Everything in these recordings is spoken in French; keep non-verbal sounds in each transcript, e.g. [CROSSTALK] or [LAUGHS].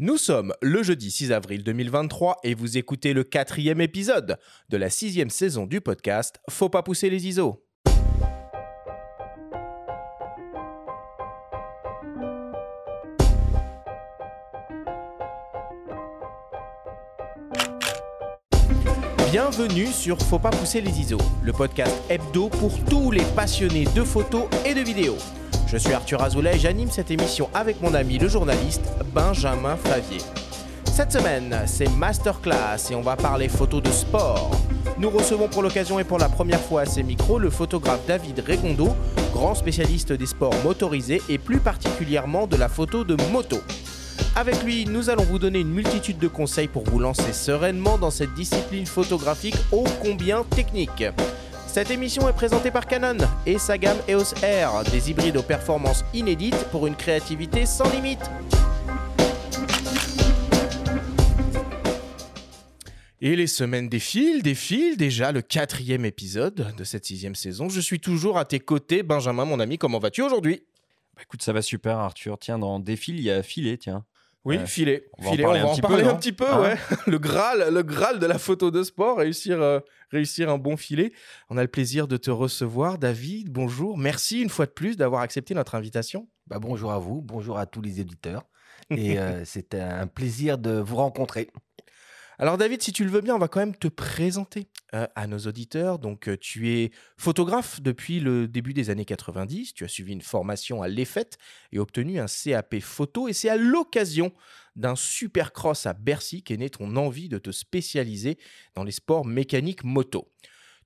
Nous sommes le jeudi 6 avril 2023 et vous écoutez le quatrième épisode de la sixième saison du podcast Faut pas pousser les ISO. Bienvenue sur Faut pas pousser les ISO, le podcast hebdo pour tous les passionnés de photos et de vidéos. Je suis Arthur Azoulay et j'anime cette émission avec mon ami le journaliste Benjamin Favier. Cette semaine, c'est Masterclass et on va parler photos de sport. Nous recevons pour l'occasion et pour la première fois à ces micros le photographe David Regondo, grand spécialiste des sports motorisés et plus particulièrement de la photo de moto. Avec lui, nous allons vous donner une multitude de conseils pour vous lancer sereinement dans cette discipline photographique ô combien technique. Cette émission est présentée par Canon et sa gamme EOS R, des hybrides aux performances inédites pour une créativité sans limite. Et les semaines défilent, défilent, déjà le quatrième épisode de cette sixième saison. Je suis toujours à tes côtés, Benjamin, mon ami. Comment vas-tu aujourd'hui? Bah écoute, ça va super, Arthur. Tiens, dans Défile, il y a Filet, tiens. Oui, filet. On va en parler, un, petit peu, un, petit peu, ouais. [LAUGHS] Le Graal, le Graal de la photo de sport, réussir, euh, réussir un bon filet. On a le plaisir de te recevoir, David. Bonjour. Merci une fois de plus d'avoir accepté notre invitation. Bah, bonjour à vous, bonjour à tous les éditeurs. [LAUGHS] Et euh, c'était un plaisir de vous rencontrer. Alors David, si tu le veux bien, on va quand même te présenter euh, à nos auditeurs. Donc euh, tu es photographe depuis le début des années 90, tu as suivi une formation à l'EFET et obtenu un CAP photo et c'est à l'occasion d'un supercross à Bercy qu'est née ton envie de te spécialiser dans les sports mécaniques moto.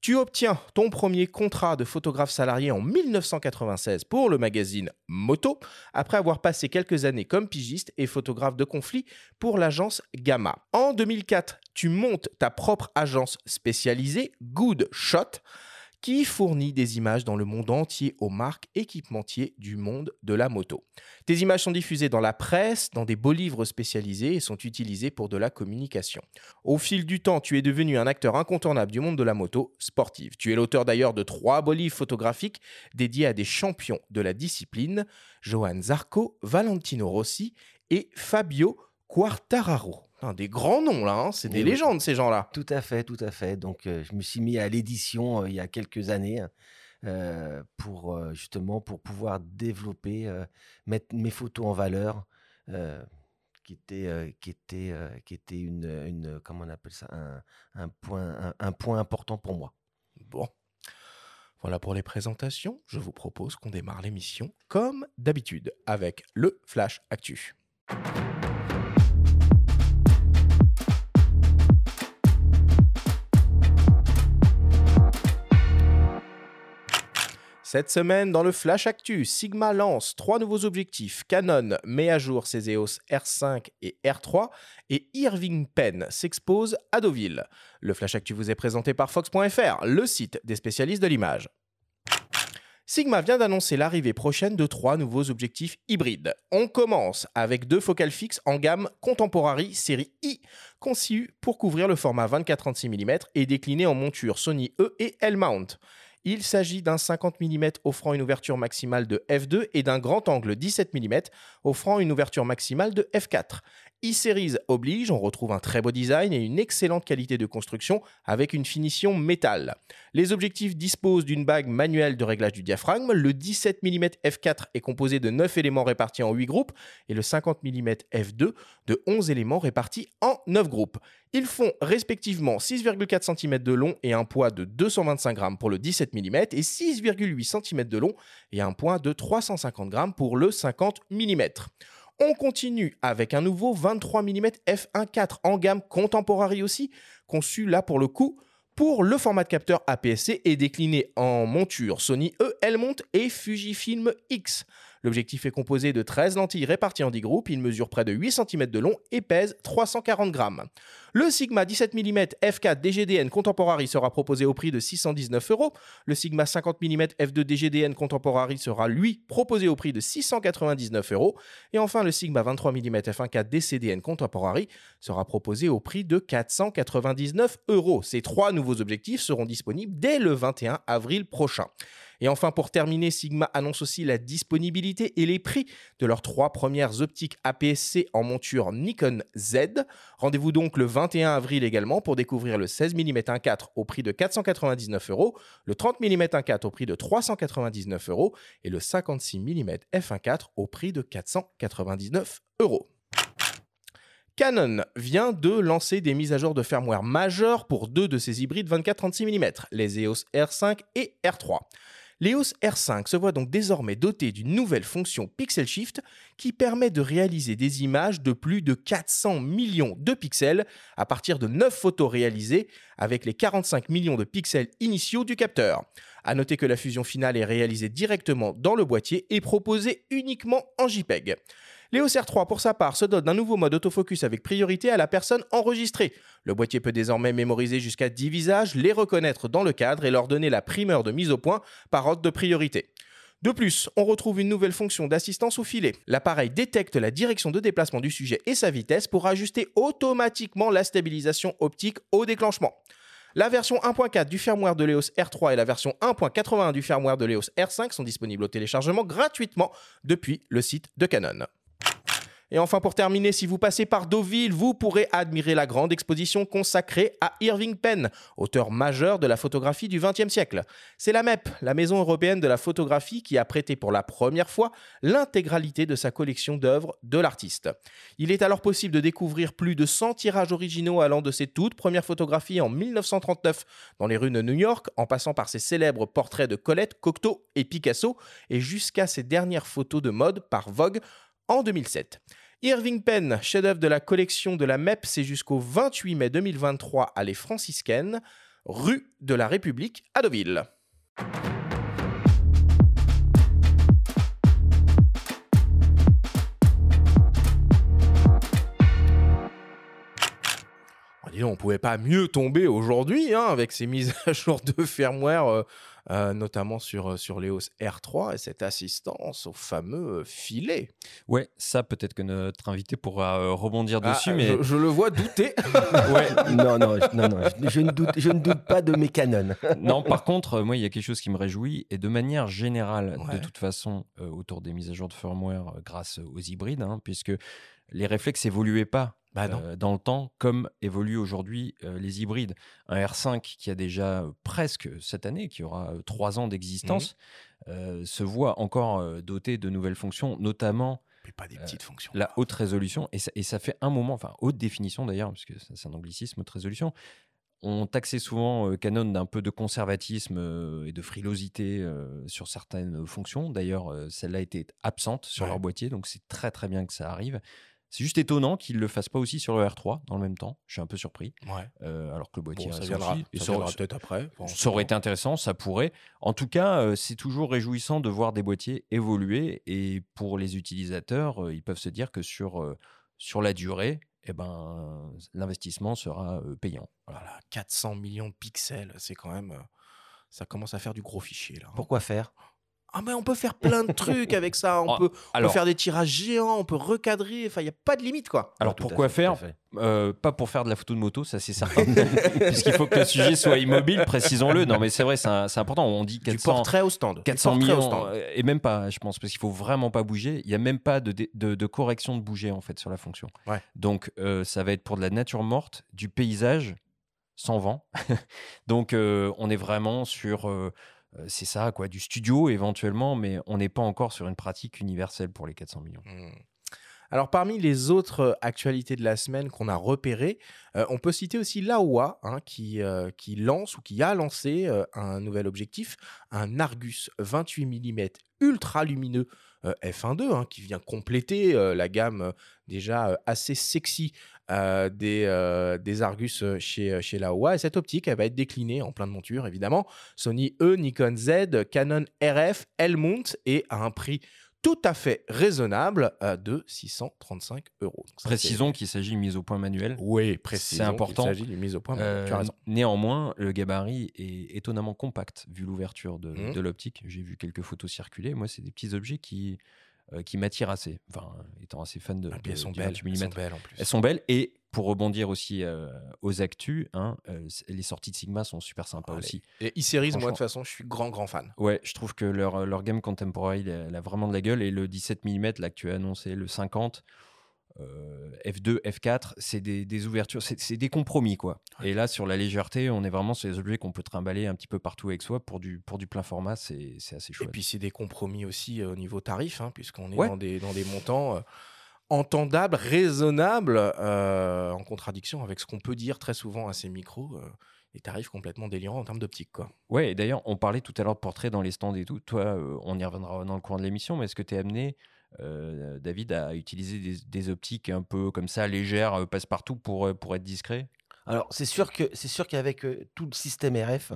Tu obtiens ton premier contrat de photographe salarié en 1996 pour le magazine Moto, après avoir passé quelques années comme pigiste et photographe de conflit pour l'agence Gamma. En 2004, tu montes ta propre agence spécialisée Good Shot qui fournit des images dans le monde entier aux marques équipementiers du monde de la moto. Tes images sont diffusées dans la presse, dans des beaux livres spécialisés et sont utilisées pour de la communication. Au fil du temps, tu es devenu un acteur incontournable du monde de la moto sportive. Tu es l'auteur d'ailleurs de trois beaux livres photographiques dédiés à des champions de la discipline, Johan Zarco, Valentino Rossi et Fabio Quartararo des grands noms là, hein. c'est des légendes ces gens-là. Tout à fait, tout à fait. Donc euh, je me suis mis à l'édition euh, il y a quelques années euh, pour justement pour pouvoir développer, mettre mes photos en valeur, qui était qui était qui était une, une, comment on appelle ça un, point un point important pour moi. Bon. Voilà pour les présentations. Je vous propose qu'on démarre l'émission comme d'habitude avec le Flash Actu. Cette semaine, dans le Flash Actu, Sigma lance trois nouveaux objectifs. Canon met à jour ses EOS R5 et R3 et Irving Penn s'expose à Deauville. Le Flash Actu vous est présenté par Fox.fr, le site des spécialistes de l'image. Sigma vient d'annoncer l'arrivée prochaine de trois nouveaux objectifs hybrides. On commence avec deux focales fixes en gamme Contemporary série I, conçues pour couvrir le format 24-36 mm et déclinées en monture Sony E et L-mount. Il s'agit d'un 50 mm offrant une ouverture maximale de f2 et d'un grand angle 17 mm offrant une ouverture maximale de f4 e-Series oblige, on retrouve un très beau design et une excellente qualité de construction avec une finition métal. Les objectifs disposent d'une bague manuelle de réglage du diaphragme. Le 17 mm f4 est composé de 9 éléments répartis en 8 groupes et le 50 mm f2 de 11 éléments répartis en 9 groupes. Ils font respectivement 6,4 cm de long et un poids de 225 g pour le 17 mm et 6,8 cm de long et un poids de 350 g pour le 50 mm. On continue avec un nouveau 23 mm f1.4 en gamme Contemporary aussi, conçu là pour le coup pour le format de capteur APS-C et décliné en monture Sony E, L-mount et Fujifilm X. L'objectif est composé de 13 lentilles réparties en 10 groupes, il mesure près de 8 cm de long et pèse 340 grammes. Le Sigma 17 mm f4 DGDN Contemporary sera proposé au prix de 619 euros. Le Sigma 50 mm f2 DGDN Contemporary sera lui proposé au prix de 699 euros. Et enfin, le Sigma 23 mm f1.4 DCDN Contemporary sera proposé au prix de 499 euros. Ces trois nouveaux objectifs seront disponibles dès le 21 avril prochain. Et enfin, pour terminer, Sigma annonce aussi la disponibilité et les prix de leurs trois premières optiques APS-C en monture Nikon Z. Rendez-vous donc le 21 avril également pour découvrir le 16 mm 1.4 au prix de 499 euros, le 30 mm 1.4 au prix de 399 euros et le 56 mm f1.4 au prix de 499 euros. Canon vient de lancer des mises à jour de firmware majeures pour deux de ses hybrides 24-36 mm, les EOS R5 et R3. L'EOS R5 se voit donc désormais doté d'une nouvelle fonction Pixel Shift qui permet de réaliser des images de plus de 400 millions de pixels à partir de 9 photos réalisées avec les 45 millions de pixels initiaux du capteur. A noter que la fusion finale est réalisée directement dans le boîtier et proposée uniquement en JPEG. L'EOS R3, pour sa part, se dote d'un nouveau mode autofocus avec priorité à la personne enregistrée. Le boîtier peut désormais mémoriser jusqu'à 10 visages, les reconnaître dans le cadre et leur donner la primeur de mise au point par ordre de priorité. De plus, on retrouve une nouvelle fonction d'assistance au filet. L'appareil détecte la direction de déplacement du sujet et sa vitesse pour ajuster automatiquement la stabilisation optique au déclenchement. La version 1.4 du firmware de l'EOS R3 et la version 1.81 du firmware de l'EOS R5 sont disponibles au téléchargement gratuitement depuis le site de Canon. Et enfin, pour terminer, si vous passez par Deauville, vous pourrez admirer la grande exposition consacrée à Irving Penn, auteur majeur de la photographie du XXe siècle. C'est la MEP, la Maison européenne de la photographie, qui a prêté pour la première fois l'intégralité de sa collection d'œuvres de l'artiste. Il est alors possible de découvrir plus de 100 tirages originaux allant de ses toutes premières photographies en 1939 dans les rues de New York, en passant par ses célèbres portraits de Colette, Cocteau et Picasso, et jusqu'à ses dernières photos de mode par Vogue en 2007. Irving Penn, chef-d'œuvre de la collection de la MEP, c'est jusqu'au 28 mai 2023 à Les Franciscaines, rue de la République à Deauville. On ne pouvait pas mieux tomber aujourd'hui hein, avec ces mises à jour de firmware euh, euh, notamment sur, euh, sur l'EOS R3 et cette assistance au fameux euh, filet. Ouais, ça peut-être que notre invité pourra rebondir ah, dessus, mais je, le vois douter. [LAUGHS] ouais. Non, non, non, non, je, ne doute, je ne doute pas de mes canons. [LAUGHS] non, par contre, moi, il y a quelque chose qui me réjouit et de manière générale, de toute façon, autour des mises à jour de firmware grâce aux hybrides, hein, puisque les réflexes évoluaient pas bah euh, dans le temps, comme évoluent aujourd'hui euh, les hybrides. Un R5 qui a déjà presque cette année, qui aura euh, trois ans d'existence, mmh. se voit encore doté de nouvelles fonctions, notamment pas des petites fonctions. La haute résolution, et ça, et ça, fait un moment, enfin haute définition d'ailleurs, parce que c'est un anglicisme, haute résolution. On taxait souvent Canon d'un peu de conservatisme et de frilosité sur certaines fonctions. D'ailleurs, celle-là était absente sur leur boîtier, donc c'est très très bien que ça arrive. C'est juste étonnant qu'ils ne le fassent pas aussi sur le R3 dans le même temps. Je suis un peu surpris. Ouais. Euh, alors que le boîtier ça viendra, ça peut-être après. ça aurait été intéressant, ça pourrait. En tout cas, euh, c'est toujours réjouissant de voir des boîtiers évoluer. Et pour les utilisateurs, euh, ils peuvent se dire que sur, sur la durée, eh ben, l'investissement sera payant. Voilà. 400 millions de pixels, c'est quand même. ça commence à faire du gros fichier. Là. Pourquoi faire? Ah mais on peut faire plein de trucs avec ça. On, [LAUGHS] peut, faire des tirages géants, on peut recadrer. Enfin, il n'y a pas de limite, quoi. Alors, pourquoi faire euh, Pas pour faire de la photo de moto, ça c'est certain. [LAUGHS] Puisqu'il faut que le sujet soit immobile, précisons-le. Non, mais c'est vrai, c'est important. On dit 400, du portrait au stand. 400 millions, euh, et même pas, je pense, parce qu'il faut vraiment pas bouger. Il n'y a même pas de, de, correction de bouger, en fait, sur la fonction. Donc, euh, ça va être pour de la nature morte, du paysage sans vent. [LAUGHS] Donc, on est vraiment sur euh, c'est ça, quoi, du studio éventuellement, mais on n'est pas encore sur une pratique universelle pour les 400 millions. Mmh. Alors parmi les autres euh, actualités de la semaine qu'on a repérées, euh, on peut citer aussi Laowa hein, qui, qui lance ou qui a lancé un nouvel objectif, un Argus 28 mm ultra lumineux f1.2 hein, qui vient compléter la gamme déjà assez sexy des, des, Argus chez, chez Laowa. Et cette optique, elle va être déclinée en plein de montures, évidemment. Sony E, Nikon Z, Canon RF, L-mount et à un prix tout à fait raisonnable de 635 euros. précisons qu'il s'agit d'une mise au point manuelle. Oui, précisons c'est important. s'agit d'une mise au point manuelle. tu as raison. Néanmoins, le gabarit est étonnamment compact vu l'ouverture de, mmh. de l'optique. J'ai vu quelques photos circuler. Moi, c'est des petits objets qui, euh, qui m'attirent assez. Enfin, étant assez fan de. Ah, elles, sont belles, elles sont belles en plus. Elles sont belles et pour rebondir aussi aux actus, hein, les sorties de Sigma sont super sympas aussi. Et e-Series, moi de toute façon, je suis grand grand fan. Ouais, je trouve que leur, leur gamme contemporaine, elle, a vraiment de la gueule. Et le 17 mm là que tu as annoncé, le 50, F2, F4, c'est des, ouvertures, c'est des compromis quoi. Et là, sur la légèreté, on est vraiment sur des objets qu'on peut trimballer un petit peu partout avec soi pour du, pour du plein format, c'est assez chouette. Et puis c'est des compromis aussi au niveau tarif, hein, puisqu'on est dans, des, dans des montants entendable, raisonnable, euh, en contradiction avec ce qu'on peut dire très souvent à ces micros. Euh, des tarifs complètement délirants en termes d'optique. Quoi. Ouais, et d'ailleurs, on parlait tout à l'heure de portraits dans les stands et tout. Toi, euh, on y reviendra dans le coin de l'émission, mais est-ce que tu es amené, David, à utiliser des, optiques un peu comme ça, légères, passe-partout pour, pour être discret? Alors, c'est sûr que c'est sûr qu'avec tout le système RF,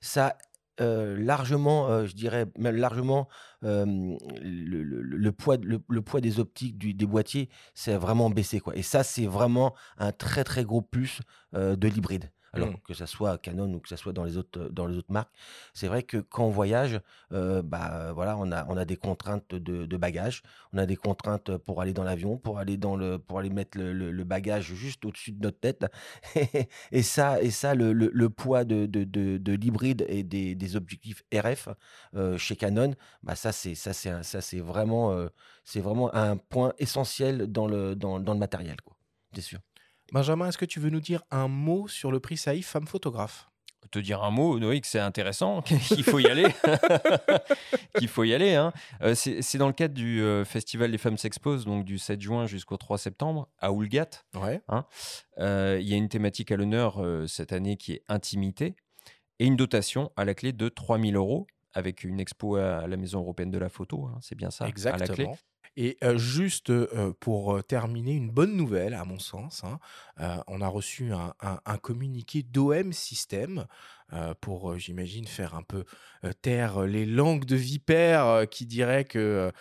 ça largement, je dirais même largement, le poids le poids des optiques des boîtiers, c'est vraiment baissé, quoi et ça, c'est vraiment un très, très gros plus, de l'hybride. Alors mmh. que ça soit Canon ou que ça soit dans les autres, dans les autres marques, c'est vrai que quand on voyage, bah, voilà, on a on a des contraintes de bagages, on a des contraintes pour aller dans l'avion, pour aller dans le pour aller mettre le bagage juste au-dessus de notre tête [LAUGHS] et ça et ça le poids de de de l'hybride et des des objectifs RF, chez Canon, bah, ça c'est vraiment, c'est vraiment un point essentiel dans le dans dans le matériel. C'est sûr. Benjamin, est-ce que tu veux nous dire un mot sur le prix Saïf Femme Photographe? Te dire un mot, oui, que c'est intéressant, [LAUGHS] qu'il faut y aller, [LAUGHS] qu'il faut y aller. Hein. Euh, c'est dans le cadre du euh, Festival des femmes s'exposent, donc du 7 juin jusqu'au 3 septembre, à Oulgat. Ouais. Hein. Euh, il y a une thématique à l'honneur cette année qui est intimité et une dotation à la clé de 3000 euros avec une expo à, la Maison européenne de la photo, hein, c'est bien ça, Exactement. à la clé. Et juste pour terminer, une bonne nouvelle, à mon sens, hein, on a reçu un, communiqué d'OM System pour, j'imagine, faire un peu taire les langues de vipère qui diraient que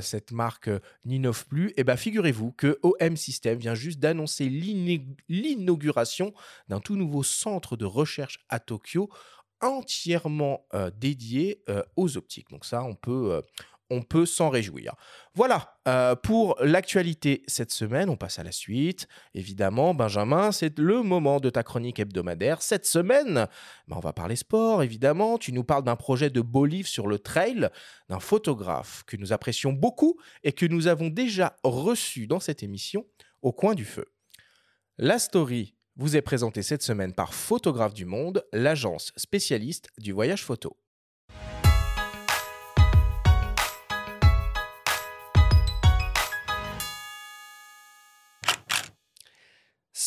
cette marque n'innove plus. Et eh bien, figurez-vous que OM System vient juste d'annoncer l'inauguration d'un tout nouveau centre de recherche à Tokyo entièrement dédié aux optiques. Donc ça, on peut, on peut s'en réjouir. Voilà euh, pour l'actualité cette semaine. On passe à la suite. Évidemment, Benjamin, c'est le moment de ta chronique hebdomadaire. Cette semaine, ben, on va parler sport, évidemment. Tu nous parles d'un projet de beau livre sur le trail, d'un photographe que nous apprécions beaucoup et que nous avons déjà reçu dans cette émission au coin du feu. La story vous est présentée cette semaine par Photographe du Monde, l'agence spécialiste du voyage photo.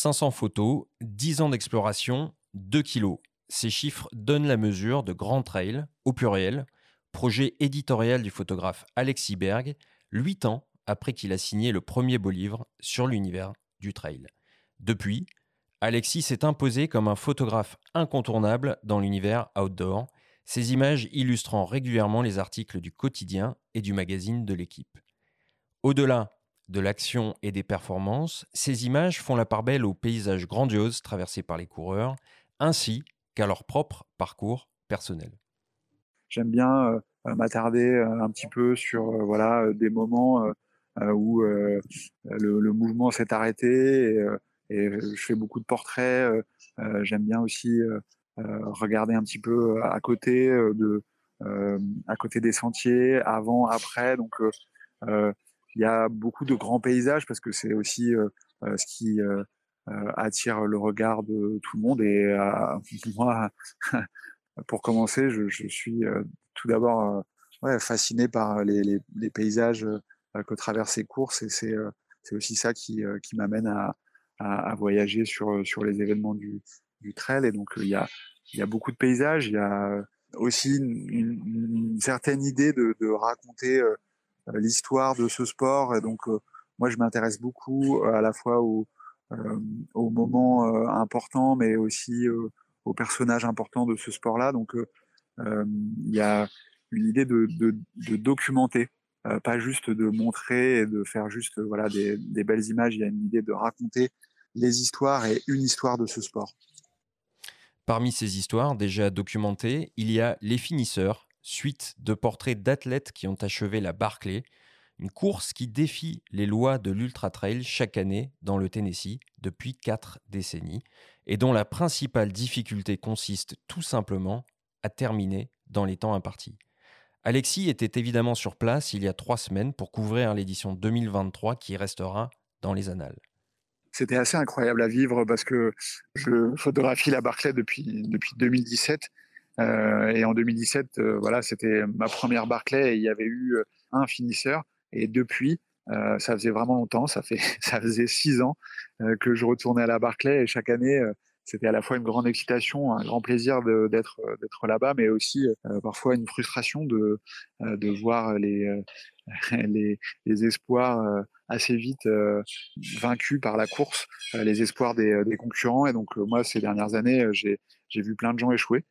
500 photos, 10 ans d'exploration, 2 kilos. Ces chiffres donnent la mesure de Grand Trail, au pluriel, projet éditorial du photographe Alexis Berg, 8 ans après qu'il a signé le premier beau livre sur l'univers du trail. Depuis, Alexis s'est imposé comme un photographe incontournable dans l'univers outdoor, ses images illustrant régulièrement les articles du quotidien et du magazine de l'équipe. Au-delà de l'action et des performances, ces images font la part belle aux paysages grandioses traversés par les coureurs, ainsi qu'à leur propre parcours personnel. J'aime bien euh, euh, m'attarder euh, un petit peu sur voilà des moments où le, mouvement s'est arrêté et, je fais beaucoup de portraits. J'aime bien aussi regarder un petit peu à côté de à côté des sentiers, avant, après. Donc il y a beaucoup de grands paysages parce que c'est aussi euh, euh, ce qui euh, attire le regard de tout le monde. Et [LAUGHS] moi, [LAUGHS] pour commencer, je, suis tout d'abord fasciné par les, paysages que traversent ces courses et c'est aussi ça qui, m'amène à, voyager sur, les événements du, trail. Et donc, il y a, beaucoup de paysages, il y a aussi une, certaine idée de, raconter l'histoire de ce sport. Et donc, euh, moi, je m'intéresse beaucoup euh, à la fois au, aux moments importants, mais aussi aux personnages importants de ce sport-là. Donc, il y a une idée de, documenter, pas juste de montrer et de faire juste voilà des, belles images. Il y a une idée de raconter les histoires et une histoire de ce sport. Parmi ces histoires déjà documentées, il y a Les Finisseurs, suite de portraits d'athlètes qui ont achevé la Barclay, Une course qui défie les lois de l'ultra trail chaque année dans le Tennessee depuis quatre décennies et dont la principale difficulté consiste tout simplement à terminer dans les temps impartis. Alexis était évidemment sur place il y a trois semaines pour couvrir l'édition 2023 qui restera dans les annales. C'était assez incroyable à vivre parce que je photographie la Barclay depuis, depuis 2017. Euh, et en 2017, euh, voilà, c'était ma première Barclay et il y avait eu euh, un finisseur. Et depuis, ça faisait vraiment longtemps, ça, fait, [LAUGHS] ça faisait six ans que je retournais à la Barclay et chaque année, c'était à la fois une grande excitation, un grand plaisir d'être d'être là-bas, mais aussi parfois une frustration de de voir les [LAUGHS] les, les espoirs assez vite vaincus par la course, les espoirs des, des concurrents. Et donc moi, ces dernières années, j'ai j'ai vu plein de gens échouer.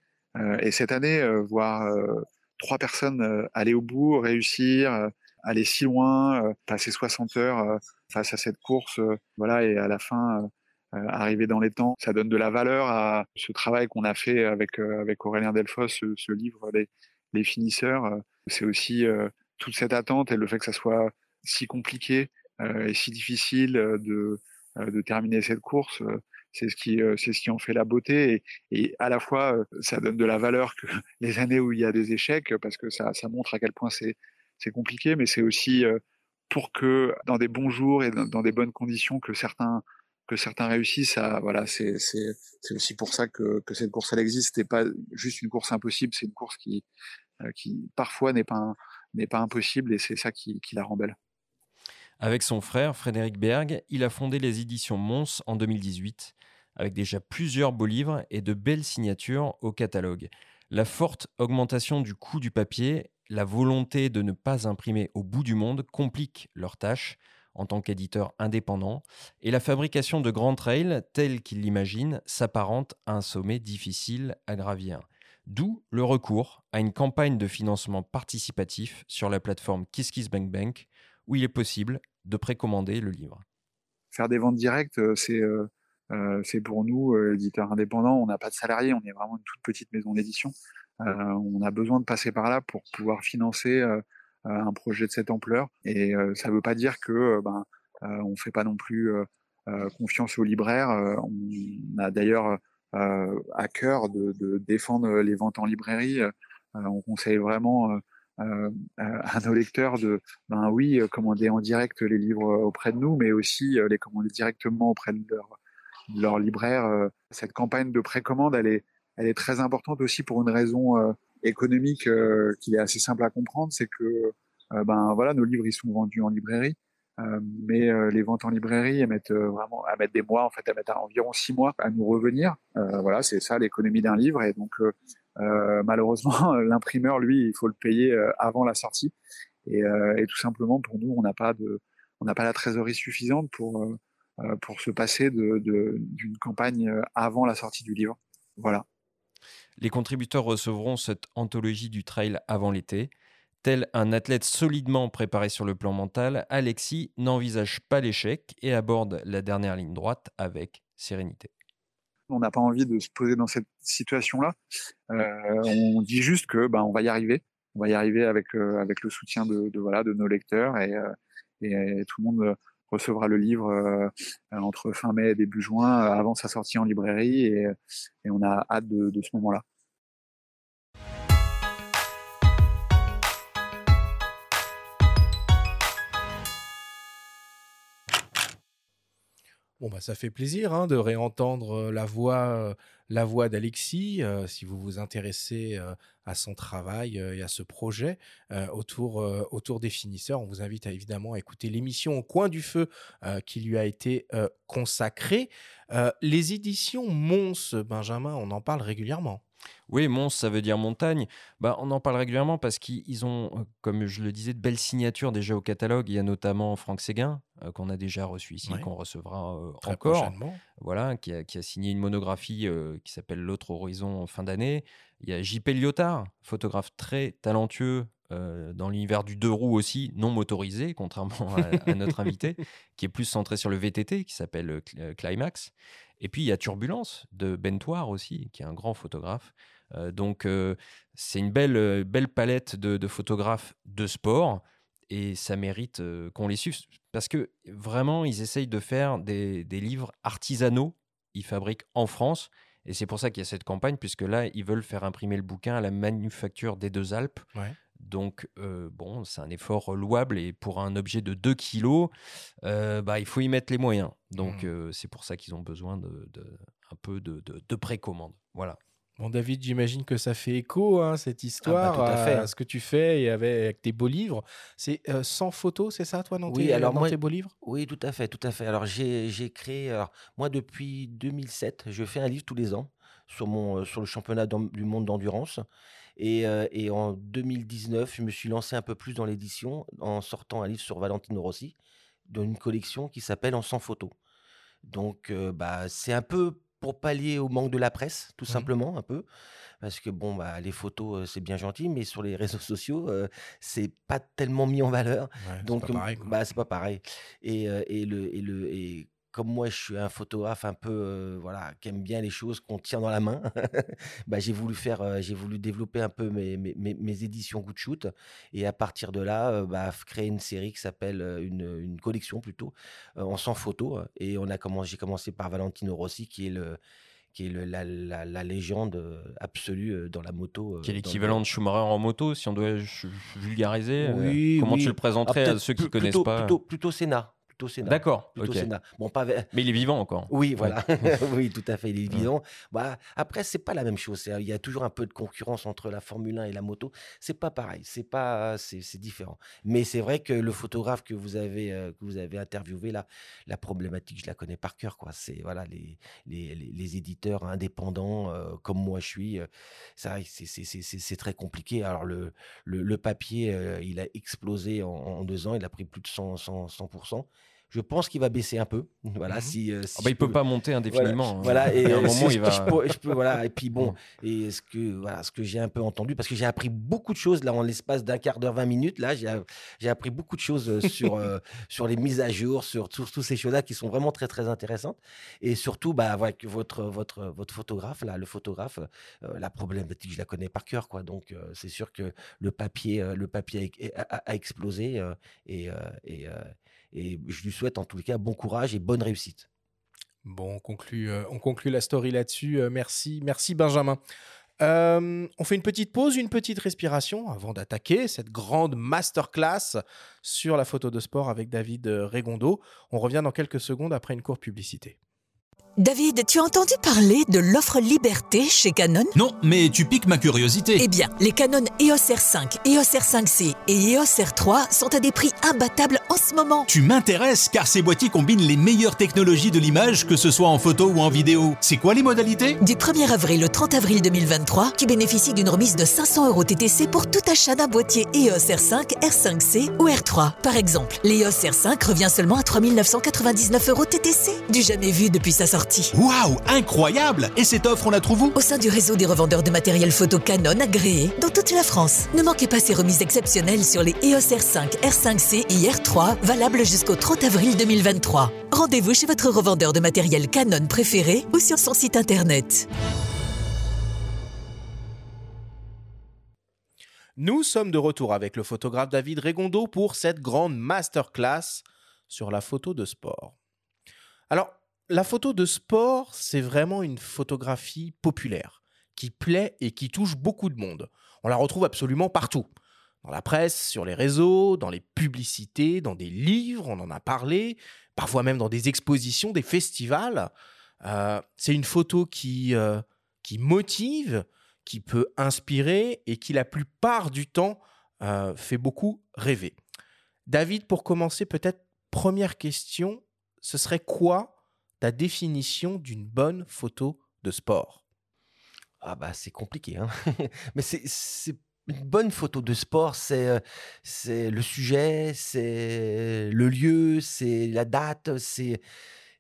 Et cette année, voir trois personnes aller au bout, réussir, aller si loin, passer 60 heures face à cette course, voilà, et à la fin euh, arriver dans les temps. Ça donne de la valeur à ce travail qu'on a fait avec, euh, Aurélien Delfos, ce, livre, les, finisseurs. Euh, c'est aussi toute cette attente et le fait que ça soit si compliqué et si difficile de terminer cette course c'est ce qui c'est ce qui en fait la beauté et, et, à la fois ça donne de la valeur que [LAUGHS] les années où il y a des échecs parce que ça, ça montre à quel point c'est c'est compliqué mais c'est aussi pour que dans des bons jours et dans des bonnes conditions que certains que certains réussissent voilà c'est c'est c'est aussi pour ça que que cette course elle existe. Et pas juste une course impossible c'est une course qui euh, qui parfois n'est pas n'est pas impossible et c'est ça qui, qui la rend belle avec son frère Frédéric Berg il a fondé les éditions Mons en 2018 avec déjà plusieurs beaux livres et de belles signatures au catalogue la forte augmentation du coût du papier la volonté de ne pas imprimer au bout du monde complique leur tâche en tant qu'éditeur indépendant, et la fabrication de grands trails, tels qu'il l'imagine, s'apparente à un sommet difficile à gravir. D'où le recours à une campagne de financement participatif sur la plateforme KissKissBankBank, où il est possible de précommander le livre. Faire des ventes directes, euh, c'est euh, euh, c'est pour nous, éditeurs indépendants, on n'a pas de salariés, on est vraiment une toute petite maison d'édition. on a besoin de passer par là pour pouvoir financer un projet de cette ampleur. Et ça ne veut pas dire que ben, on fait pas non plus confiance aux libraires. on a d'ailleurs à cœur de, défendre les ventes en librairie. on conseille vraiment euh, à nos lecteurs de, ben oui, commander en direct les livres auprès de nous, mais aussi les commander directement auprès de leur, de leur libraire. Cette campagne de précommande, elle est, elle est très importante aussi pour une raison économique euh, qui est assez simple à comprendre, c'est que euh, ben voilà, nos livres ils sont vendus en librairie. Euh, mais les ventes en librairie, elles mettent vraiment, à mettre des mois, en fait, elles mettent environ six mois à nous revenir. voilà, c'est ça l'économie d'un livre. Et donc, malheureusement, [LAUGHS] l'imprimeur, lui, il faut le payer avant la sortie. Et, et tout simplement, pour nous, on n'a pas de, on n'a pas la trésorerie suffisante pour pour se passer d'une campagne avant la sortie du livre. Voilà. Les contributeurs recevront cette anthologie du trail avant l'été. Tel un athlète solidement préparé sur le plan mental, Alexis n'envisage pas l'échec et aborde la dernière ligne droite avec sérénité. On n'a pas envie de se poser dans cette situation-là. Euh, on dit juste que ben, on va y arriver. On va y arriver avec, euh, avec le soutien de, voilà, de nos lecteurs et, euh, et tout le monde recevra le livre entre fin mai et début juin avant sa sortie en librairie et, on a hâte de ce moment-là. Bon, bah, ça fait plaisir hein, de réentendre la voix, la voix d'Alexis. Si vous vous intéressez à son travail et à ce projet autour, autour des finisseurs, on vous invite à, évidemment à écouter l'émission Au coin du feu qui lui a été consacrée. les éditions Mons, Benjamin, on en parle régulièrement. Oui, Mons, ça veut dire montagne. Bah, on en parle régulièrement parce qu'ils ont, euh, comme je le disais, de belles signatures déjà au catalogue. Il y a notamment Franck Séguin, euh, qu'on a déjà reçu ici, qu'on recevra euh, encore. Voilà, qui a, signé une monographie qui s'appelle L'autre horizon en fin d'année. Il y a JP Lyotard, photographe très talentueux dans l'univers du deux roues aussi, non motorisé, [LAUGHS] contrairement à, notre invité, qui est plus centré sur le VTT, qui s'appelle Climax. Et puis il y a Turbulence de Bentoire aussi, qui est un grand photographe. Euh, donc euh, c'est une belle, euh, belle palette de, photographes de sport et ça mérite qu'on les suive parce que vraiment, ils essayent de faire des, livres artisanaux. Ils fabriquent en France. Et c'est pour ça qu'il y a cette campagne, puisque là, ils veulent faire imprimer le bouquin à la manufacture des deux Alpes. Donc, bon, c'est un effort louable. Et pour un objet de 2 kilos, bah, il faut y mettre les moyens. Donc, mmh. c'est pour ça qu'ils ont besoin de, un peu de, de précommande. Voilà. Bon, David, j'imagine que ça fait écho, hein, cette ah bah, histoire, à, fait. à, ce que tu fais et avec, tes beaux livres. C'est sans photo, c'est ça, toi, dans, oui, tes, alors dans tes beaux livres? Oui, tout à fait, tout à fait. Alors, j'ai créé, alors, moi, depuis 2007, je fais un livre tous les ans sur, mon, sur le championnat du monde d'endurance. Et, et, en 2019, je me suis lancé un peu plus dans l'édition en sortant un livre sur Valentino Rossi, dans une collection qui s'appelle En sans photo. Donc, bah, c'est un peu pour pallier au manque de la presse, tout simplement, un peu. Parce que bon, bah, les photos, c'est bien gentil, mais sur les [LAUGHS] réseaux sociaux, c'est pas tellement mis en valeur. Donc, c'est pas pareil. Bah, c'est pas pareil. Et, et, le, et, le, et comme moi, je suis un photographe un peu, voilà, qui aime bien les choses qu'on tient dans la main, [LAUGHS] bah, j'ai voulu faire, j'ai voulu développer un peu mes, mes, mes, éditions Good Shoot et à partir de là, bah, créer une série qui s'appelle, une, une, collection plutôt, en 100 photos. Et on a commencé, j'ai commencé par Valentino Rossi, qui est le, qui est le, la, la, légende absolue dans la moto. Qui est l'équivalent de Schumacher en moto, si on doit vulgariser. Oui, comment tu le présenterais à ceux qui ne connaissent pas? Plutôt, plutôt Senna. D'accord. Bon, pas... Mais il est vivant encore. Oui, voilà. [LAUGHS] [LAUGHS] oui, tout à fait, il est vivant. Bah, après, c'est pas la même chose. Il y a toujours un peu de concurrence entre la Formule 1 et la moto. C'est pas pareil. C'est pas, c'est différent. Mais c'est vrai que le photographe que vous avez, euh, que vous avez interviewé là, la problématique, je la connais par cœur. Quoi. C'est voilà les, les, les, éditeurs indépendants euh, comme moi je suis. Euh, c'est très compliqué. Alors le, le, papier, il a explosé en, deux ans. Il a pris plus de 100, 100, 100%. Je pense qu'il va baisser un peu. Voilà, mmh si, euh, ah bah, il peut pas monter indéfiniment. Voilà, hein. et un moment, il va... je, peux, [LAUGHS] voilà, et puis bon, et ce que voilà, ce que j'ai un peu entendu, parce que j'ai appris beaucoup de choses là en l'espace d'un quart d'heure, 20 minutes. Là, j'ai appris beaucoup de choses euh, sur euh, [LAUGHS] sur les mises à jour, sur toutes ces choses-là qui sont vraiment très très intéressantes. Et surtout, bah, que votre votre votre photographe là, le photographe, la problématique, je la connais par cœur, quoi. Donc c'est sûr que le papier le papier a, explosé et, et et je lui souhaite en tous les cas bon courage et bonne réussite. Bon, on conclut, euh, on conclut la story là-dessus. Euh, merci, merci Benjamin. Euh, on fait une petite pause, une petite respiration avant d'attaquer cette grande masterclass sur la photo de sport avec David Regondo. On revient dans quelques secondes après une courte publicité. David, tu as entendu parler de l'offre Liberté chez Canon? Non, mais tu piques ma curiosité. Eh bien, les Canon EOS R5, EOS R5C et EOS R3 sont à des prix imbattables en ce moment. Tu m'intéresses car ces boîtiers combinent les meilleures technologies de l'image, que ce soit en photo ou en vidéo. C'est quoi les modalités? Du 1er avril au 30 avril 2023, tu bénéficies d'une remise de 500 euros TTC pour tout achat d'un boîtier EOS R5, R5C ou R3. Par exemple, l'EOS R5 revient seulement à 3999 euros TTC, du jamais vu depuis sa sortie Waouh, incroyable Et cette offre, on la trouve où? Au sein du réseau des revendeurs de matériel photo Canon agréé dans toute la France. Ne manquez pas ces remises exceptionnelles sur les EOS R5, R5C et R3, valables jusqu'au 30 avril 2023. Rendez-vous chez votre revendeur de matériel Canon préféré ou sur son site internet. Nous sommes de retour avec le photographe David Regondo pour cette grande masterclass sur la photo de sport. Alors, la photo de sport, c'est vraiment une photographie populaire, qui plaît et qui touche beaucoup de monde. On la retrouve absolument partout. Dans la presse, sur les réseaux, dans les publicités, dans des livres, on en a parlé, parfois même dans des expositions, des festivals. Euh, c'est une photo qui, euh, qui motive, qui peut inspirer et qui la plupart du temps euh, fait beaucoup rêver. David, pour commencer, peut-être première question, ce serait quoi ta définition d'une bonne photo de sport. Ah bah c'est compliqué, hein. [LAUGHS] Mais c'est une bonne photo de sport, c'est euh, c'est le sujet, c'est le lieu, c'est la date, c'est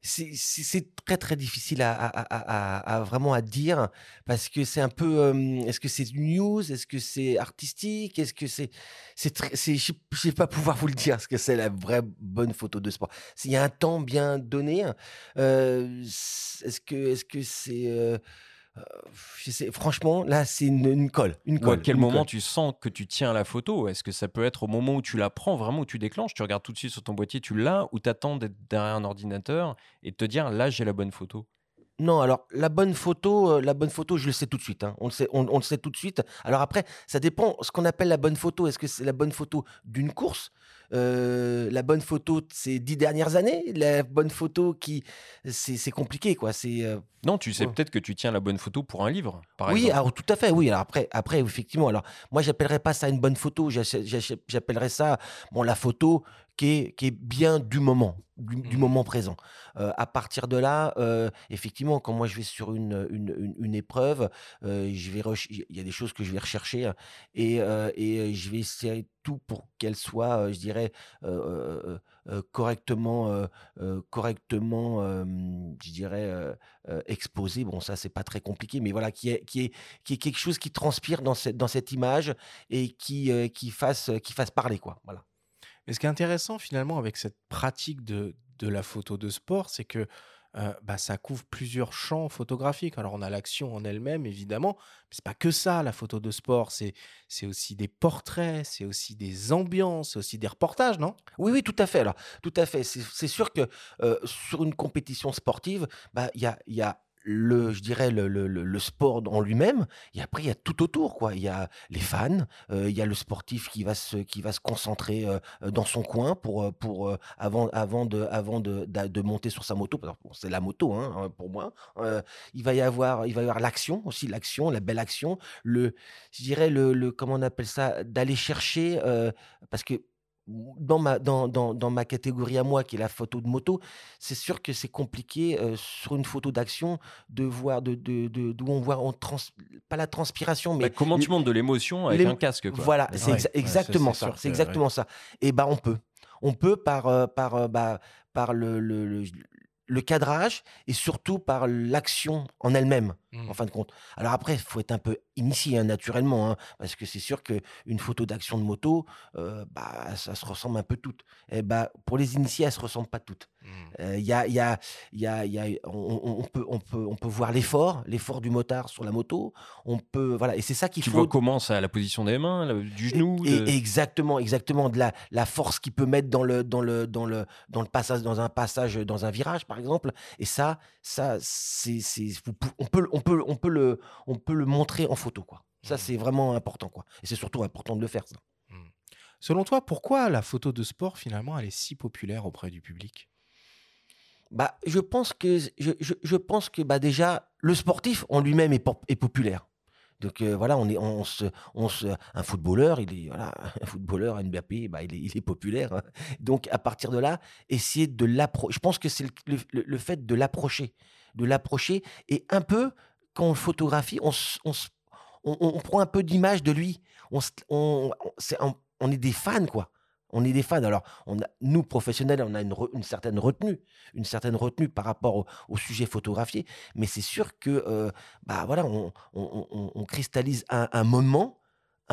c'est très très difficile à, à, à, vraiment à dire parce que c'est un peu est-ce que c'est news? Est-ce que c'est artistique? Est-ce que c'est c'est je sais pas pouvoir vous le dire ce que c'est la vraie bonne photo de sport. S'il y a un temps bien donné euh, est-ce que est-ce que c'est franchement, là, c'est une, colle. Une colle à quel moment tu sens que tu tiens la photo? Est-ce que ça peut être au moment où tu la prends, vraiment où tu déclenches, tu regardes tout de suite sur ton boîtier, tu l'as, ou tu attends d'être derrière un ordinateur et de te dire là, j'ai la bonne photo? Non, alors la bonne photo, euh, la bonne photo, je le sais tout de suite. Hein. On, le sait, on, le sait tout de suite. Alors après, ça dépend ce qu'on appelle la bonne photo. Est-ce que c'est la bonne photo d'une course? Euh, La bonne photo de ces dix dernières années La bonne photo qui. C'est compliqué, quoi. C'est. Euh, non, tu sais peut-être que tu tiens la bonne photo pour un livre, par oui, exemple. alors tout à fait, oui. Alors après, après effectivement, alors moi, j'appellerais pas ça une bonne photo. J'appellerais ça, bon, la photo qui est, qui est bien du moment, du, mmh. moment présent. Euh, à partir de là, euh, effectivement, quand moi je vais sur une, une, une, épreuve, euh, je vais il y a des choses que je vais rechercher hein, et, et je vais essayer tout pour qu'elle soit, je dirais, correctement, correctement, je dirais, exposée. Bon, ça c'est pas très compliqué, mais voilà, qui est, qui est, qui est quelque chose qui transpire dans cette, dans cette image et qui, qui fasse, qui fasse parler, quoi. Voilà. Mais ce qui est intéressant finalement avec cette pratique de, de la photo de sport, c'est que euh, bah, ça couvre plusieurs champs photographiques. Alors on a l'action en elle-même, évidemment, mais c'est pas que ça, la photo de sport. C'est, c'est aussi des portraits, c'est aussi des ambiances, c'est aussi des reportages, non? Oui, oui, tout à fait. Tout à fait. C'est, sûr que euh, sur une compétition sportive, bah, il y a le, je dirais, le, le, le sport en lui-même. Et après, il y a tout autour, quoi. Il y a les fans, euh, il y a le sportif qui va se, qui va se concentrer euh, dans son coin pour, euh, pour avant, avant de, avant de, de, monter sur sa moto. c'est la moto, hein, pour moi. il va y avoir, il va y avoir l'action aussi, l'action, la belle action. Le, je dirais le, le comment on appelle ça, d'aller chercher, parce que dans ma, dans, dans, dans, ma catégorie à moi, qui est la photo de moto, c'est sûr que c'est compliqué sur une photo d'action de voir, de, de, de, on voit, on trans, pas la transpiration, mais. Bah, comment tu montes de l'émotion avec un casque quoi? Voilà, c'est exactement ça. C'est exactement ça. Et bah, on peut. On peut par, par, bah, par le, le, le cadrage et surtout par l'action en elle-même, en mmh. fin de compte. Alors après, il faut être un peu initié hein, naturellement, hein, parce que c'est sûr qu'une photo d'action de moto, euh, bah, ça se ressemble un peu toutes. Et bah, pour les initiés, elles ne se ressemblent pas toutes. Il y a, y a, y a, y a on, peut, on, peut, on peut voir l'effort, l'effort du motard sur la moto. On peut, voilà, et c'est ça qu'il faut. Tu vois comment ça, la position des mains, du genou. Et, exactement, exactement, de la, la force qu'il peut mettre dans le, dans le, dans le, dans le passage, dans un passage, dans un virage, par exemple. Et ça, ça, c'est, on peut, on peut, on peut le, on peut le montrer en photo, quoi. Ça, mmh. c'est vraiment important, quoi. Et c'est surtout important de le faire, ça. Mmh. Selon toi, pourquoi la photo de sport, finalement, elle est si populaire auprès du public? Bah, je pense que, je, je, pense que bah, déjà, le sportif en lui-même est, est, populaire. Donc euh, voilà, on est, on se, on se, un footballeur, il est, voilà, [LAUGHS] un footballeur, Mbappé, bah, il, est, il est populaire. Hein. Donc à partir de là, essayer de l'approcher. Je pense que c'est le, le, fait de l'approcher, de l'approcher et un peu quand on photographie, on, on, on, prend un peu d'image de lui. On, on, on est des fans quoi. On est des fans. Alors, on a, nous, professionnels, on a une, certaine retenue, une certaine retenue par rapport au, sujet photographié. Mais c'est sûr que, euh, bah voilà, on, cristallise un moment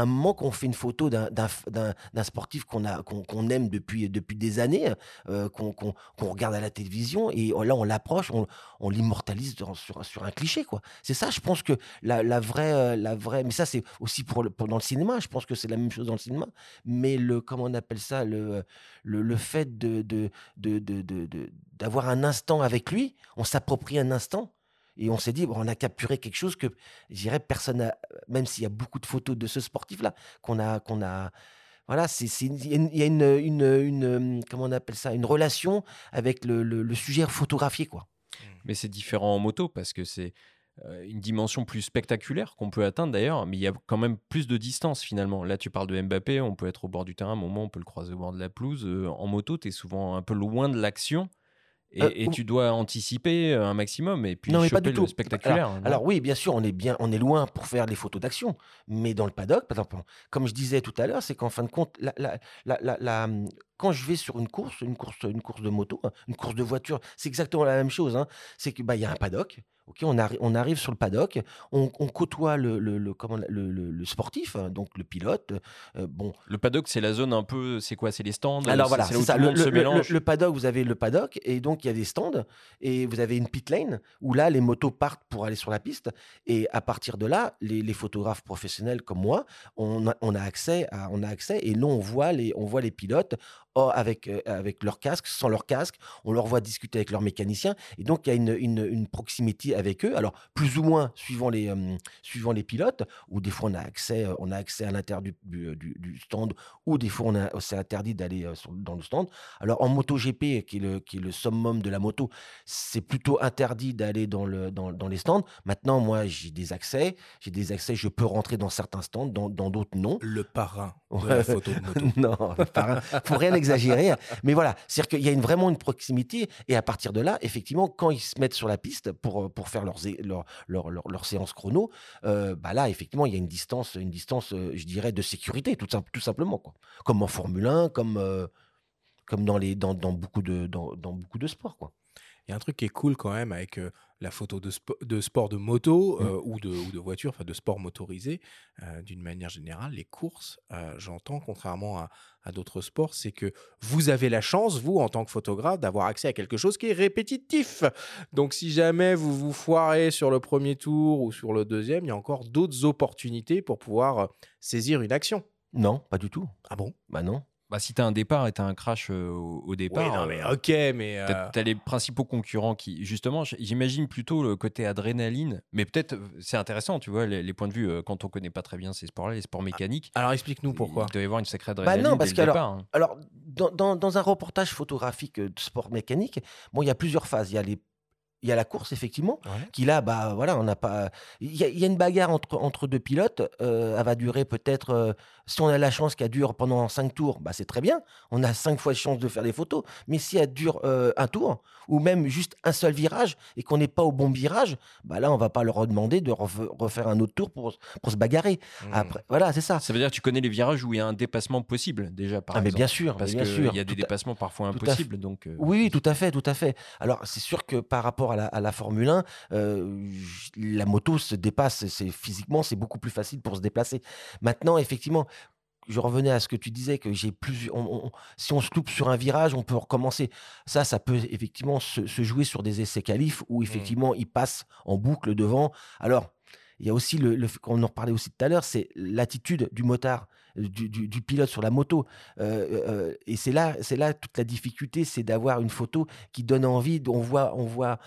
un moment qu'on fait une photo d'un sportif qu'on aime depuis, depuis des années, euh, qu'on regarde à la télévision, et là on l'approche, on, on l'immortalise sur, sur un cliché. quoi. C'est ça, je pense que la, la, vraie, euh, la vraie... Mais ça, c'est aussi pour, le, dans le cinéma, je pense que c'est la même chose dans le cinéma, mais le, comment on appelle ça, le, le, le fait de, de, de, de d'avoir un instant avec lui, on s'approprie un instant, et on s'est dit, on a capturé quelque chose que, je dirais, personne même s'il y a beaucoup de photos de ce sportif-là, qu'on a, qu'on a, voilà, il y a une, une, comment on appelle ça, une relation avec le, le, sujet photographié, quoi. Mmh. Mais c'est différent en moto parce que c'est euh, une dimension plus spectaculaire qu'on peut atteindre d'ailleurs, mais il y a quand même plus de distance finalement. Là, tu parles de Mbappé, on peut être au bord du terrain, à un moment, on peut le croiser au bord de la pelouse. Euh, en moto, tu es souvent un peu loin de l'action. Et, euh, tu dois anticiper un maximum et puis non, choper pas du le tout. spectaculaire. Alors, oui, bien sûr, on est bien, on est loin pour faire les photos d'action, mais dans le paddock, par exemple, comme je disais tout à l'heure, c'est qu'en fin de compte, la, la, la, quand je vais sur une course, une course, une course de moto, une course de voiture, c'est exactement la même chose. Hein. C'est que bah il y a un paddock, on, on, arrive sur le paddock, on, côtoie le, le, le, sportif, hein, donc le pilote. Euh, bon. Le paddock, c'est la zone un peu, c'est quoi? C'est les stands Alors voilà, c'est ça. Le, paddock, vous avez le paddock, et donc il y a des stands, et vous avez une pit lane, où là, les motos partent pour aller sur la piste, et à partir de là, les, photographes professionnels comme moi, on a, on a, accès, à, on a accès, et là, on voit les, on voit les pilotes oh, avec, euh, avec leur casque, sans leur casque, on leur voit discuter avec leur mécanicien, et donc il y a une, une, une proximité avec eux. Alors, plus ou moins suivant les, suivant les pilotes, ou des fois on a accès, on a accès à l'intérieur du, du, stand, ou des fois on c'est interdit d'aller dans le stand. Alors, en MotoGP, qui est le, qui est le summum de la moto, c'est plutôt interdit d'aller dans, le, dans, dans, les stands. Maintenant, moi, j'ai des accès, j'ai des accès, je peux rentrer dans certains stands, dans d'autres non. Le parrain de la photo de moto. [LAUGHS] non, le parrain, rien exagérer. [LAUGHS] Mais voilà, c'est-à-dire qu'il y a vraiment une proximité, et à partir de là, effectivement, quand ils se mettent sur la piste pour, pour faire leur, séance chrono, euh, bah là, effectivement, il y a une distance, une distance euh, je dirais, de sécurité, tout, tout simplement. Quoi. Comme en Formule 1, comme, euh, comme dans, les, dans, dans, beaucoup de, dans, dans beaucoup de sports. Quoi. Il y a un truc qui est cool quand même avec la photo de, de, sport de moto mmh. ou, de, ou de voiture, enfin de sport motorisé, d'une manière générale, les courses, j'entends, contrairement à, à d'autres sports, c'est que vous avez la chance, vous, en tant que photographe, d'avoir accès à quelque chose qui est répétitif. Donc si jamais vous vous foirez sur le premier tour ou sur le deuxième, il y a encore d'autres opportunités pour pouvoir saisir une action. Non, pas du tout. Ah bon? Bah non. Bah, si tu as un départ et tu as un crash au, départ, non, mais ok, mais. Tu as, les principaux concurrents qui. Justement, j'imagine plutôt le côté adrénaline, mais peut-être c'est intéressant, tu vois, les, points de vue quand on connaît pas très bien ces sports-là, les sports mécaniques. Alors explique-nous pourquoi. Il doit y avoir une sacrée adrénaline. Bah non, parce que alors, hein. alors dans, dans, un reportage photographique de sport mécanique, bon, il y a plusieurs phases. Il y a les il y a la course effectivement qui là bah voilà on n'a pas il y, a une bagarre entre entre deux pilotes euh, elle va durer peut-être euh, si on a la chance qu'elle dure pendant cinq tours bah c'est très bien. On a cinq fois de chance de faire des photos. Mais si elle dure euh, un tour ou même juste un seul virage et qu'on n'est pas au bon virage bah là on va pas leur demander de refaire un autre tour pour pour se bagarrer. Mmh. après voilà c'est ça. Ça veut dire que tu connais les virages où il y a un dépassement possible déjà par ah, mais bien sûr parce bien sûr. il y a des dépassements parfois impossibles donc oui tout à fait tout à fait. Alors c'est sûr que par rapport à la, Formule 1, euh, la moto se dépasse. C'est physiquement, c'est beaucoup plus facile pour se déplacer. Maintenant, effectivement, je revenais à ce que tu disais, que j'ai plus. si on se loupe sur un virage, on peut recommencer. Ça, ça peut effectivement se, jouer sur des essais qualifs où mmh. effectivement il passe en boucle devant. Alors, il y a aussi le, on en parlait aussi tout à l'heure, c'est l'attitude du motard. Du, pilote sur la moto. Euh, euh, et c'est là, c'est là toute la difficulté, c'est d'avoir une photo qui donne envie. On voit, on voit,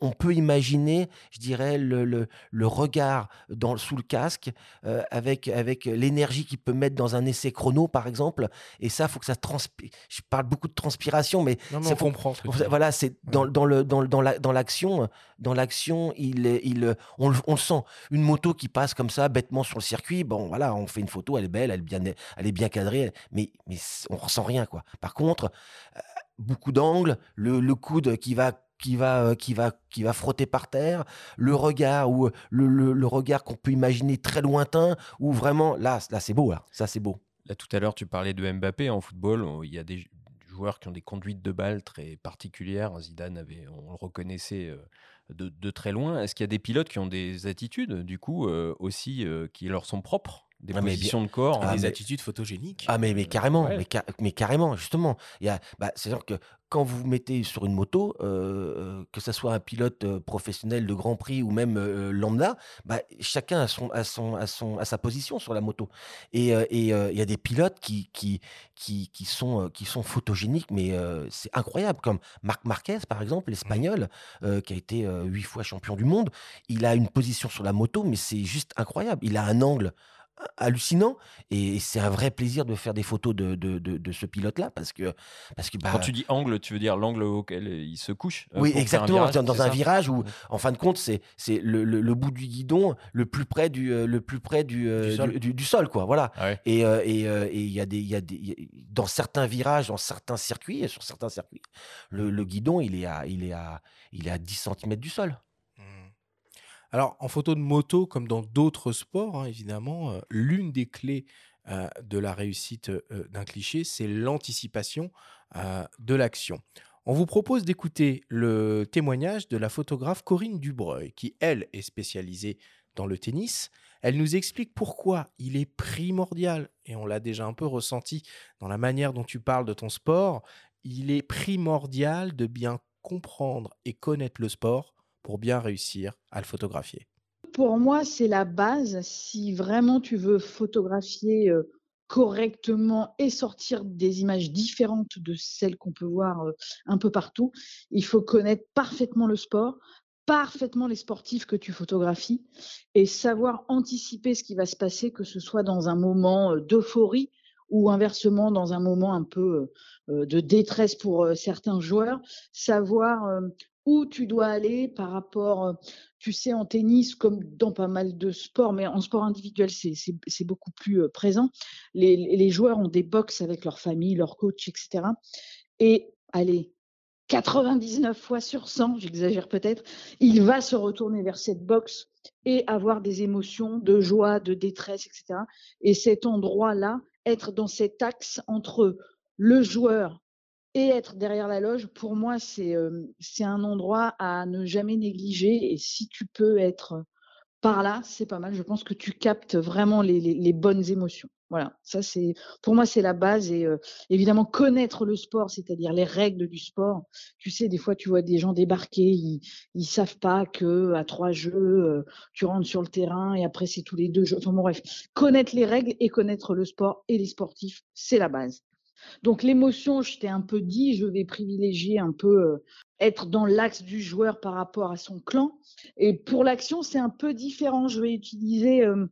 on peut imaginer, je dirais, le, le, regard dans, sous le casque euh, avec, avec l'énergie qu'il peut mettre dans un essai chrono, par exemple. Et ça, il faut que ça transpire. Je parle beaucoup de transpiration, mais non, on comprend. voilà, c'est dans, dans, le, dans, dans, la, dans l'action, dans l'action, il, il, on, le sent. Une moto qui passe comme ça, bêtement sur le circuit, bon, voilà, on fait une photo, elle est belle, elle est bien, elle est bien cadrée, mais, mais on ressent rien, quoi. Par contre, euh, beaucoup d'angles, le, le coude qui va qui va, euh, qui va, qui va frotter par terre, le regard ou le, le, regard qu'on peut imaginer très lointain, ou vraiment là, là c'est beau là, ça c'est beau. Là tout à l'heure tu parlais de Mbappé en football, il y a des joueurs qui ont des conduites de balles très particulières. Zidane avait, on le reconnaissait euh, de, de très loin. Est-ce qu'il y a des pilotes qui ont des attitudes du coup euh, aussi qui leur sont propres? Des ah, positions de corps, ah, des attitudes photogéniques. Ah mais, mais carrément, mais, mais, carrément, justement. Il y a, bah, c'est-à-dire que quand vous vous mettez sur une moto, euh, euh, que ce soit un pilote euh, professionnel de Grand Prix ou même lambda, bah, chacun a, son, a, son, a, son, a sa position sur la moto. Et il y a des pilotes qui, qui, qui, qui, sont, qui sont photogéniques, mais c'est incroyable, comme Marc Marquez, par exemple, l'espagnol, qui a été huit fois champion du monde. Il a une position sur la moto, mais c'est juste incroyable. Il a un angle hallucinant et c'est un vrai plaisir de faire des photos de, de, de, ce pilote là parce que parce que bah quand tu dis angle tu veux dire l'angle auquel il se couche euh, oui exactement dans un virage où en fin de compte c'est c'est le, le, bout du guidon le plus près du euh, le plus près du, euh, du, sol. quoi voilà. Ah et et il y a des il y a des dans certains virages dans certains circuits sur certains circuits le, le guidon il est à il est à il est à 10 cm du sol alors, en photo de moto, comme dans d'autres sports, hein, évidemment, euh, l'une des clés euh, de la réussite euh, d'un cliché, c'est l'anticipation de l'action. On vous propose d'écouter le témoignage de la photographe Corinne Dubreuil, qui, elle, est spécialisée dans le tennis. Elle nous explique pourquoi il est primordial, et on l'a déjà un peu ressenti dans la manière dont tu parles de ton sport, il est primordial de bien comprendre et connaître le sport pour bien réussir à le photographier. Pour moi, c'est la base. Si vraiment tu veux photographier euh, correctement et sortir des images différentes de celles qu'on peut voir un peu partout. Il faut connaître parfaitement le sport, parfaitement les sportifs que tu photographies et savoir anticiper ce qui va se passer, que ce soit dans un moment d'euphorie ou inversement dans un moment un peu de détresse pour certains joueurs, savoir où tu dois aller par rapport tu sais, en tennis, comme dans pas mal de sports, mais en sport individuel, c'est beaucoup plus présent. Les, joueurs ont des box avec leur famille, leur coach, etc. Et allez, 99 fois sur 100, j'exagère peut-être, il va se retourner vers cette box et avoir des émotions de joie, de détresse, etc. Et cet endroit-là, être dans cet axe entre le joueur être derrière la loge, pour moi, c'est un endroit à ne jamais négliger. Et si tu peux être par là, c'est pas mal. Je pense que tu captes vraiment les, bonnes émotions. Voilà, ça c'est pour moi c'est la base et évidemment connaître le sport, c'est-à-dire les règles du sport. Tu sais, des fois tu vois des gens débarquer, ils, ils savent pas que à trois jeux tu rentres sur le terrain et après c'est tous les deux jeux. Enfin bon, bref, connaître les règles et connaître le sport et les sportifs, c'est la base. Donc l'émotion, je t'ai un peu dit, je vais privilégier un peu euh, être dans l'axe du joueur par rapport à son clan. Et pour l'action, c'est un peu différent. Je vais utiliser euh,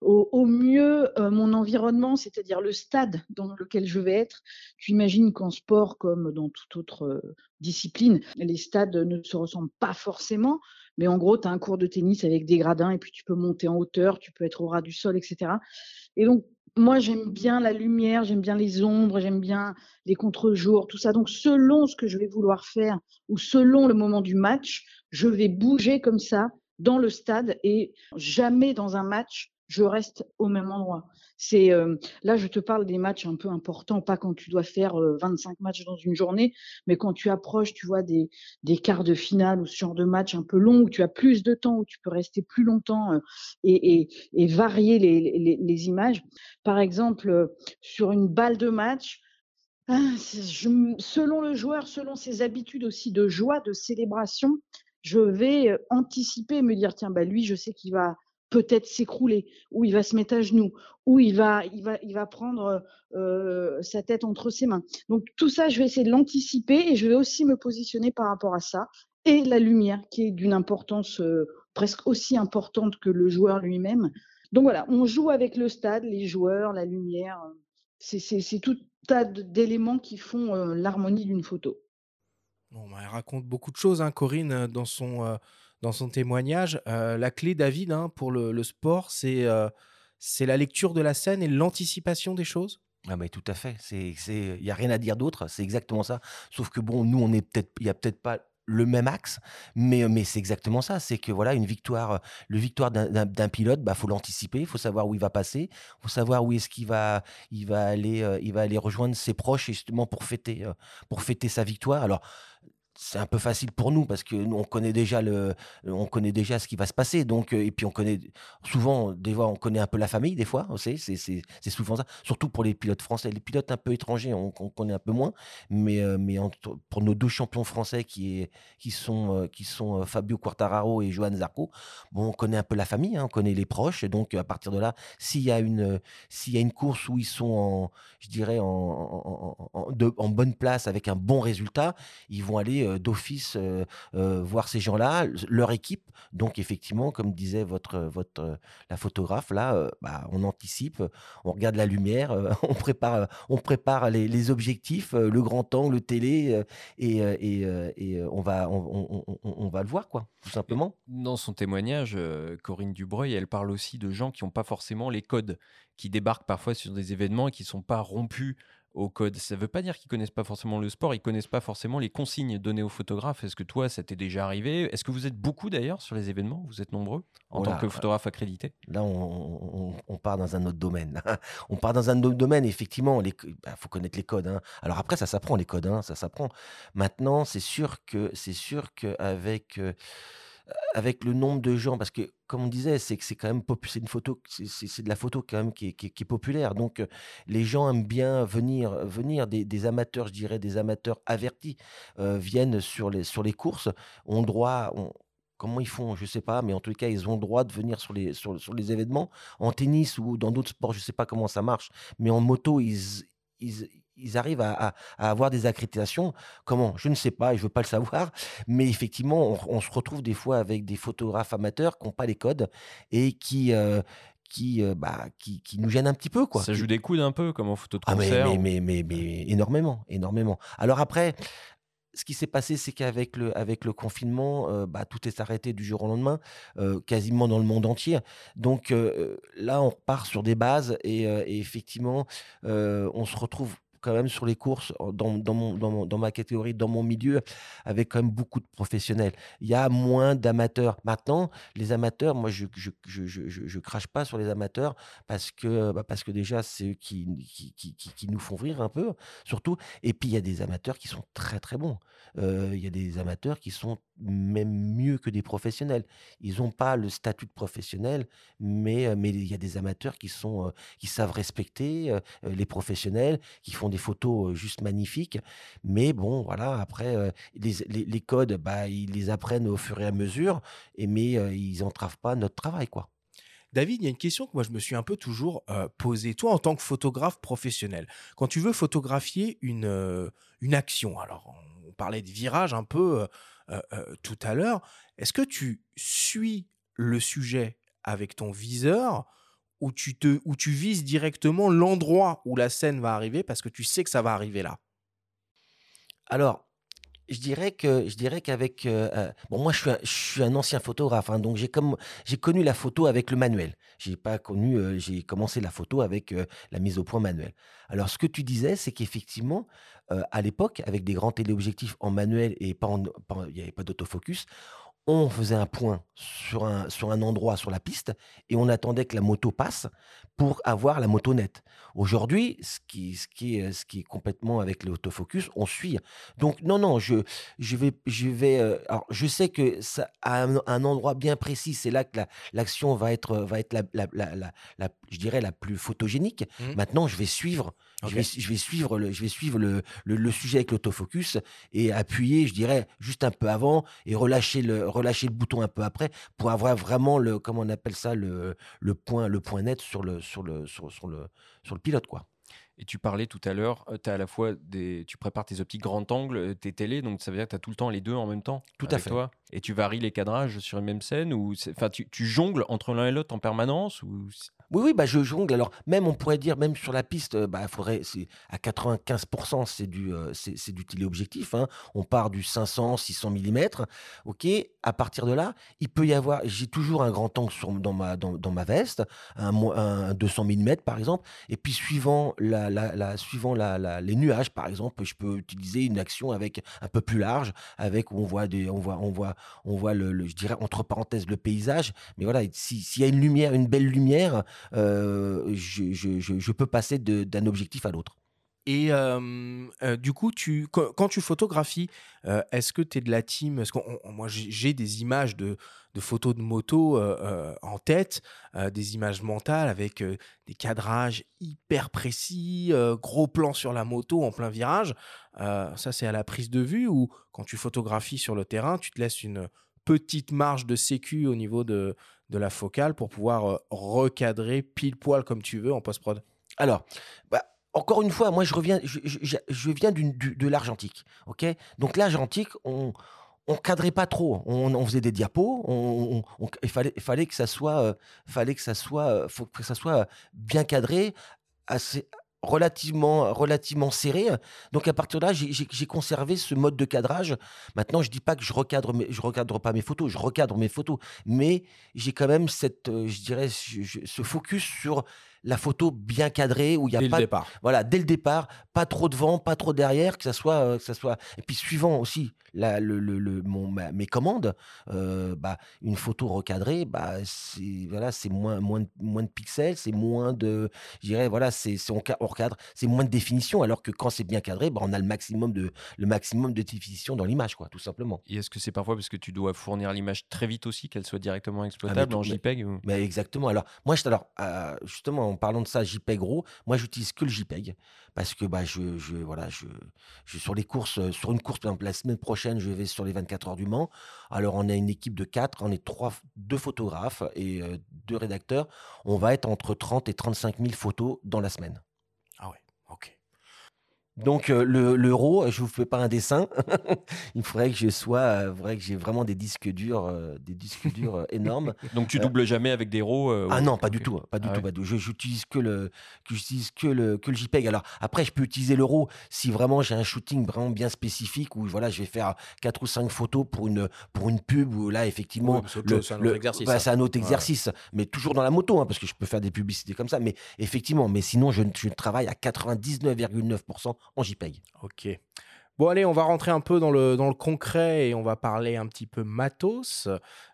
au, mieux euh, mon environnement, c'est-à-dire le stade dans lequel je vais être. Tu imagines qu'en sport, comme dans toute autre discipline, les stades ne se ressemblent pas forcément. Mais en gros, tu as un cours de tennis avec des gradins et puis tu peux monter en hauteur, tu peux être au ras du sol, etc. Et donc, moi, j'aime bien la lumière, j'aime bien les ombres, j'aime bien les contre-jours, tout ça. Donc, selon ce que je vais vouloir faire ou selon le moment du match, je vais bouger comme ça dans le stade et jamais dans un match, je reste au même endroit. C'est euh, là, je te parle des matchs un peu importants, pas quand tu dois faire 25 euh, matchs dans une journée, mais quand tu approches, tu vois, des, des quarts de finale ou ce genre de match un peu long où tu as plus de temps, où tu peux rester plus longtemps euh, et, et, et, varier les, les, les, images. Par exemple, sur une balle de match, ah, je, selon le joueur, selon ses habitudes aussi de joie, de célébration, je vais anticiper, me dire tiens bah lui, je sais qu'il va peut-être s'écrouler, ou il va se mettre à genoux, ou il va, il va, il va prendre euh, sa tête entre ses mains. Donc tout ça, je vais essayer de l'anticiper et je vais aussi me positionner par rapport à ça. Et la lumière, qui est d'une importance euh, presque aussi importante que le joueur lui-même. Donc voilà, on joue avec le stade, les joueurs, la lumière. C'est tout tas d'éléments qui font euh, l'harmonie d'une photo. Bon, bah, elle raconte beaucoup de choses, hein, Corinne, dans son dans son témoignage. Euh, la clé, David, hein, pour le, sport, c'est euh, c'est la lecture de la scène et l'anticipation des choses? Ah mais tout à fait, il y a rien à dire d'autre, c'est exactement ça. Sauf que bon, nous on est peut-être il y a peut-être pas le même axe, mais, mais c'est exactement ça. C'est que voilà, une victoire, le victoire d'un pilote, bah faut l'anticiper, il faut savoir où il va passer, il faut savoir où est-ce qu'il va, il va aller, euh, va aller rejoindre ses proches justement pour fêter, pour fêter sa victoire. Alors c'est un peu facile pour nous parce que nous on connaît déjà le on connaît déjà ce qui va se passer. Donc euh, et puis on connaît souvent des fois on connaît un peu la famille des fois c'est c'est souvent ça. Surtout pour les pilotes français. Les pilotes un peu étrangers on, connaît un peu moins. Mais euh, mais pour nos deux champions français qui est qui sont euh, qui sont Fabio Quartararo et Johan Zarco bon on connaît un peu la famille hein, on connaît les proches. Et donc à partir de là s'il y a une s'il y a une course où ils sont je dirais en en, en, en bonne place avec un bon résultat ils vont aller euh, d'office euh, euh, voir ces gens-là, leur équipe. Donc effectivement, comme disait votre, votre la photographe là, bah, on anticipe, on regarde la lumière, [LAUGHS] on prépare, on prépare les, objectifs, le grand angle, le télé, et, et, et on va on, on, on, va le voir quoi, tout simplement. Dans son témoignage, Corinne Dubreuil, elle parle aussi de gens qui n'ont pas forcément les codes, qui débarquent parfois sur des événements et qui ne sont pas rompus au code. Ça ne veut pas dire qu'ils connaissent pas forcément le sport, ils connaissent pas forcément les consignes données aux photographes. Est-ce que toi, ça t'est déjà arrivé? Est-ce que vous êtes beaucoup d'ailleurs sur les événements? Vous êtes nombreux en tant que photographe accrédité? Là, on, part dans un autre domaine. [LAUGHS] on part dans un autre domaine. Effectivement, il bah, faut connaître les codes. Hein. Alors après, ça s'apprend les codes. Hein, ça s'apprend. Maintenant, c'est sûr que c'est sûr qu'avec euh, avec le nombre de gens, parce que comme on disait, c'est que c'est quand même c'est une photo, c'est de la photo quand même qui est, qui populaire. Donc les gens aiment bien venir, venir des, amateurs, je dirais des amateurs avertis, viennent sur les sur les courses, ont droit, comment ils font, je sais pas, mais en tout cas, ils ont droit de venir sur les, sur, sur les événements. En tennis ou dans d'autres sports, je sais pas comment ça marche, mais en moto, ils, ils arrivent à, avoir des accréditations. Comment? Je ne sais pas, et je ne veux pas le savoir. [LAUGHS] Mais effectivement, on, se retrouve des fois avec des photographes amateurs qui n'ont pas les codes et qui, euh, qui, euh, bah, qui, qui, nous gênent un petit peu. Quoi. Ça joue des coudes un peu, comme en photo de concert ah mais, mais, mais, mais, énormément, énormément. Alors après, ce qui s'est passé, c'est qu'avec le, avec le confinement, euh, bah, tout est arrêté du jour au lendemain, quasiment dans le monde entier. Donc là, on repart sur des bases et, et effectivement, on se retrouve quand même sur les courses, dans, dans, mon, dans, dans, ma catégorie, dans mon milieu, avec quand même beaucoup de professionnels. Il y a moins d'amateurs. Maintenant, les amateurs, moi, je je, je, je, je, crache pas sur les amateurs parce que, bah parce que déjà, c'est eux qui qui, qui, qui, nous font rire un peu, surtout. Et puis, il y a des amateurs qui sont très, très bons. Euh, il y a des amateurs qui sont même mieux que des professionnels. Ils n'ont pas le statut de professionnel, mais, euh, mais il y a des amateurs qui, sont, euh, qui savent respecter les professionnels, qui font des photos juste magnifiques. Mais bon, voilà, après, les, les, codes, bah, ils les apprennent au fur et à mesure, et, mais ils n'entravent pas notre travail, quoi. David, il y a une question que moi je me suis un peu toujours posée. Toi, en tant que photographe professionnel, quand tu veux photographier une, une action, alors on parlait de virage un peu tout à l'heure, est-ce que tu suis le sujet avec ton viseur ou tu, te, ou tu vises directement l'endroit où la scène va arriver parce que tu sais que ça va arriver là. Alors, je dirais que je dirais qu'avec euh, euh, bon moi je suis un, je suis un ancien photographe hein, donc j'ai comme j'ai connu la photo avec le manuel. J'ai pas connu euh, j'ai commencé la photo avec la mise au point manuel. Alors ce que tu disais c'est qu'effectivement à l'époque avec des grands téléobjectifs en manuel et pas il n'y avait pas d'autofocus on faisait un point sur un, sur un endroit sur la piste et on attendait que la moto passe pour avoir la moto nette. Aujourd'hui, ce qui, ce, qui est, ce qui est complètement avec l'autofocus, on suit. Donc, non, non, je, je vais. Je, vais euh, alors, je sais que ça, à un, endroit bien précis, c'est là que l'action va être, va être la, la, la, je dirais, la plus photogénique. Mmh. Maintenant, je vais suivre je, vais, je, vais, suivre le, je vais suivre le, le, sujet avec l'autofocus et appuyer, je dirais, juste un peu avant et relâcher le, relâcher le bouton un peu après pour avoir vraiment le, comment on appelle ça, le, le, point, le point net sur le, sur le, sur, sur le, sur le pilote, quoi. Et tu parlais tout à l'heure, euh, tu à la fois des, tu prépares tes optiques grand angle, euh, tes télés, donc ça veut dire que tu as tout le temps les deux en même temps. Tout à fait. Toi, et tu varies les cadrages sur une même scène ou enfin tu, jongles entre l'un et l'autre en permanence ou oui, oui, bah, je jongle. Alors, même, on pourrait dire, même sur la piste, euh, bah, faudrait, c'est, à 95%, c'est du, euh, c'est, téléobjectif. Hein. On part du 500, 600 mm. OK. À partir de là, il peut y avoir, j'ai toujours un grand angle sur, dans, ma, dans, dans ma veste, un, un 200 mm, par exemple. Et puis, suivant, la, la, la suivant la, les nuages, par exemple, je peux utiliser une action avec un peu plus large, avec où on voit, des, on voit, on voit, on voit le, je dirais, entre parenthèses, le paysage. Mais voilà, s'il y a une lumière, une belle lumière, euh, je, peux passer d'un objectif à l'autre. Et du coup, tu, quand, tu photographies, est-ce que tu es de la team? Moi, j'ai des images de, photos de moto en tête, des images mentales avec des cadrages hyper précis, gros plan sur la moto en plein virage. ça, c'est à la prise de vue ou quand tu photographies sur le terrain, tu te laisses une petite marge de sécu au niveau de, de la focale pour pouvoir recadrer pile poil comme tu veux en post-prod? Alors, bah, encore une fois, moi je reviens, je, viens de l'argentique. ok? Donc l'argentique, on on cadrait pas trop. On, faisait des diapos. Il fallait, fallait que ça soit, euh, fallait que ça soit, euh, faut que ça soit bien cadré, assez, relativement, relativement serré. Donc à partir de là, j'ai conservé ce mode de cadrage. Maintenant, je dis pas que je recadre, je recadre pas mes photos, je recadre mes photos, mais j'ai quand même cette, euh, je dirais, ce focus sur la photo bien cadrée où il y a dès pas le départ. voilà dès le départ pas trop devant pas trop derrière que ça soit euh, que ça soit et puis suivant aussi la, le, le, le- mon, ma- mes commandes euh, bah une photo recadrée bah c'est voilà c'est moins moins de, moins de pixels c'est moins de je dirais voilà c'est on, on recadre c'est moins de définition alors que quand c'est bien cadré bah on a le maximum de le maximum de définition dans l'image quoi tout simplement Et est-ce que c'est parfois parce que tu dois fournir l'image très vite aussi, qu'elle soit directement exploitable tout- en mais- JPEG ou... Mais exactement. Alors, moi, je, alors, euh, justement, en parlant de ça, JPEG RAW, moi, j'utilise que le JPEG parce que bah, je, je, voilà, je, je, sur les courses, euh, sur une course, par exemple, la semaine prochaine, je vais sur les 24 heures du Mans. Alors, on a une équipe de quatre, on est trois, deux photographes et euh, deux rédacteurs. On va être entre 30 et 35 000 photos dans la semaine. Ah. Donc euh, le, le RAW, je vous fais pas un dessin. [LAUGHS] Il faudrait que je sois, euh, faudrait que j'ai vraiment des disques durs, euh, des disques durs euh, énormes. [LAUGHS] Donc tu Euh, doubles jamais avec des RAW euh, Ah non, pas du tout, pas du Ah tout, ouais. pas du tout. Je j'utilise que le, que j'utilise que le, que le JPEG. Alors après, je peux utiliser le RAW si vraiment j'ai un shooting vraiment bien spécifique où voilà, je vais faire quatre ou cinq photos pour une, pour une pub où là effectivement, Oui, c'est un autre exercice, bah, Ouais. exercice, mais toujours dans la moto, hein, parce que je peux faire des publicités comme ça. Mais effectivement, mais sinon, je, je travaille à 99,9% en JPEG. Ok. Bon, allez, on va rentrer un peu dans le, dans le concret et on va parler un petit peu matos.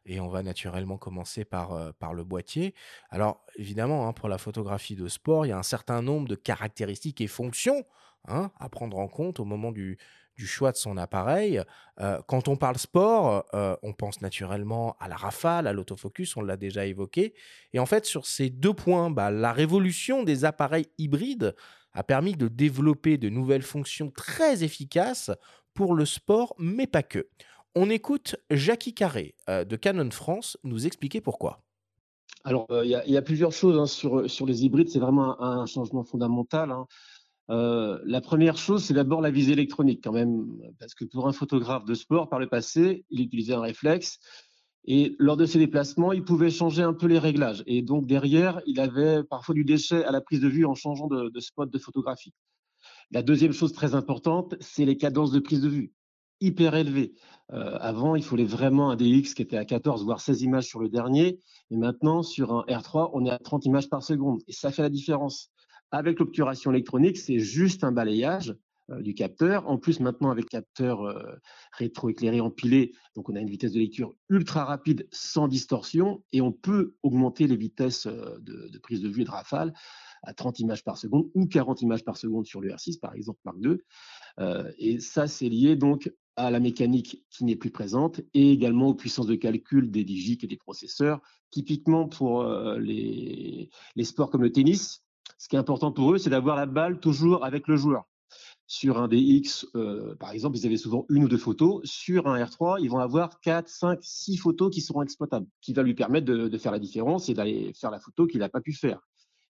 Et on va naturellement commencer par, euh, par le boîtier. Alors, évidemment, hein, pour la photographie de sport, il y a un certain nombre de caractéristiques et fonctions hein, à prendre en compte au moment du, du choix de son appareil. Euh, quand on parle sport, euh, on pense naturellement à la rafale, à l'autofocus, on l'a déjà évoqué. Et en fait, sur ces deux points, bah, la révolution des appareils hybrides a permis de développer de nouvelles fonctions très efficaces pour le sport, mais pas que. On écoute Jackie Carré euh, de Canon France nous expliquer pourquoi. Alors, euh, il y, a- plusieurs choses hein, sur, les hybrides. C'est vraiment un, un changement fondamental. hein. Euh, la première chose, c'est d'abord la visée électronique, quand même, parce que pour un photographe de sport, par le passé, il utilisait un réflexe. Et lors de ses déplacements, il pouvait changer un peu les réglages. Et donc, derrière, il avait parfois du déchet à la prise de vue en changeant de, spot de photographie. La deuxième chose très importante, c'est les cadences de prise de vue, hyper élevées. Euh, avant, il fallait vraiment un DX qui était à 14, voire 16 images sur le dernier. Et maintenant, sur un R3, on est à 30 images par seconde. Et ça fait la différence. Avec l'obturation électronique, c'est juste un balayage du capteur. En plus, maintenant, avec capteur euh, rétroéclairé empilé, donc on a une vitesse de lecture ultra rapide, sans distorsion. Et on peut augmenter les vitesses euh, de, prise de vue et de rafale à 30 images par seconde ou 40 images par seconde sur le R6, par exemple, Mark II. Euh, et ça, c'est lié donc à la mécanique qui n'est plus présente et également aux puissances de calcul des digiques et des processeurs. Typiquement pour euh, les sports comme le tennis, ce qui est important pour eux, c'est d'avoir la balle toujours avec le joueur. Sur un DX, euh, par exemple, ils avaient souvent une ou deux photos. Sur un R3, ils vont avoir 4, 5, 6 photos qui seront exploitables, qui va lui permettre de, faire la différence et d'aller faire la photo qu'il n'a pas pu faire.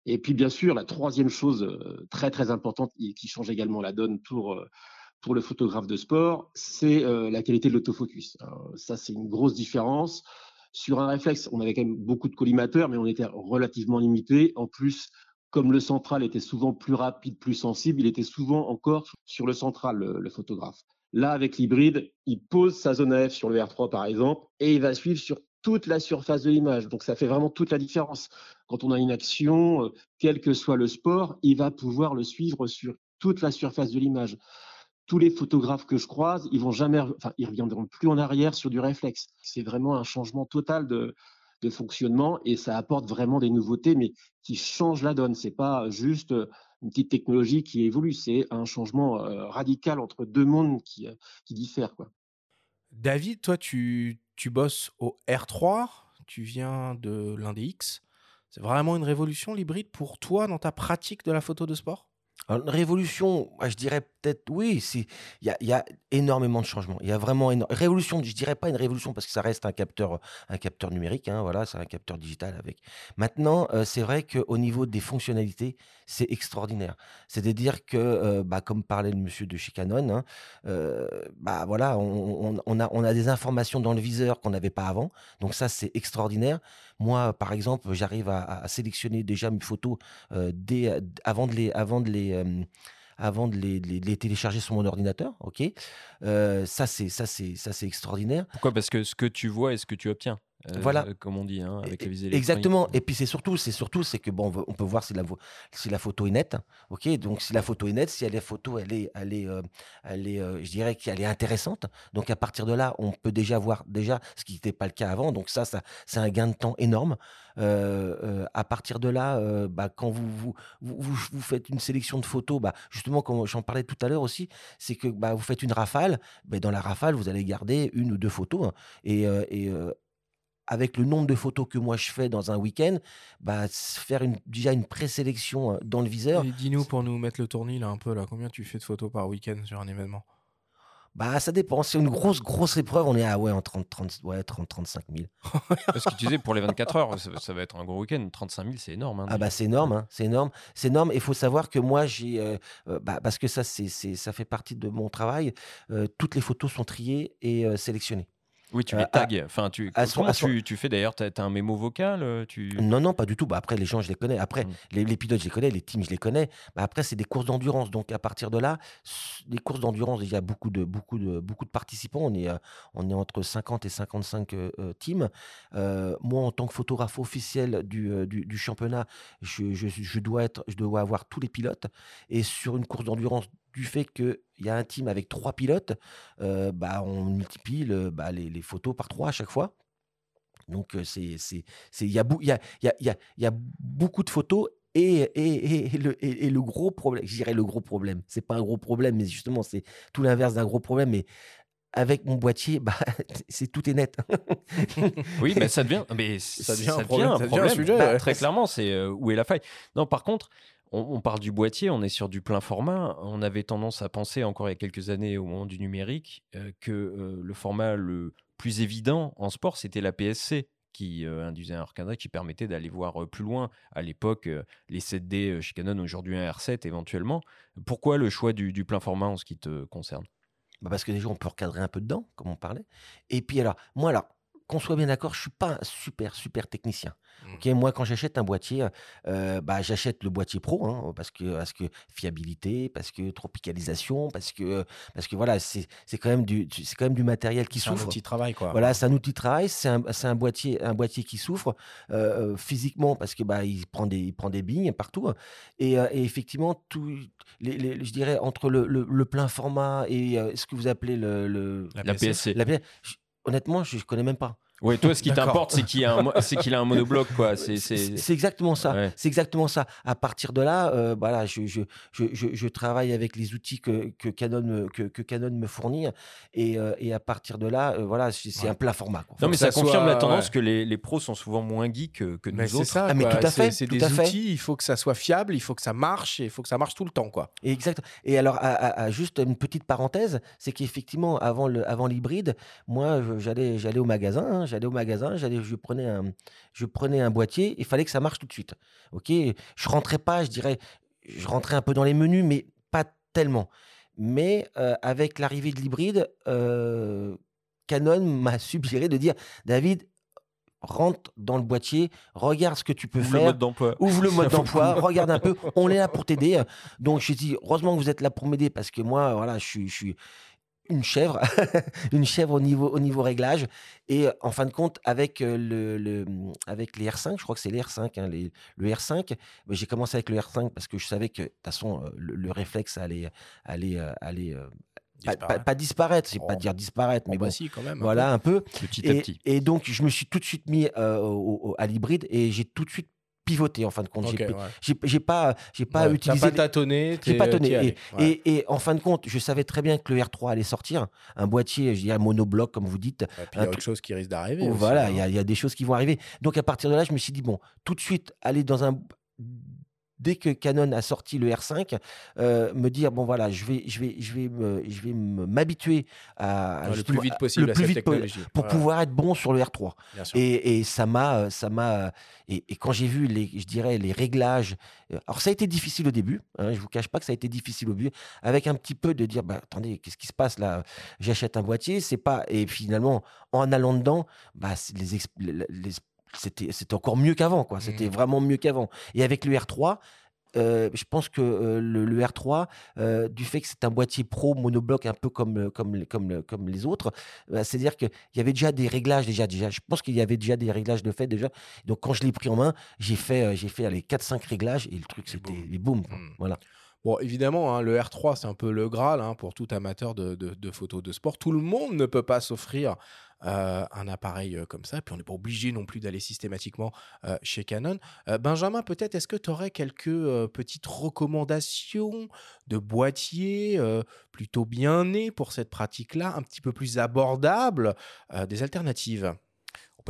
Et puis, bien sûr, la troisième chose euh, très, très importante et qui change également la donne pour, euh, pour le photographe de sport, c'est la qualité de l'autofocus. Ça, c'est une grosse différence. Sur un réflexe, on avait quand même beaucoup de collimateurs, mais on était relativement limité. En plus, comme le central était souvent plus rapide, plus sensible, il était souvent encore sur le central, le, photographe. Là, avec l'hybride, il pose sa zone AF sur le R3, par exemple, et il va suivre sur toute la surface de l'image. Donc, ça fait vraiment toute la différence. Quand on a une action, euh, quel que soit le sport, il va pouvoir le suivre sur toute la surface de l'image. Tous les photographes que je croise, ils vont jamais, ils reviendront plus en arrière sur du réflexe. C'est vraiment un changement total de, de fonctionnement et ça apporte vraiment des nouveautés, mais qui changent la donne. C'est pas juste une petite technologie qui évolue, c'est un changement euh, radical entre deux mondes qui, euh, qui diffèrent. Quoi. David, toi, tu, tu bosses au R3, tu viens de l'un des X. C'est vraiment une révolution, l'hybride, pour toi, dans ta pratique de la photo de sport? Alors, une révolution, je dirais peut-être oui. Il y a, y a énormément de changements. Il y a vraiment éno- révolution. Je dirais pas une révolution parce que ça reste un capteur, un capteur numérique. hein, voilà, c'est un capteur digital avec. Maintenant, euh, c'est vrai qu'au niveau des fonctionnalités, c'est extraordinaire. C'est-à-dire que, euh, bah, comme parlait le monsieur de chez Canon, hein, euh, bah voilà, on, a, des informations dans le viseur qu'on n'avait pas avant. Donc ça, c'est extraordinaire. Moi, par exemple, j'arrive à, sélectionner déjà mes photos avant de les, avant de les, télécharger sur mon ordinateur. Ok, Euh, ça c'est ça c'est ça c'est extraordinaire. Pourquoi? Parce que ce que tu vois et ce que tu obtiens. Voilà. comme on dit, hein, avec la visée Exactement. Et puis c'est surtout, c'est surtout, c'est que bon, on peut voir si la, si la photo est nette. Ok, donc si la photo est nette, si elle est photo, elle est, elle est, elle est, je dirais qu'elle est intéressante. Donc à partir de là, on peut déjà voir déjà ce qui n'était pas le cas avant. Donc ça, ça c'est un gain de temps énorme. à partir de là, bah, quand vous vous, vous, vous, faites une sélection de photos, bah, justement, comme j'en parlais tout à l'heure aussi, c'est que bah, vous faites une rafale. Bah, dans la rafale, vous allez garder une ou deux photos. Hein. et, et avec le nombre de photos que moi je fais dans un week-end, bah, faire une, déjà une présélection dans le viseur. Dis-nous pour nous mettre le tournis là un peu là, combien tu fais de photos par week-end sur un événement? Bah, ça dépend. C'est une grosse, grosse épreuve. On est à ouais, en 30, 30, ouais, 30 35 000. Parce que tu disais, pour les 24 heures, ça, va être un gros week-end. 35 000, c'est énorme. Hein, ah, bah, c'est énorme. Hein, c'est énorme. C'est énorme. Il faut savoir que moi, j'ai. Euh, bah, parce que ça, c'est, ça fait partie de mon travail. Euh, toutes les photos sont triées et sélectionnées. Oui, tu les tags. enfin, tu, tu, tu, fais d'ailleurs Tu as, un mémo vocal euh, tu... Non, non, pas du tout. Bah, après, les gens, je les connais. Après, mmh. les, les, pilotes, je les connais. Les teams, je les connais. Bah, après, c'est des courses d'endurance. Donc, à partir de là, les courses d'endurance, il y a beaucoup de, beaucoup, de, beaucoup de participants. On est, euh, on est entre 50 et 55 euh, teams. moi, en tant que photographe officiel du, du, du championnat, je, je, je, dois être, je dois avoir tous les pilotes. Et sur une course d'endurance du fait qu'il y a un team avec trois pilotes, euh, bah, on multiplie bah, les, photos par trois à chaque fois. Donc, il y, a, y, a, y, a, y a beaucoup de photos et, et, et, le, et, le, gros problème, je dirais le gros problème, c'est pas un gros problème, mais justement, c'est tout l'inverse d'un gros problème. Mais avec mon boîtier, bah, [LAUGHS] c'est tout est net. oui, mais [LAUGHS] ça devient, mais ça devient, un problème. sujet, bah, Très clairement, c'est euh, où est la faille. Non, par contre, on, parle du boîtier, on est sur du plein format. On avait tendance à penser encore il y a quelques années au moment du numérique euh, que euh, le format le plus évident en sport, c'était la PSC qui euh, induisait un recadré qui permettait d'aller voir plus loin. À l'époque, les 7D chez Canon, aujourd'hui un R7 éventuellement. Pourquoi le choix du, plein format en ce qui te concerne? Bah Parce que déjà, on peut recadrer un peu dedans, comme on parlait. Et puis alors, moi, alors, qu'on soit bien d'accord, je suis pas un super, super technicien. Mmh. moi, quand j'achète un boîtier, euh, bah, j'achète le boîtier pro, hein, parce, que, parce que fiabilité, parce que tropicalisation, parce que, parce que voilà, c'est quand, même du, quand même du matériel qui souffre. C'est un outil de travail, quoi. Voilà, c'est un outil de travail, c'est un, un, boîtier, un boîtier qui souffre euh, physiquement, parce que bah, il, prend des, il prend des billes partout. Hein. Et, euh, et effectivement, tout, les, je dirais, entre le, le, plein format et ce que vous appelez le, la, PSC. La honnêtement, je ne connais même pas. Oui, toi, ce qui t'importe, c'est qu'il a, un, qu'il a un monobloc, quoi. C'est, exactement ça. C'est exactement ça. À partir de là, euh, voilà, je, je, je, je, travaille avec les outils que, que, Canon, me, que, que Canon me fournit. Et, euh, et, à partir de là, euh, voilà, c'est un plat format. Non, mais ça, confirme la tendance que les, les, pros sont souvent moins geeks que, que nous autres. Ça, ah, mais tout à fait. C'est des outils, il faut que ça soit fiable, il faut que ça marche, et il faut que ça marche tout le temps, quoi. Exact. Et alors, à, juste une petite parenthèse, c'est qu'effectivement, avant l'hybride, avant moi, j'allais au magasin, hein, j'allais au magasin, j'allais, je prenais un, je prenais un boîtier, il fallait que ça marche tout de suite. Ok, je rentrais pas, je dirais, je rentrais un peu dans les menus, mais pas tellement. Mais euh, avec l'arrivée de l'hybride, euh, Canon [LAUGHS] m'a suggéré de dire, David, rentre dans le boîtier, regarde ce que tu peux ouvre faire. Le mode d'emploi. Ouvre le mode [LAUGHS] d'emploi, regarde un peu. On est là pour t'aider. Donc je dit, heureusement que vous êtes là pour m'aider parce que moi, voilà, je suis, je suis, une chèvre, [LAUGHS] une chèvre au niveau, au niveau réglage. Et en fin de compte, avec, le, le, avec les R5, je crois que c'est les R5, hein, les, le R5, bah, j'ai commencé avec le R5 parce que je savais que de toute façon, le, réflexe allait, allait, allait pas, disparaître, c'est pas oh. dire disparaître, mais bon, bah si, quand même, voilà un peu. Petit à petit. Et donc, je me suis tout de suite mis à l'hybride et j'ai tout de suite pivoter en fin de compte. j'ai pas, j'ai pas utilisé. pas tâtonné. J'ai pas tâtonné. Et, et, en fin de compte, je savais très bien que le R3 allait sortir. Un boîtier, je dirais monobloc, comme vous dites. il y a autre chose qui risque d'arriver. voilà, il y, hein. y, a des choses qui vont arriver. Donc à partir de là, je me suis dit, bon, tout de suite, aller dans un dès que Canon a sorti le R5, euh, me dire bon voilà, je vais, je vais, je vais, je vais m'habituer à, le plus vite possible le plus vite pour pouvoir être bon sur le R3. Et, et, ça m'a, ça m'a, et, quand j'ai vu les, je dirais les réglages, euh, alors ça a été difficile au début. Hein, je vous cache pas que ça a été difficile au début, avec un petit peu de dire bah attendez, qu'est-ce qui se passe là? J'achète un boîtier, c'est pas, et finalement en allant dedans, bah les, les c'était encore mieux qu'avant, quoi. C'était mmh. vraiment mieux qu'avant. Et avec le R3, je pense que le, R3, du fait que c'est un boîtier pro monobloc un peu comme, comme, comme, comme les autres, bah, c'est-à-dire qu'il y avait déjà des réglages, déjà, déjà. Je pense qu'il y avait déjà des réglages de fait déjà. Donc quand je l'ai pris en main, j'ai fait, j'ai fait les 4-5 réglages et le truc, c'était boum. boum mmh. Voilà. Bon, évidemment, hein, le R3, c'est un peu le Graal hein, pour tout amateur de, de, photos de sport. Tout le monde ne peut pas s'offrir euh, un appareil euh, comme ça. Puis on n'est pas obligé non plus d'aller systématiquement euh, chez Canon. Benjamin, peut-être, est-ce que tu aurais quelques petites recommandations de boîtiers plutôt bien nés pour cette pratique-là, un petit peu plus abordable, des alternatives?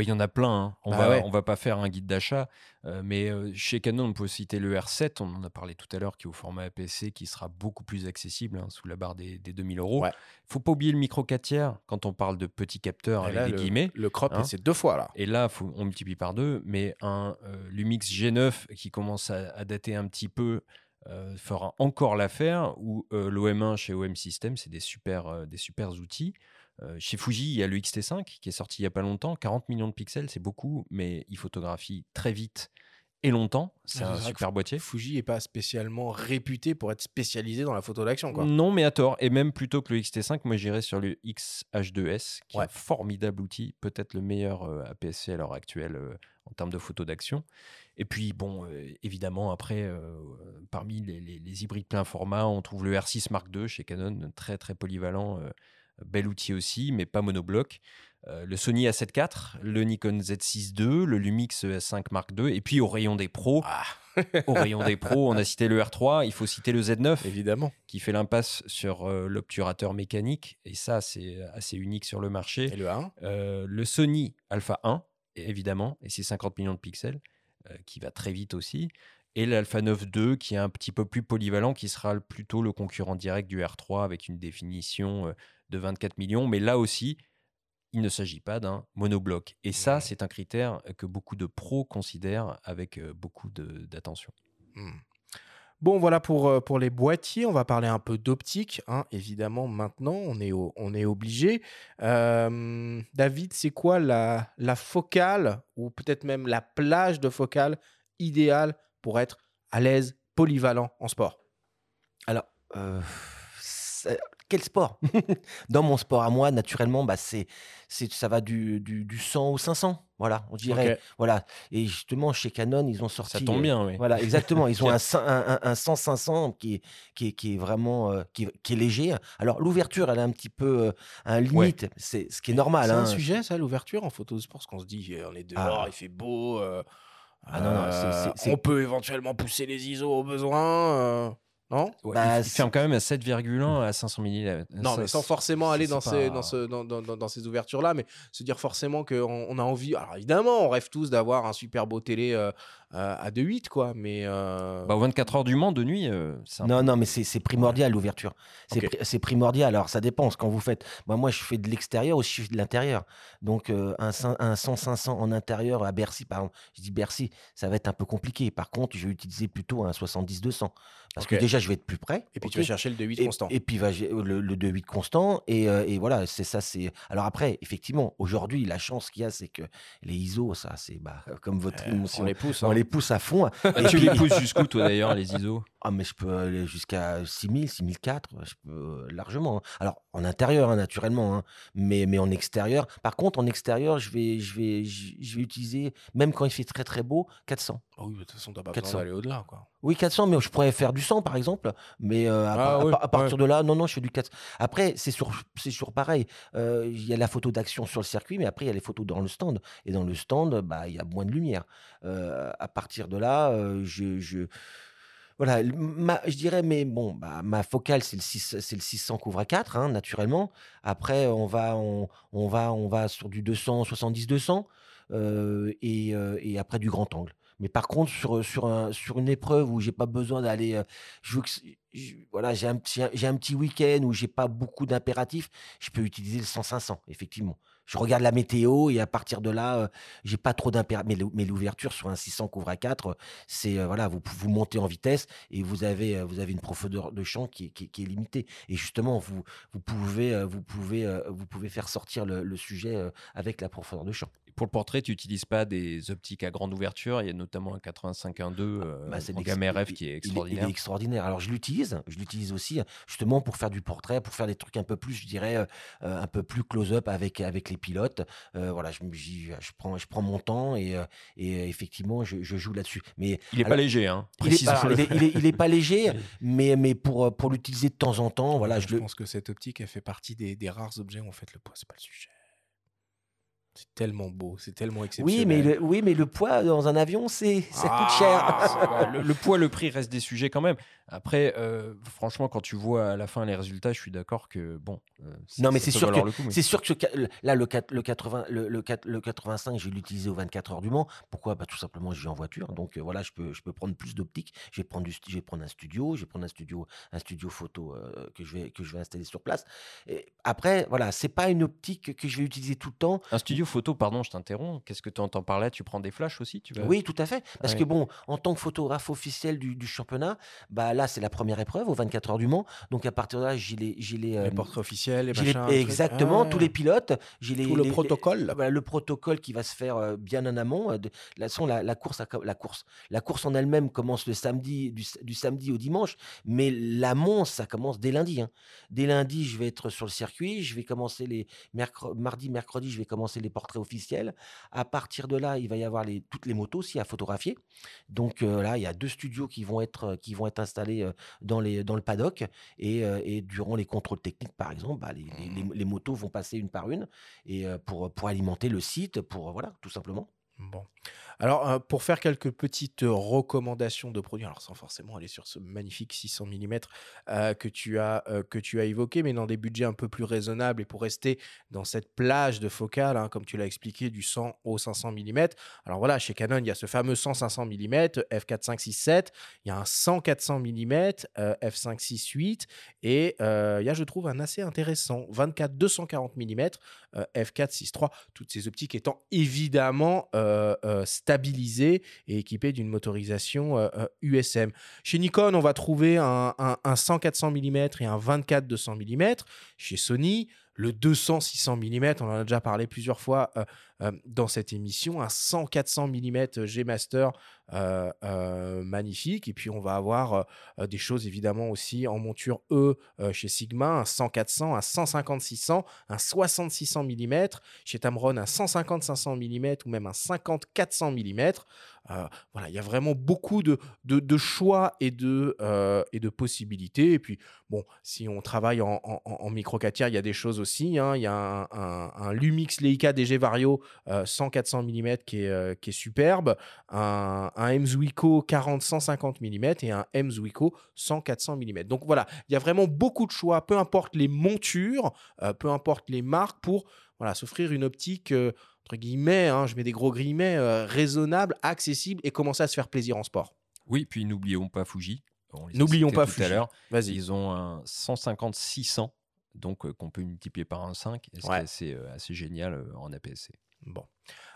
Il y en a plein. Hein. On, bah va, on va pas faire un guide d'achat, euh, mais euh, chez Canon, on peut citer le R7, on en a parlé tout à l'heure, qui est au format APC, qui sera beaucoup plus accessible, hein, sous la barre des, 2000 euros. Il faut pas oublier le micro 4 tiers quand on parle de petits capteurs avec des le, guillemets. Le crop, hein. c'est deux fois là. Et là, faut, on multiplie par deux, mais un euh, Lumix G9 qui commence à, dater un petit peu. fera encore l'affaire ou l'OM1 chez OM System, c'est des super, des super outils. Euh, chez Fuji, il y a le XT5 qui est sorti il n'y a pas longtemps. 40 millions de pixels, c'est beaucoup, mais il photographie très vite et longtemps. C'est un super boîtier. Fuji n'est pas spécialement réputé pour être spécialisé dans la photo d'action. Non, mais à tort. Et même plutôt que le XT5, moi j'irais sur le XH2S, qui est un formidable outil, peut-être le meilleur euh, APS-C à l'heure actuelle euh, en termes de photo d'action. Et puis, bon, évidemment, après, parmi les, les, hybrides plein format, on trouve le R6 Mark II chez Canon, très très polyvalent bel outil aussi, mais pas monobloc. Euh, le Sony A7 IV, le Nikon Z6 II, le Lumix S5 Mark II, et puis au rayon des pros, ah. au rayon des pros, on a cité le R3, il faut citer le Z9, évidemment, qui fait l'impasse sur euh, l'obturateur mécanique, et ça c'est assez unique sur le marché. Et le A1 euh, Le Sony Alpha 1, évidemment, et c'est 50 millions de pixels, qui va très vite aussi et l'Alpha 9 II qui est un petit peu plus polyvalent, qui sera plutôt le concurrent direct du R3 avec une définition de 24 millions. Mais là aussi, il ne s'agit pas d'un monobloc. Et ça, c'est un critère que beaucoup de pros considèrent avec euh, beaucoup d'attention. Mmh. Bon, voilà pour, euh, pour les boîtiers. On va parler un peu d'optique. Hein. Évidemment, maintenant, on est, on est obligé. David, c'est quoi la, la focale ou peut-être même la plage de focale idéale pour être à l'aise, polyvalent en sport? Alors, euh, quel sport? [LAUGHS] Dans mon sport à moi, naturellement, bah, c'est, c'est, ça va du, du, 100 au 500. Voilà, on dirait. Voilà. Et justement, chez Canon, ils ont sorti. Ça tombe bien, oui. Voilà, exactement. Ils [LAUGHS] ont un, un, un 100-500 qui est, qui, est, qui est vraiment euh, qui, est, léger. Alors, l'ouverture, elle est un petit peu euh, un limite. C'est ce qui est normal. C'est un hein. sujet, ça, l'ouverture en photo de sport, parce qu'on se dit, on est dehors, ah. il fait beau. Ah non, non, on peut éventuellement pousser les ISO au besoin. Non bah, Il ferme quand même à 7,1 à 500 mm. Non, mais sans forcément aller dans ces, dans, ce, dans, dans, dans, ces ouvertures-là, mais se dire forcément qu'on on a envie. Alors évidemment, on rêve tous d'avoir un super beau télé euh, euh, à 2,8, quoi. Mais. Euh... Bah, 24 heures du Mans de nuit. Euh, non, non, mais c'est primordial l'ouverture. C'est primordial. Alors ça dépend ce quand vous faites. Bah, moi, je fais de l'extérieur ou je fais de l'intérieur. Donc un, un 100-500 en intérieur à Bercy, par exemple. Je dis Bercy, ça va être un peu compliqué. Par contre, je vais utiliser plutôt un 70-200. Parce que déjà, je vais être plus près. Et puis tu vas chercher le 2.8 constant. Et puis le, le 2.8 constant. Et, euh, et voilà, c'est ça. c'est Alors après, effectivement, aujourd'hui, la chance qu'il y a, c'est que les ISO, ça, c'est bah, [LAUGHS] comme votre. Euh, on, les pousse. On hein. Les pousse à fond. et tu les pousses jusqu'où, toi, d'ailleurs, les ISO? Ah, mais je peux aller jusqu'à 6000, 6004, je peux euh, largement. Hein. Alors, en intérieur, hein, naturellement, hein, mais, mais en extérieur. Par contre, en extérieur, je vais, je, vais, je, vais utiliser, même quand il fait très très beau, 400. Ah oui, de toute façon, tu n'as pas 400. besoin d'aller au-delà. Quoi. Oui, 400, mais je pourrais faire du 100 par exemple. Mais euh, à, ah partir de là, non, non, je fais du 400. Après, c'est sur, sur pareil. Euh, il y a la photo d'action sur le circuit, mais après, il y a les photos dans le stand. Et dans le stand, bah, il y a moins de lumière. Euh, à partir de là, je, je voilà, je dirais, mais bon, bah, ma focale, c'est le, 6, c'est le 600 couvre à 4, hein, naturellement. Après, on va, on, va, on va sur du 200, 70-200, et, et après du grand angle. Mais par contre, sur, sur, un, sur une épreuve où j'ai pas besoin d'aller. Euh, voilà, j'ai un, un petit week-end où j'ai pas beaucoup d'impératifs, je peux utiliser le 100-500, effectivement. Je regarde la météo et à partir de là, euh, j'ai pas trop d'impératifs. Mais, l'ouverture sur un 600 couvre à 4, c'est euh, voilà, vous, vous montez en vitesse et vous avez, une profondeur de champ qui, est limitée. Et justement, vous, pouvez, faire sortir le sujet avec la profondeur de champ Pour le portrait, tu n'utilises pas des optiques à grande ouverture. Il y a notamment un 85-1.2 euh, bah, en gamme RF qui est extraordinaire. Il est, extraordinaire. Alors je l'utilise, je l'utilise aussi justement pour faire du portrait, pour faire des trucs un peu plus, je dirais, euh, un peu plus close-up avec, avec les pilotes. Euh, voilà, je, je, prends, je prends mon temps et, et effectivement, je, joue là-dessus. Mais il n'est pas léger, hein. Il est, pas léger, [LAUGHS] mais, mais pour, pour l'utiliser de temps en temps, voilà. Je, pense que cette optique, elle fait partie des, des rares objets où en fait le poids, c'est pas le sujet. C'est tellement beau, c'est tellement exceptionnel. Oui, mais le, oui, mais le poids dans un avion, c'est ça coûte cher. Ah, le, le, poids, le prix reste des sujets quand même. Après, euh, franchement, quand tu vois à la fin les résultats, je suis d'accord que bon. Euh, non, mais c'est sûr que c'est sûr que là le, le 80 le, le, le 85, j'ai l'utilisé aux 24 heures du Mans. Pourquoi? Bah tout simplement, je vais en voiture, donc euh, voilà, je peux je peux prendre plus d'optique. Je vais prendre du, je vais prendre un studio, je vais prendre un studio un studio photo que je vais que je vais installer sur place. Et après, voilà, c'est pas une optique que je vais utiliser tout le temps. Un studio photo, pardon, je t'interromps. Qu'est-ce que tu entends par là? Tu prends des flashs aussi tu Oui, tout à fait. Parce que bon, en tant que photographe officiel du, du championnat, bah là c'est la première épreuve aux 24 heures du Mans. Donc à partir de là, j'ai les, j'ai les, euh, portraits officiels, les machins, exactement, tous les pilotes. J'ai les, le protocole. le protocole qui va se faire euh, bien en amont. Euh, de, la, la, la, course, la course, la course en elle-même commence le samedi, du, samedi au dimanche, mais l'amont, ça commence dès lundi. Hein. Dès lundi, je vais être sur le circuit, je vais commencer les mardi, mercredi, je vais commencer les portraits officiels. À partir de là, il va y avoir les, toutes les motos aussi à photographier. Donc là, il y a deux studios qui vont être, qui vont être installés dans, les, dans le paddock. Et, et durant les contrôles techniques, par exemple, bah, les, les, les, motos vont passer une par une et pour, pour alimenter le site, pour voilà, tout simplement. Bon. Alors, euh, pour faire quelques petites recommandations de produits, alors sans forcément aller sur ce magnifique 600 mm euh, que, tu as, euh, que évoqué, mais dans des budgets un peu plus raisonnables et pour rester dans cette plage de focale, hein, comme tu l'as expliqué, du 100 au 500 mm. Alors voilà, chez Canon, il y a ce fameux 100-500 mm, f4.5.6.7, il y a un 100-400 mm, f5.6.8, et il y a, je trouve, un assez intéressant 24-240 mm, f4.6.3, toutes ces optiques étant évidemment stabilisé et équipé d'une motorisation USM. Chez Nikon, on va trouver un, 100-400 mm et un 24-200 mm. Chez Sony, le 200-600 mm, on en a déjà parlé plusieurs fois dans cette émission, un 100-400 mm G Master magnifique. Et puis on va avoir des choses évidemment aussi en monture E chez Sigma, un 100-400, un 150-600, un 60-600 mm. Chez Tamron, un 150-500 mm ou même un 50-400 mm. Euh, voilà, il y a vraiment beaucoup de, de, choix et de, euh, et de possibilités. Et puis, bon, si on travaille en, en, micro 4 tiers, il y a des choses aussi. Hein. Il y a un, Lumix Leica DG Vario 100-400 mm qui est, qui est superbe, un, un Mzuiko 40-150 mm et un Mzuiko 100-400 mm. Donc voilà, il y a vraiment beaucoup de choix, peu importe les montures, euh, peu importe les marques, pour voilà, s'offrir une optique entre guillemets, hein, je mets des gros guillemets, euh, raisonnable, accessible et commencer à se faire plaisir en sport. Oui, puis n'oublions pas Fuji. N'oublions pas tout à l'heure. Ils ont un 150-600, donc euh, qu'on peut multiplier par un 5, et c'est euh, assez, génial en APS-C. Bon.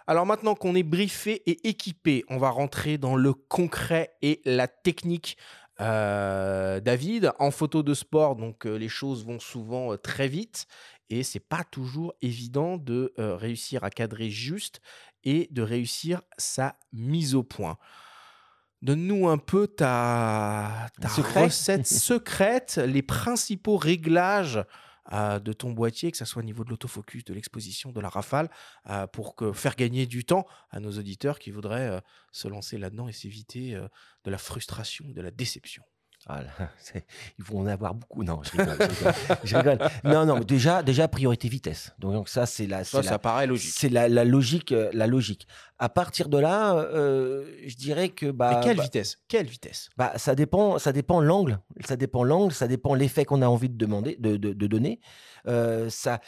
Alors maintenant qu'on est briefé et équipé, on va rentrer dans le concret et la technique. David, en photo de sport, donc les choses vont souvent très vite et c'est pas toujours évident de réussir à cadrer juste et de réussir sa mise au point. Donne-nous un peu ta, recette secrète, les principaux réglages de ton boîtier, que ce soit au niveau de l'autofocus, de l'exposition, de la rafale, pour que, faire gagner du temps à nos auditeurs qui voudraient se lancer là-dedans et s'éviter de la frustration, de la déception. Ah [LAUGHS] ils vont en avoir beaucoup. Non, je rigole. Non, non, déjà, déjà priorité vitesse. Donc, ça, c'est la. Ça, ça paraît logique. C'est la, logique, euh, la logique. À partir de là, euh, je dirais que bah. Mais quelle bah vitesse? Quelle vitesse? Bah, ça dépend, ça dépend l'angle. Ça dépend l'angle. Ça dépend l'effet qu'on a envie de demander, de, de, donner. Euh, ça.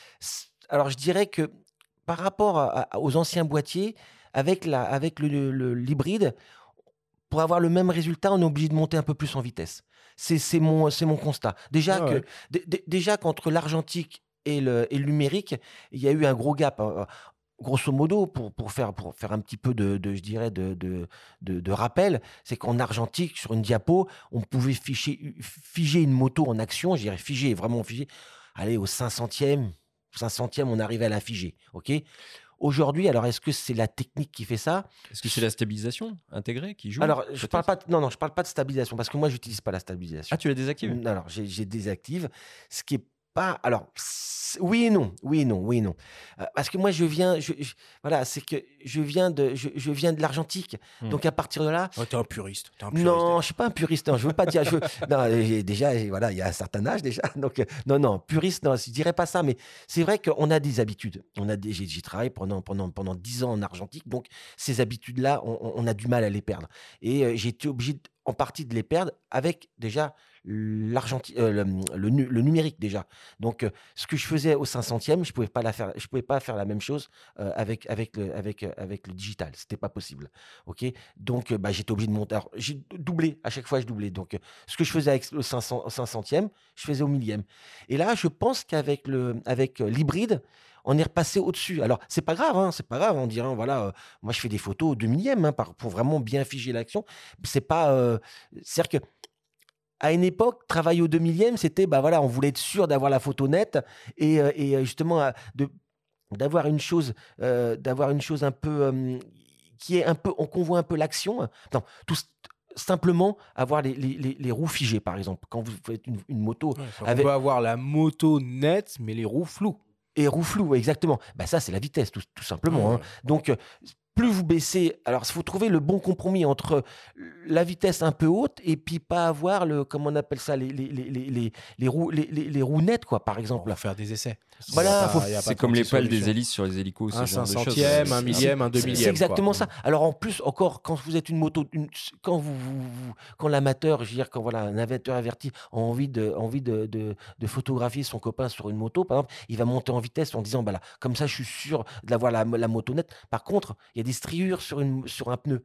Alors, je dirais que par rapport aux anciens boîtiers, avec la, avec le l'hybride, pour avoir le même résultat, on est obligé de monter un peu plus en vitesse. C'est mon, mon constat. Déjà, que, déjà qu'entre l'argentique et le, et le, numérique, il y a eu un gros gap. Hein. Grosso modo, pour, pour, faire, pour faire un petit peu de, je dirais, de, de, de, rappel, c'est qu'en argentique, sur une diapo, on pouvait figer, figer une moto en action, je dirais figer, vraiment figer. Allez, au 500e, 500e, on arrivait à la figer. OK? Aujourd'hui, alors est-ce que c'est la technique qui fait ça? Est-ce que c'est la stabilisation intégrée qui joue Alors, je parle pas. De, non, non, je parle pas de stabilisation parce que moi, j'utilise pas la stabilisation. Ah, tu la désactives? Alors, j'ai désactive. Ce qui est pas. Alors, oui et non, oui et non, oui et non. Euh, parce que moi, je viens, je, voilà, c'est que je viens de, je, viens de l'argentique. Hmm. Donc à partir de là. Oh, t'es un puriste. Es un puriste. Non, je suis pas un puriste. Non, je veux pas dire. Je [LAUGHS] non, déjà, voilà, il y a un certain âge déjà. [LAUGHS] Donc euh, non, non, puriste, non, je dirais pas ça. Mais c'est vrai qu'on a des habitudes. On a des, j'ai travaillé pendant pendant pendant dix ans en argentique. Donc ces habitudes-là, on, a du mal à les perdre. Et euh, j'ai été obligé en partie de les perdre avec déjà euh, le, le, numérique déjà. Donc, euh, ce que je faisais au 500e, je pouvais pas la faire, je pouvais pas faire la même chose euh, avec avec le avec avec le digital. C'était pas possible. Ok? Donc, bah, j'étais obligé de monter. J'ai doublé à chaque fois, je doublais. Donc, ce que je faisais avec le 500 500e, je faisais au millième. Et là, je pense qu'avec le avec l'hybride, on est repassé au-dessus. Alors, c'est pas grave, hein, c'est pas grave. On dirait, voilà, moi je fais des photos au 2 millième hein, pour vraiment bien figer l'action. C'est pas. C'est-à-dire que à une époque, travailler au 2 millième, c'était, bah voilà, on voulait être sûr d'avoir la photo nette et, euh, et euh, justement euh, de, d'avoir une chose, d'avoir une chose un peu qui est un peu, qu'on voit un peu l'action. Non, tout simplement avoir les, les, les, roues figées, par exemple. Quand vous faites une, moto, on peut avoir la moto nette, mais les roues floues. Et roues floues, exactement. Bah ça, c'est la vitesse, tout, tout simplement. Hein. Donc, plus vous baissez, alors il faut trouver le bon compromis entre la vitesse un peu haute et puis pas avoir le, comment on appelle ça, les, les, les, les, roues, les, les, roues nettes, quoi, par exemple. à faire des essais. Voilà, c'est comme les pales des hélices sur les hélicos. Un cinquantième, un millième, un deux millième. C'est exactement ça. Alors en plus, encore, quand vous êtes une moto, quand vous, quand l'amateur, je veux dire, quand voilà, un amateur averti a envie de, envie de, de, de, photographier son copain sur une moto, par exemple, il va monter en vitesse en disant, bah là, comme ça, je suis sûr d'avoir la, la moto nette. Par contre, il y a des striures sur, une, sur un pneu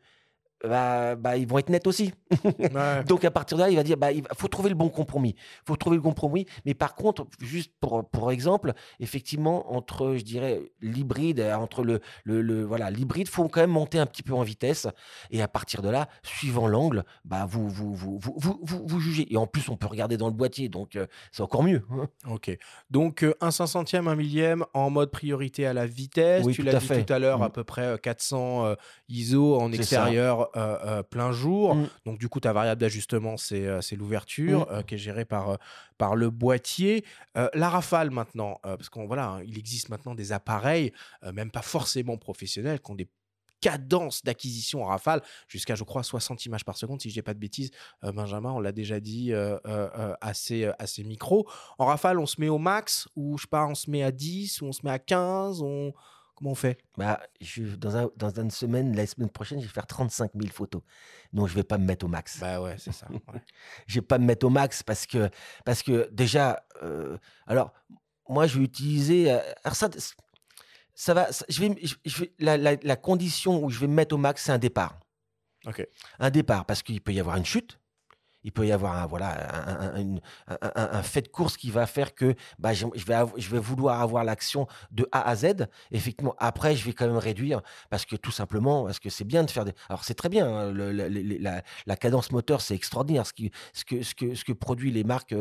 bah, bah, ils vont être nets aussi. [LAUGHS] Donc à partir de là, il va dire, bah, il faut trouver le bon compromis. Il faut trouver le compromis. Mais par contre, juste pour, pour exemple, effectivement, entre, je dirais, l'hybride, entre le, le, le voilà, l'hybride, faut quand même monter un petit peu en vitesse. Et à partir de là, suivant l'angle, bah, vous, vous, vous, vous, vous, vous, jugez. Et en plus, on peut regarder dans le boîtier, donc euh, c'est encore mieux. Hein. Ok. Donc euh, un cinquantième, un millième en mode priorité à la vitesse. tu l'as dit tout à l'heure, mmh. à peu près 400 euh, ISO en extérieur euh, euh, plein jour. Mmh. Donc, du coup, ta variable d'ajustement, c'est euh, l'ouverture mmh. qui est gérée par, par le boîtier. la rafale, maintenant, parce qu'on voilà, hein, il existe maintenant des appareils, même pas forcément professionnels, qui ont des cadences d'acquisition en rafale jusqu'à, je crois, 60 images par seconde, si je dis pas de bêtises. Benjamin, on l'a déjà dit assez, assez micro. En rafale, on se met au max, ou je sais pas, on se met à 10, ou on se met à 15, on Comment on fait? Bah, je, dans, un, dans une semaine, la semaine prochaine, je vais faire 35 000 photos. Donc, je vais pas me mettre au max. Bah ouais, c'est ça. [LAUGHS] je vais pas me mettre au max parce que, parce que déjà, euh, alors, moi, je vais utiliser. Euh, alors, ça, ça va. je vais, je vais la, la, la, condition où je vais me mettre au max, c'est un départ. Ok. Un départ, parce qu'il peut y avoir une chute il peut y avoir un, voilà, un, fait de course qui va faire que bah, je, vais je vais vouloir avoir l'action de A à Z. Effectivement, après, je vais quand même réduire parce que tout simplement, parce que c'est bien de faire des. Alors, c'est très bien, hein, la, cadence moteur, c'est extraordinaire. Ce, qui, ce, que, ce, que, ce que produit les marques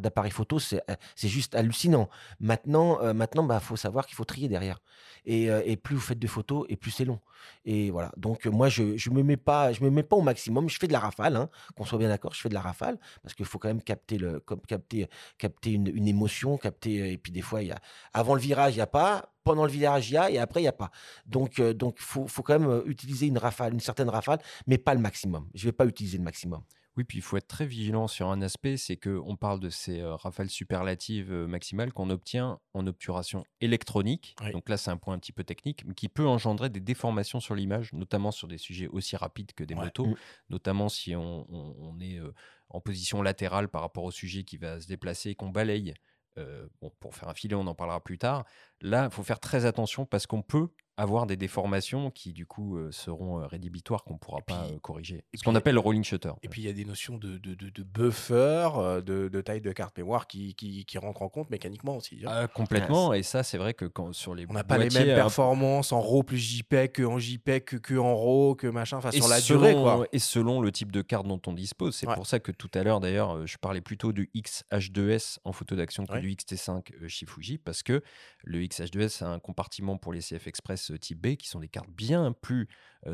d'appareils photo, c'est juste hallucinant. Maintenant, euh, maintenant, bah, faut savoir qu'il faut trier derrière. Et, euh, et, plus vous faites de photos, et plus c'est long. Et voilà. Donc, moi, je ne me, mets pas, je me mets pas au maximum. Je fais de la rafale, hein, qu'on soit bien d'accord, je fais de la rafale parce qu'il faut quand même capter le, capter, capter une, émotion, capter. Et puis des fois, il y a avant le virage, il y a pas. Pendant le virage, il y a et après, il y a pas. Donc, euh, donc, faut, faut quand même euh, utiliser une rafale, une certaine rafale, mais pas le maximum. Je vais pas utiliser le maximum. Oui, puis il faut être très vigilant sur un aspect, c'est qu'on parle de ces euh, rafales superlatives maximales qu'on obtient en obturation électronique. Donc là, c'est un point un petit peu technique, mais qui peut engendrer des déformations sur l'image, notamment sur des sujets aussi rapides que des motos, mmh. notamment si on, est en position latérale par rapport au sujet qui va se déplacer et qu'on balaye. bon, pour faire un filet, on en parlera plus tard. Là, il faut faire très attention parce qu'on peut avoir des déformations qui du coup euh, seront euh, rédhibitoires qu'on ne pourra pas euh, corriger. Ce qu'on appelle le rolling shutter. Et puis il y a des notions de, de, de, buffer, de, taille de carte mémoire qui, qui, qui, rentrent en compte mécaniquement aussi. Hein. Ah, complètement. et ça, c'est vrai que quand, sur les on n'a pas les mêmes performances en RAW plus JPEG que en JPEG que, que en RAW que machin. Enfin sur la durée quoi. Et selon le type de carte dont on dispose. C'est pour ça que tout à l'heure d'ailleurs, je parlais plutôt du XH2S en photo d'action que du XT5 chez Fuji parce que le XH2S a un compartiment pour les CF Express type B, qui sont des cartes bien plus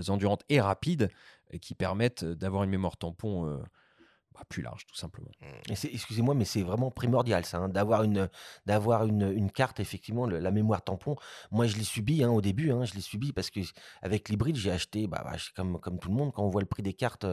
endurantes et rapides, et qui permettent d'avoir une mémoire tampon bah, plus large, tout simplement. Mmh. Excusez-moi, mais c'est vraiment primordial, ça, hein, d'avoir une, d'avoir une, une, carte, effectivement, la mémoire tampon. Moi, je l'ai subi hein, au début, hein, je l'ai subi parce que avec l'hybride, j'ai acheté, bah, bah comme, comme tout le monde, quand on voit le prix des cartes,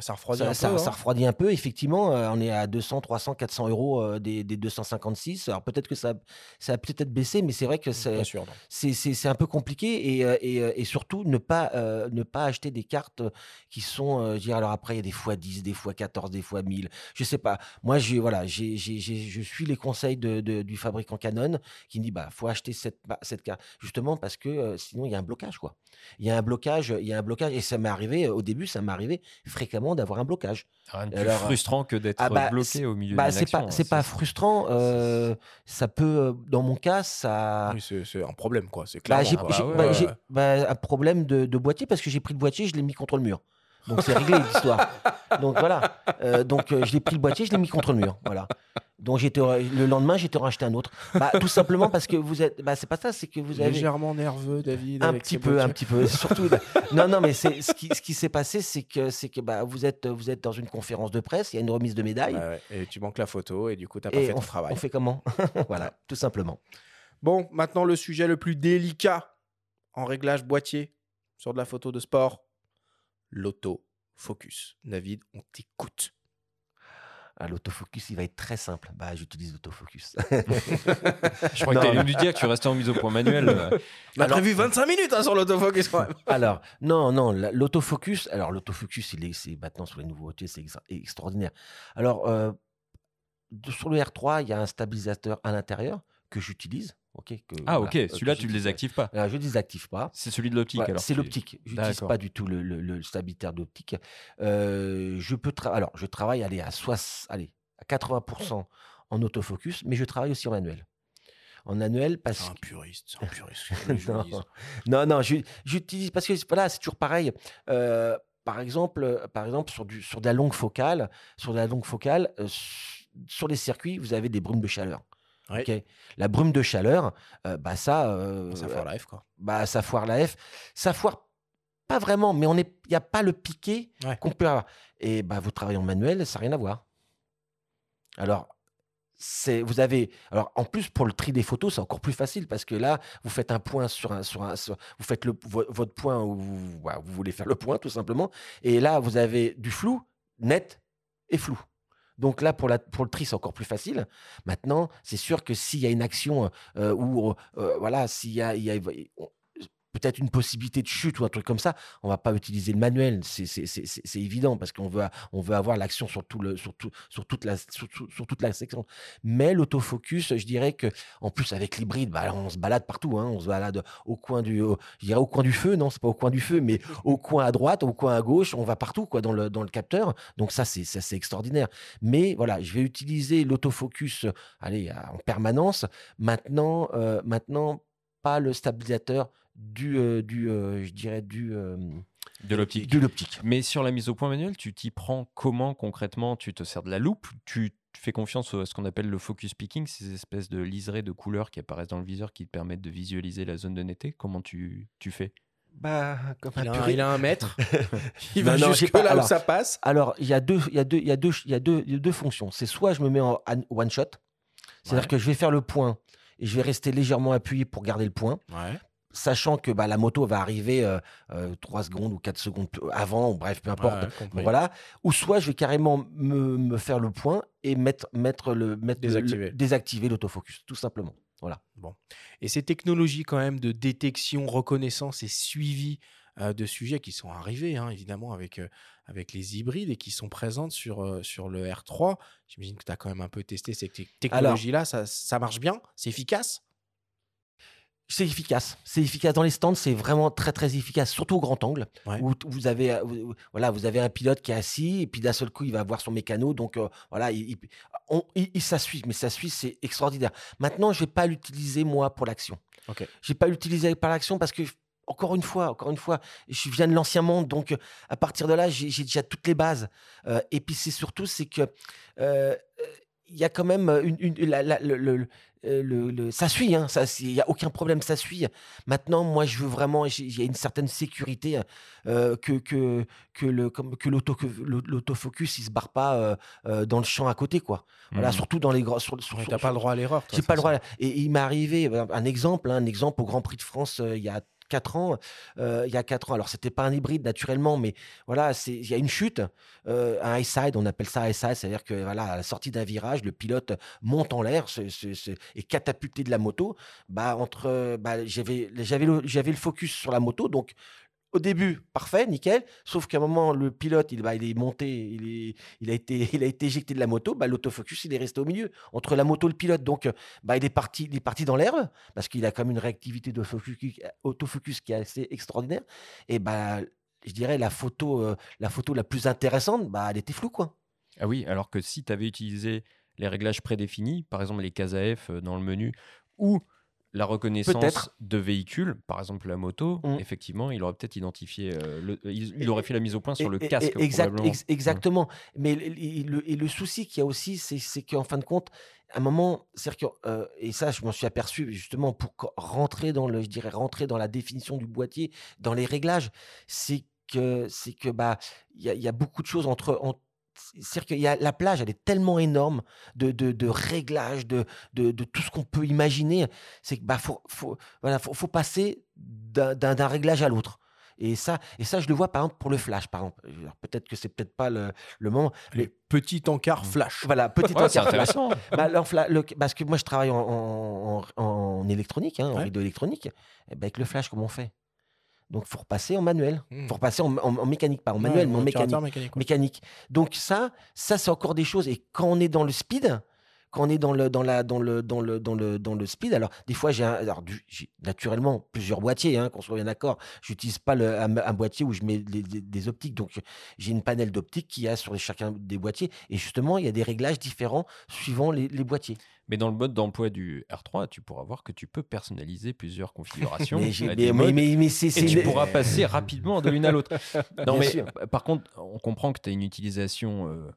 ça refroidit, un, peu, ça, refroidit un peu. Effectivement, euh, on est à 200, 300, 400 euros euh, des, des, 256. Alors peut-être que ça, ça a peut-être baissé, mais c'est vrai que c'est, c'est, un peu compliqué et, euh, et, et, surtout ne pas, ne pas acheter des cartes qui sont, je dire, alors après, il y a des fois 10, des fois 14 des fois 1000. Je sais pas. Moi, j'ai, voilà, j'ai, j'ai, je suis les conseils de, du fabricant Canon qui me dit bah faut acheter cette, bah, cette carte justement parce que euh, sinon il y a un blocage quoi. Il y a un blocage, il y a un blocage et ça m'est arrivé au début, ça m'est arrivé fréquemment d'avoir un blocage. Rien de plus frustrant que d'être ah, bah, bloqué au milieu bah, d'une c'est pas, c'est pas frustrant. Euh, ça peut, euh, dans mon cas, ça. Oui, c'est, un problème quoi. C'est clair. J'ai, un problème de, de boîtier parce que j'ai pris le boîtier, je l'ai mis contre le mur. Donc c'est réglé l'histoire. Donc voilà. Euh, donc euh, je l'ai pris le boîtier, je l'ai mis contre le mur. Voilà. Donc j'étais le lendemain, j'étais racheté un autre. Bah, tout simplement parce que vous êtes. Bah, c'est pas ça, c'est que vous avez. Légèrement nerveux, David. Un petit peu, un petit peu. Surtout. Bah, non, non, mais c'est ce qui, ce qui s'est passé, c'est que c'est que bah, vous êtes vous êtes dans une conférence de presse, il y a une remise de médaille. Et tu manques la photo et du coup tu n'as pas fait ton travail. On fait comment? [LAUGHS] Voilà, tout simplement. Bon, maintenant le sujet le plus délicat en réglage boîtier sur de la photo de sport l'autofocus. David, on t'écoute. Ah, l'autofocus, il va être très simple. Bah, j'utilise l'autofocus. [LAUGHS] Je crois que tu allais nous dire que tu restais en mise au point manuel. On a prévu 25 minutes hein, sur l'autofocus [LAUGHS] Alors, non, non, l'autofocus, alors l'autofocus, il est, c'est maintenant sur les nouveaux outils, c'est extraordinaire. Alors, euh, sur le R3, il y a un stabilisateur à l'intérieur que j'utilise ah ok, celui-là tu ne le désactives pas. je ne désactive pas. C'est celui de l'optique alors. C'est l'optique. Je n'utilise pas du tout le, le, stabilisateur d'optique. Euh, je peux alors je travaille allez, à, allez, à 80% en autofocus, mais je travaille aussi en manuel. En manuel parce que. un [LAUGHS] puriste, un puriste. non, non, j'utilise parce que voilà, c'est toujours pareil. Euh, par exemple, par exemple sur, du, sur de la longue focale, sur de la longue focale, euh, sur les circuits, vous avez des brumes de chaleur. La brume de chaleur, euh, bah ça. Euh, ça foire la F, quoi. Bah, ça foire la F. Ça foire pas vraiment, mais il n'y a pas le piqué qu'on peut avoir. Et bah, vous travaillez en manuel, ça n'a rien à voir. Alors, vous avez alors en plus pour le tri des photos c'est encore plus facile parce que là vous faites un point sur un sur un vous faites le, votre point où vous, vous voulez faire le point tout simplement et là vous avez du flou net et flou donc là, pour, le tri, c'est encore plus facile. Maintenant, c'est sûr que s'il y a une action euh, où, euh, voilà, s'il y a, peut-être une possibilité de chute ou un truc comme ça, on va pas utiliser le manuel, c'est évident parce qu'on veut, on veut avoir l'action sur, tout sur, sur, toute la, sur, toute la section. Mais l'autofocus, je dirais que en plus avec l'hybride, bah, on se balade partout, hein, on se balade au coin du, je dirais au coin du feu, non, c'est pas au coin du feu, mais au coin à droite, au coin à gauche, on va partout quoi dans le, dans le capteur. Donc ça c'est extraordinaire. Mais voilà, je vais utiliser l'autofocus, en permanence. Maintenant, euh, maintenant pas le stabilisateur du, euh, du euh, je dirais, du euh, de l'optique. De l'optique. Mais sur la mise au point manuel, tu t'y prends comment concrètement? Tu te sers de la loupe Tu fais confiance à ce qu'on appelle le focus picking, ces espèces de liserés de couleurs qui apparaissent dans le viseur qui te permettent de visualiser la zone de netteté? Comment tu, tu fais? Bah, comme il, a, il a un mètre. [LAUGHS] il va jusque là où ça passe. Alors, il y a deux, il y a deux, il y a deux, il y a deux, deux fonctions. C'est soit je me mets en one shot, c'est-à-dire que je vais faire le point et je vais rester légèrement appuyé pour garder le point. Ouais sachant que bah, la moto va arriver euh, euh, 3 secondes ou 4 secondes avant, bref, peu importe. voilà. Ou soit je vais carrément me, me, faire le point et mettre, mettre le, mettre désactiver, désactiver l'autofocus, tout simplement. Voilà. Bon. Et ces technologies quand même de détection, reconnaissance et suivi euh, de sujets qui sont arrivés, hein, évidemment, avec, euh, avec les hybrides et qui sont présentes sur, sur le R3. J'imagine que tu as quand même un peu testé ces technologies-là. Ça, ça marche bien? C'est efficace? C'est efficace. C'est efficace dans les stands, c'est vraiment très très efficace, surtout au grand angle où vous avez euh, voilà, vous avez un pilote qui est assis et puis d'un seul coup il va voir son mécano, donc euh, voilà, il, il, ça suit, mais ça suit, c'est extraordinaire. Maintenant, je vais pas l'utiliser moi pour l'action. Okay. Je vais pas l'utiliser par l'action parce que encore une fois, encore une fois, je viens de l'ancien monde, donc à partir de là, j'ai déjà toutes les bases. Euh, et puis c'est surtout c'est que il y a quand même une, le, le, ça suit, hein, il n'y a aucun problème, ça suit. Maintenant, moi, je veux vraiment, il y a une certaine sécurité que, que, que, le, comme, que l'autofocus, il se barre pas dans le champ à côté, quoi. Voilà, mmh. surtout dans les grands. Sur, tu n'as pas le droit à l'erreur. J'ai pas le droit. Et, il m'est arrivé un exemple, hein, un exemple au Grand Prix de France il y a 4 ans, euh, il y a 4 ans. Alors, c'était pas un hybride naturellement, mais voilà, il y a une chute, euh, un high side, on appelle ça high side, c'est-à-dire que voilà, à la sortie d'un virage, le pilote monte en l'air et catapulté de la moto. Bah, entre, bah, j'avais, j'avais le, j'avais le focus sur la moto, donc au début, parfait, nickel. Sauf qu'à un moment, le pilote, il, bah, il est monté, il, est, il, a été, [LAUGHS] il a été éjecté de la moto. Bah, L'autofocus, il est resté au milieu, entre la moto et le pilote. Donc, bah, il, est parti, il est parti dans l'herbe, parce qu'il a quand même une réactivité d'autofocus qui est assez extraordinaire. Et bah, je dirais, la photo, euh, la photo la plus intéressante, bah, elle était floue. Quoi. Ah oui, alors que si tu avais utilisé les réglages prédéfinis, par exemple les cases AF euh, dans le menu, ou la reconnaissance de véhicules, par exemple la moto, mmh. effectivement, il aurait peut-être identifié, euh, il, aurait fait la mise au point sur le casque. exactement. Mais le, et le souci qu'il y a aussi, c'est qu'en fin de compte, à un moment, que, euh, et ça, je m'en suis aperçu justement pour rentrer dans le, je dirais, rentrer dans la définition du boîtier, dans les réglages, c'est que, c'est que bah, il y, a beaucoup de choses entre, entre c'est-à-dire qu'il y a la plage, elle est tellement énorme de, de, de réglages, de, de, de, tout ce qu'on peut imaginer. C'est que bah faut, faut, voilà, faut, faut passer d'un réglage à l'autre. Et ça, et ça, je le vois par exemple pour le flash, par exemple. Peut-être que c'est peut-être pas le, le moment. Les petits encarts flash. Voilà, petit encart flash. bah, le, parce que moi, je travaille en, en, en électronique, hein, en vidéo électronique. Et ben, avec le flash, comment on fait? Donc, il faut repasser en manuel. Il mmh. faut repasser en, mécanique, pas en manuel, mais en mécanique. mécanique, Donc, ça, ça c'est encore des choses. Et quand on est dans le speed, quand on est dans le, dans la, dans le, dans le, dans le, dans le speed, alors des fois, j'ai naturellement plusieurs boîtiers, hein, qu'on soit bien d'accord. J'utilise pas le, un, boîtier où je mets des, optiques. Donc, j'ai une panel d'optique qui a sur chacun des boîtiers. Et justement, il y a des réglages différents suivant les boîtiers. Mais dans le mode d'emploi du R3, tu pourras voir que tu peux personnaliser plusieurs configurations. mais, mais, et tu pourras passer rapidement de l'une à l'autre. [LAUGHS] Non, mais par contre, on comprend que tu as une utilisation euh,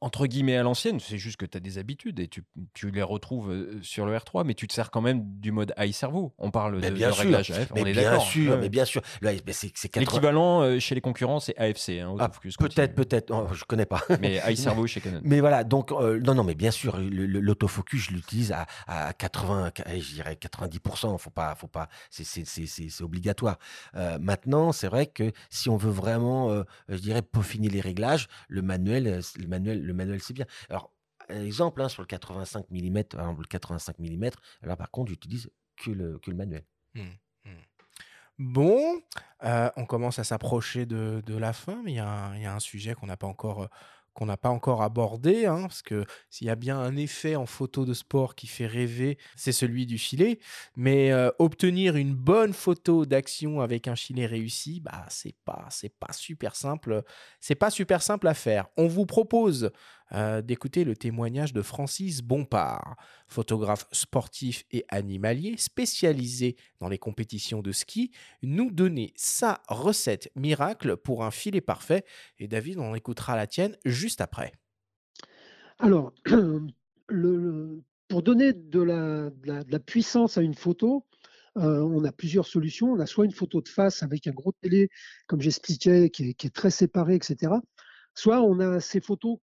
entre guillemets à l'ancienne. C'est juste que tu as des habitudes et tu, tu, les retrouves euh, sur le R3, mais tu te sers quand même du mode high cerveau. On parle de, bien réglage AF. Mais on est bien sûr, mais bien sûr. L'équivalent euh, chez les concurrents, c'est AFC. Hein, ah, peut-être, peut-être. Oh, je connais pas. Mais high [LAUGHS] cerveau chez Canon. Mais voilà, donc non, non, mais bien sûr, l'autofocus je l'utilise à, à 80, je dirais 90%. Faut pas, faut pas, c'est obligatoire. Euh, maintenant, c'est vrai que si on veut vraiment, euh, je dirais, peaufiner les réglages, le manuel, euh, le manuel, le manuel, c'est bien. Alors, exemple, hein, sur le 85 mm, le 85 mm, là par contre, j'utilise que le, que le manuel. Mmh, mmh. Bon, on commence à s'approcher de, la fin, mais il y, y, a un sujet qu'on n'a pas encore qu'on n'a pas encore abordé, hein, parce que s'il y a bien un effet en photo de sport qui fait rêver, c'est celui du filet. Mais euh, obtenir une bonne photo d'action avec un filet réussi, bah c'est pas c'est pas super simple. C'est pas super simple à faire. On vous propose euh, d'écouter le témoignage de Francis Bompard, photographe sportif et animalier spécialisé dans les compétitions de ski, nous donner sa recette miracle pour un filet parfait. Et David, on écoutera la tienne juste après. Alors, [CLEARS THROAT] pour donner de la, puissance à une photo, euh, on a plusieurs solutions. On a soit une photo de face avec un gros télé, comme j'expliquais, qui, est très séparé, etc. Soit on a ces photos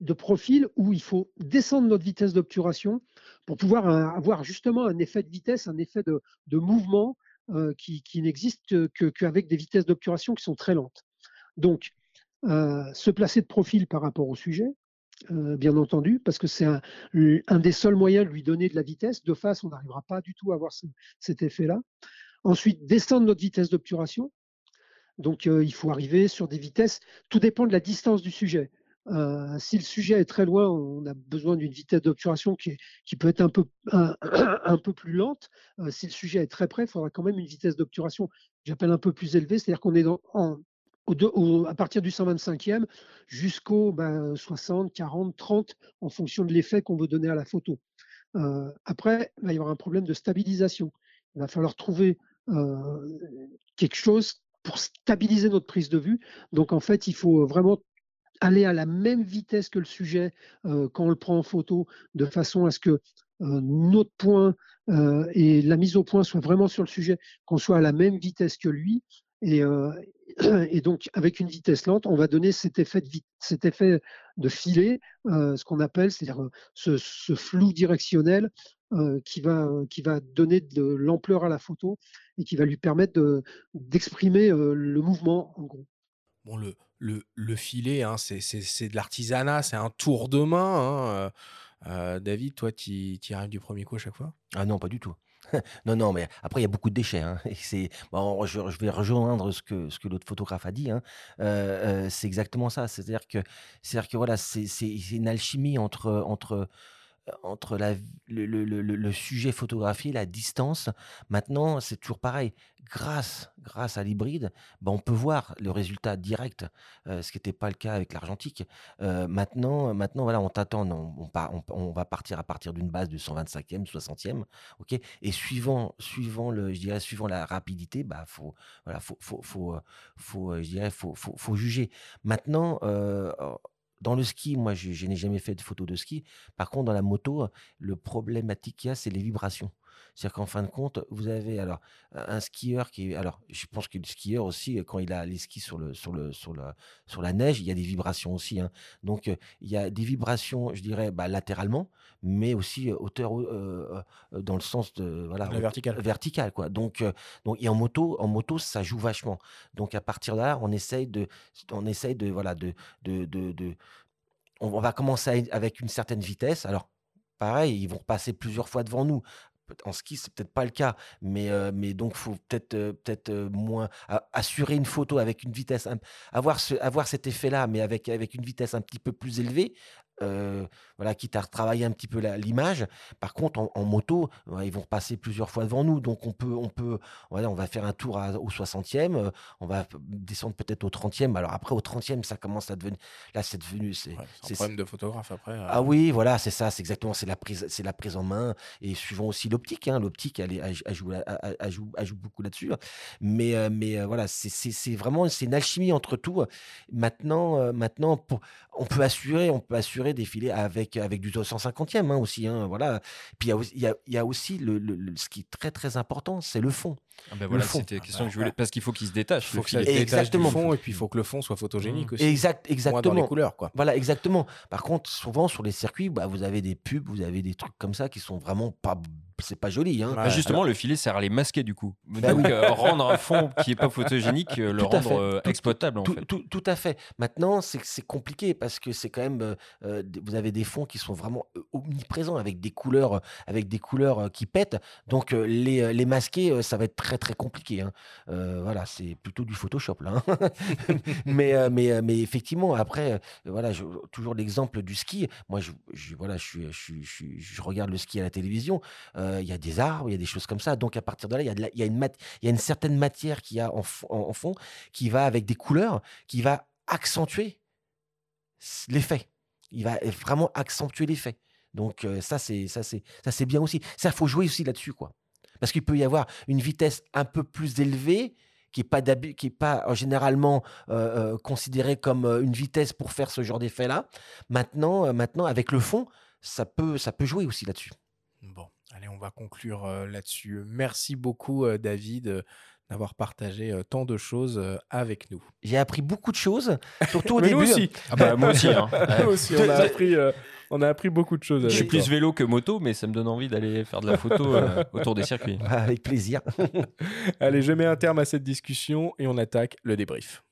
de profil où il faut descendre notre vitesse d'obturation pour pouvoir euh, avoir justement un effet de vitesse, un effet de, mouvement euh, qui, n'existe qu'avec des vitesses d'obturation qui sont très lentes. Donc, euh, se placer de profil par rapport au sujet, bien entendu, parce que c'est un, des seuls moyens de lui donner de la vitesse. De face, on n'arrivera pas du tout à avoir cet effet-là. Ensuite, descendre notre vitesse d'obturation. Donc, il faut arriver sur des vitesses. Tout dépend de la distance du sujet. Euh, si le sujet est très loin, on a besoin d'une vitesse d'obturation qui, peut être [CLEARS THROAT] un peu, plus lente. Euh, si le sujet est très près, il faudra quand même une vitesse d'obturation j'appelle un peu plus élevée, c'est-à-dire qu'on est à partir du 125e jusqu'au 60, 40, 30 en fonction de l'effet qu'on veut donner à la photo. Euh, après, il va y avoir un problème de stabilisation. Il va falloir trouver quelque chose pour stabiliser notre prise de vue. Donc en fait, il faut vraiment aller à la même vitesse que le sujet quand on le prend en photo, de façon à ce que notre point et la mise au point soit vraiment sur le sujet, qu'on soit à la même vitesse que lui. Et, [CLEARS THROAT] donc, avec une vitesse lente, on va donner cet effet de, cet filet, ce qu'on appelle, c'est-à-dire ce, flou directionnel qui, va, qui va donner de l'ampleur à la photo et qui va lui permettre d'exprimer le mouvement, en gros. Le, le filet, hein, c'est de l'artisanat, c'est un tour de main. Hein. David, toi, tu arrives du premier coup à chaque fois? Ah non, pas du tout. [LAUGHS] non, non, mais après, il y a beaucoup de déchets. Hein, c'est, bon, je, vais rejoindre ce que, ce que l'autre photographe a dit. Hein, c'est exactement ça. C'est-à-dire que, que voilà, c'est, une alchimie entre, entre entre le, sujet photographié, la distance. Maintenant, c'est toujours pareil. Grâce, grâce à l'hybride, ben, on peut voir le résultat direct, euh, ce qui n'était pas le cas avec l'argentique. Euh, maintenant, maintenant, voilà, on t'attend, on, va partir à partir d'une base de 125e, 60e, ok. Et suivant, suivant le, je dirais, suivant la rapidité, bah, faut, voilà, faut, faut, faut, euh, faut, je dirais, faut, faut juger. Maintenant. Euh, dans le ski, moi, je, n'ai jamais fait de photo de ski. Par contre, dans la moto, le problématique qu'il y a, c'est les vibrations. C'est-à-dire qu'en fin de compte, vous avez alors un skieur qui alors je pense que le skieur aussi, quand il a les skis sur le sur le sur la sur la neige, il y a des vibrations aussi. Hein. Donc il y a des vibrations, je dirais, bah, latéralement, mais aussi hauteur dans le sens de voilà vertical vertical quoi. Donc donc et en moto en moto ça joue vachement. Donc à partir de là, on essaye de on essaye de voilà de de, de, on va commencer avec une certaine vitesse. Alors, pareil, ils vont passer plusieurs fois devant nous. En ski, c'est peut-être pas le cas, mais, euh, mais donc faut peut-être euh, euh, moins assurer une photo avec une vitesse, avoir, avoir cet effet-là, mais avec une vitesse un petit peu plus élevée, euh, voilà, quitte à retravailler un petit peu l'image. Par contre, en, moto, ils vont passer plusieurs fois devant nous, donc on peut, on peut, voilà, on va faire un tour au 60e, euh, on va descendre peut-être au 30e. Alors après, au 30e, ça commence à devenir, là, c'est devenu, c'est un problème de photographe après. Euh. Ah oui, voilà, c'est ça, c'est exactement, c'est la prise, c'est la prise en main et suivant aussi l'optique. Hein, l'optique, elle, elle, joue, elle, joue, joue, beaucoup là-dessus. Mais, mais voilà, c'est vraiment, c'est une alchimie entre tout. Maintenant, maintenant, pour, on peut assurer, on peut assurer défiler avec, avec du 250e hein, aussi. Hein, voilà. Puis il y a, y a, aussi le, ce qui est très très important, c'est le fond. Ah ben voilà, c'était la question que je voulais. Parce qu'il faut qu'il se détache. Il faut qu'il se détache du fond et puis il faut que le fond soit photogénique mmh. aussi. Exact, exactement. dans les couleurs, quoi. Voilà, exactement. Par contre, souvent sur les circuits, bah, vous avez des pubs, vous avez des trucs comme ça qui sont vraiment pas c'est pas joli. Hein. Bah, justement, le filet sert à les masquer du coup. Bah Donc, euh, rendre un fond qui est pas [LAUGHS] photogénique, euh, le rendre euh, exploitable en tout, fait. Tout, à fait. Maintenant, c'est compliqué parce que c'est quand même, vous avez des fonds qui sont vraiment omniprésents avec des couleurs, avec des couleurs qui pètent. Donc, les, les masquer, ça va être très très compliqué. Hein. voilà, c'est plutôt du Photoshop là. Hein. [LAUGHS] mais, mais, mais effectivement, après, voilà, toujours l'exemple du ski. Moi, je, voilà, je, je, je, regarde le ski à la télévision il y a des arbres, il y a des choses comme ça. Donc à partir de là, il y a, y une, y certaine matière qui a en, fond, qui va avec des couleurs, qui va accentuer l'effet. Il va vraiment accentuer l'effet. Donc ça, c'est ça, c'est ça, c'est bien aussi. Ça, faut jouer aussi là-dessus, quoi. Parce qu'il peut y avoir une vitesse un peu plus élevée qui n'est pas, qui est pas généralement euh, considérée comme une vitesse pour faire ce genre d'effet-là. Maintenant, maintenant, avec le fond, ça peut, ça peut jouer aussi là-dessus. Bon. Allez, on va conclure là-dessus. Merci beaucoup, David d'avoir partagé tant de choses avec nous. J'ai appris beaucoup de choses, surtout [LAUGHS] au début. Nous aussi. Ah bah, moi aussi. Hein. [LAUGHS] aussi on, a appris, on a appris beaucoup de choses. Je suis plus vélo que moto, mais ça me donne envie d'aller faire de la photo [LAUGHS] autour des circuits. Avec plaisir. Allez, je mets un terme à cette discussion et on attaque le débrief.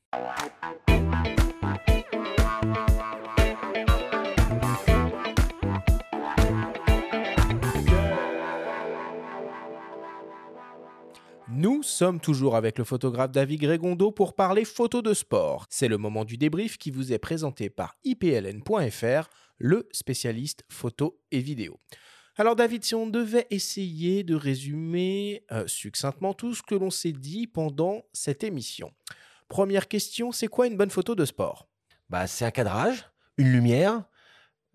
Nous sommes toujours avec le photographe David Grégondo pour parler photo de sport. C'est le moment du débrief qui vous est présenté par ipln.fr, le spécialiste photo et vidéo. Alors David, si on devait essayer de résumer euh, succinctement tout ce que l'on s'est dit pendant cette émission. Première question, c'est quoi une bonne photo de sport? Bah, C'est un cadrage, une lumière,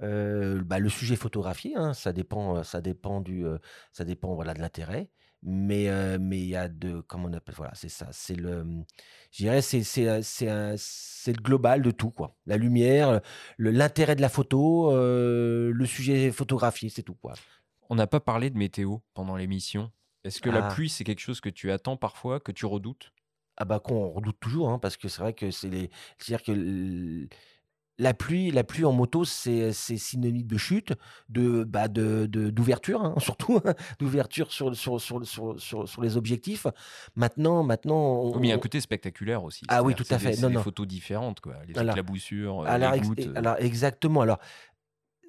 euh, bah, le sujet photographié, hein, ça dépend, ça dépend, du, euh, ça dépend voilà, de l'intérêt. Mais mais il y a de comment on appelle voilà, c'est ça, c'est le je dirais c'est c'est c'est c'est le global de tout quoi. La lumière, l'intérêt de la photo, le sujet photographié, c'est tout quoi. On n'a pas parlé de météo pendant l'émission. Est-ce que la Ah. pluie, c'est quelque chose que tu attends parfois, que tu redoutes? Ah bah qu'on redoute toujours, hein, parce que c'est vrai que c'est les, c'est-à-dire que l- la pluie, la pluie en moto, c'est synonyme de chute, de bah de d'ouverture, hein, [LAUGHS] surtout hein, d'ouverture sur sur, sur sur sur les objectifs. Maintenant, maintenant, on- mais il y a un côté spectaculaire aussi. Ah oui, tout à des- fait. C'est Non, des non. photos différentes, quoi. Les Alors- éclaboussures, euh, Alors, les gouttes. euh. alors, exactement. Alors,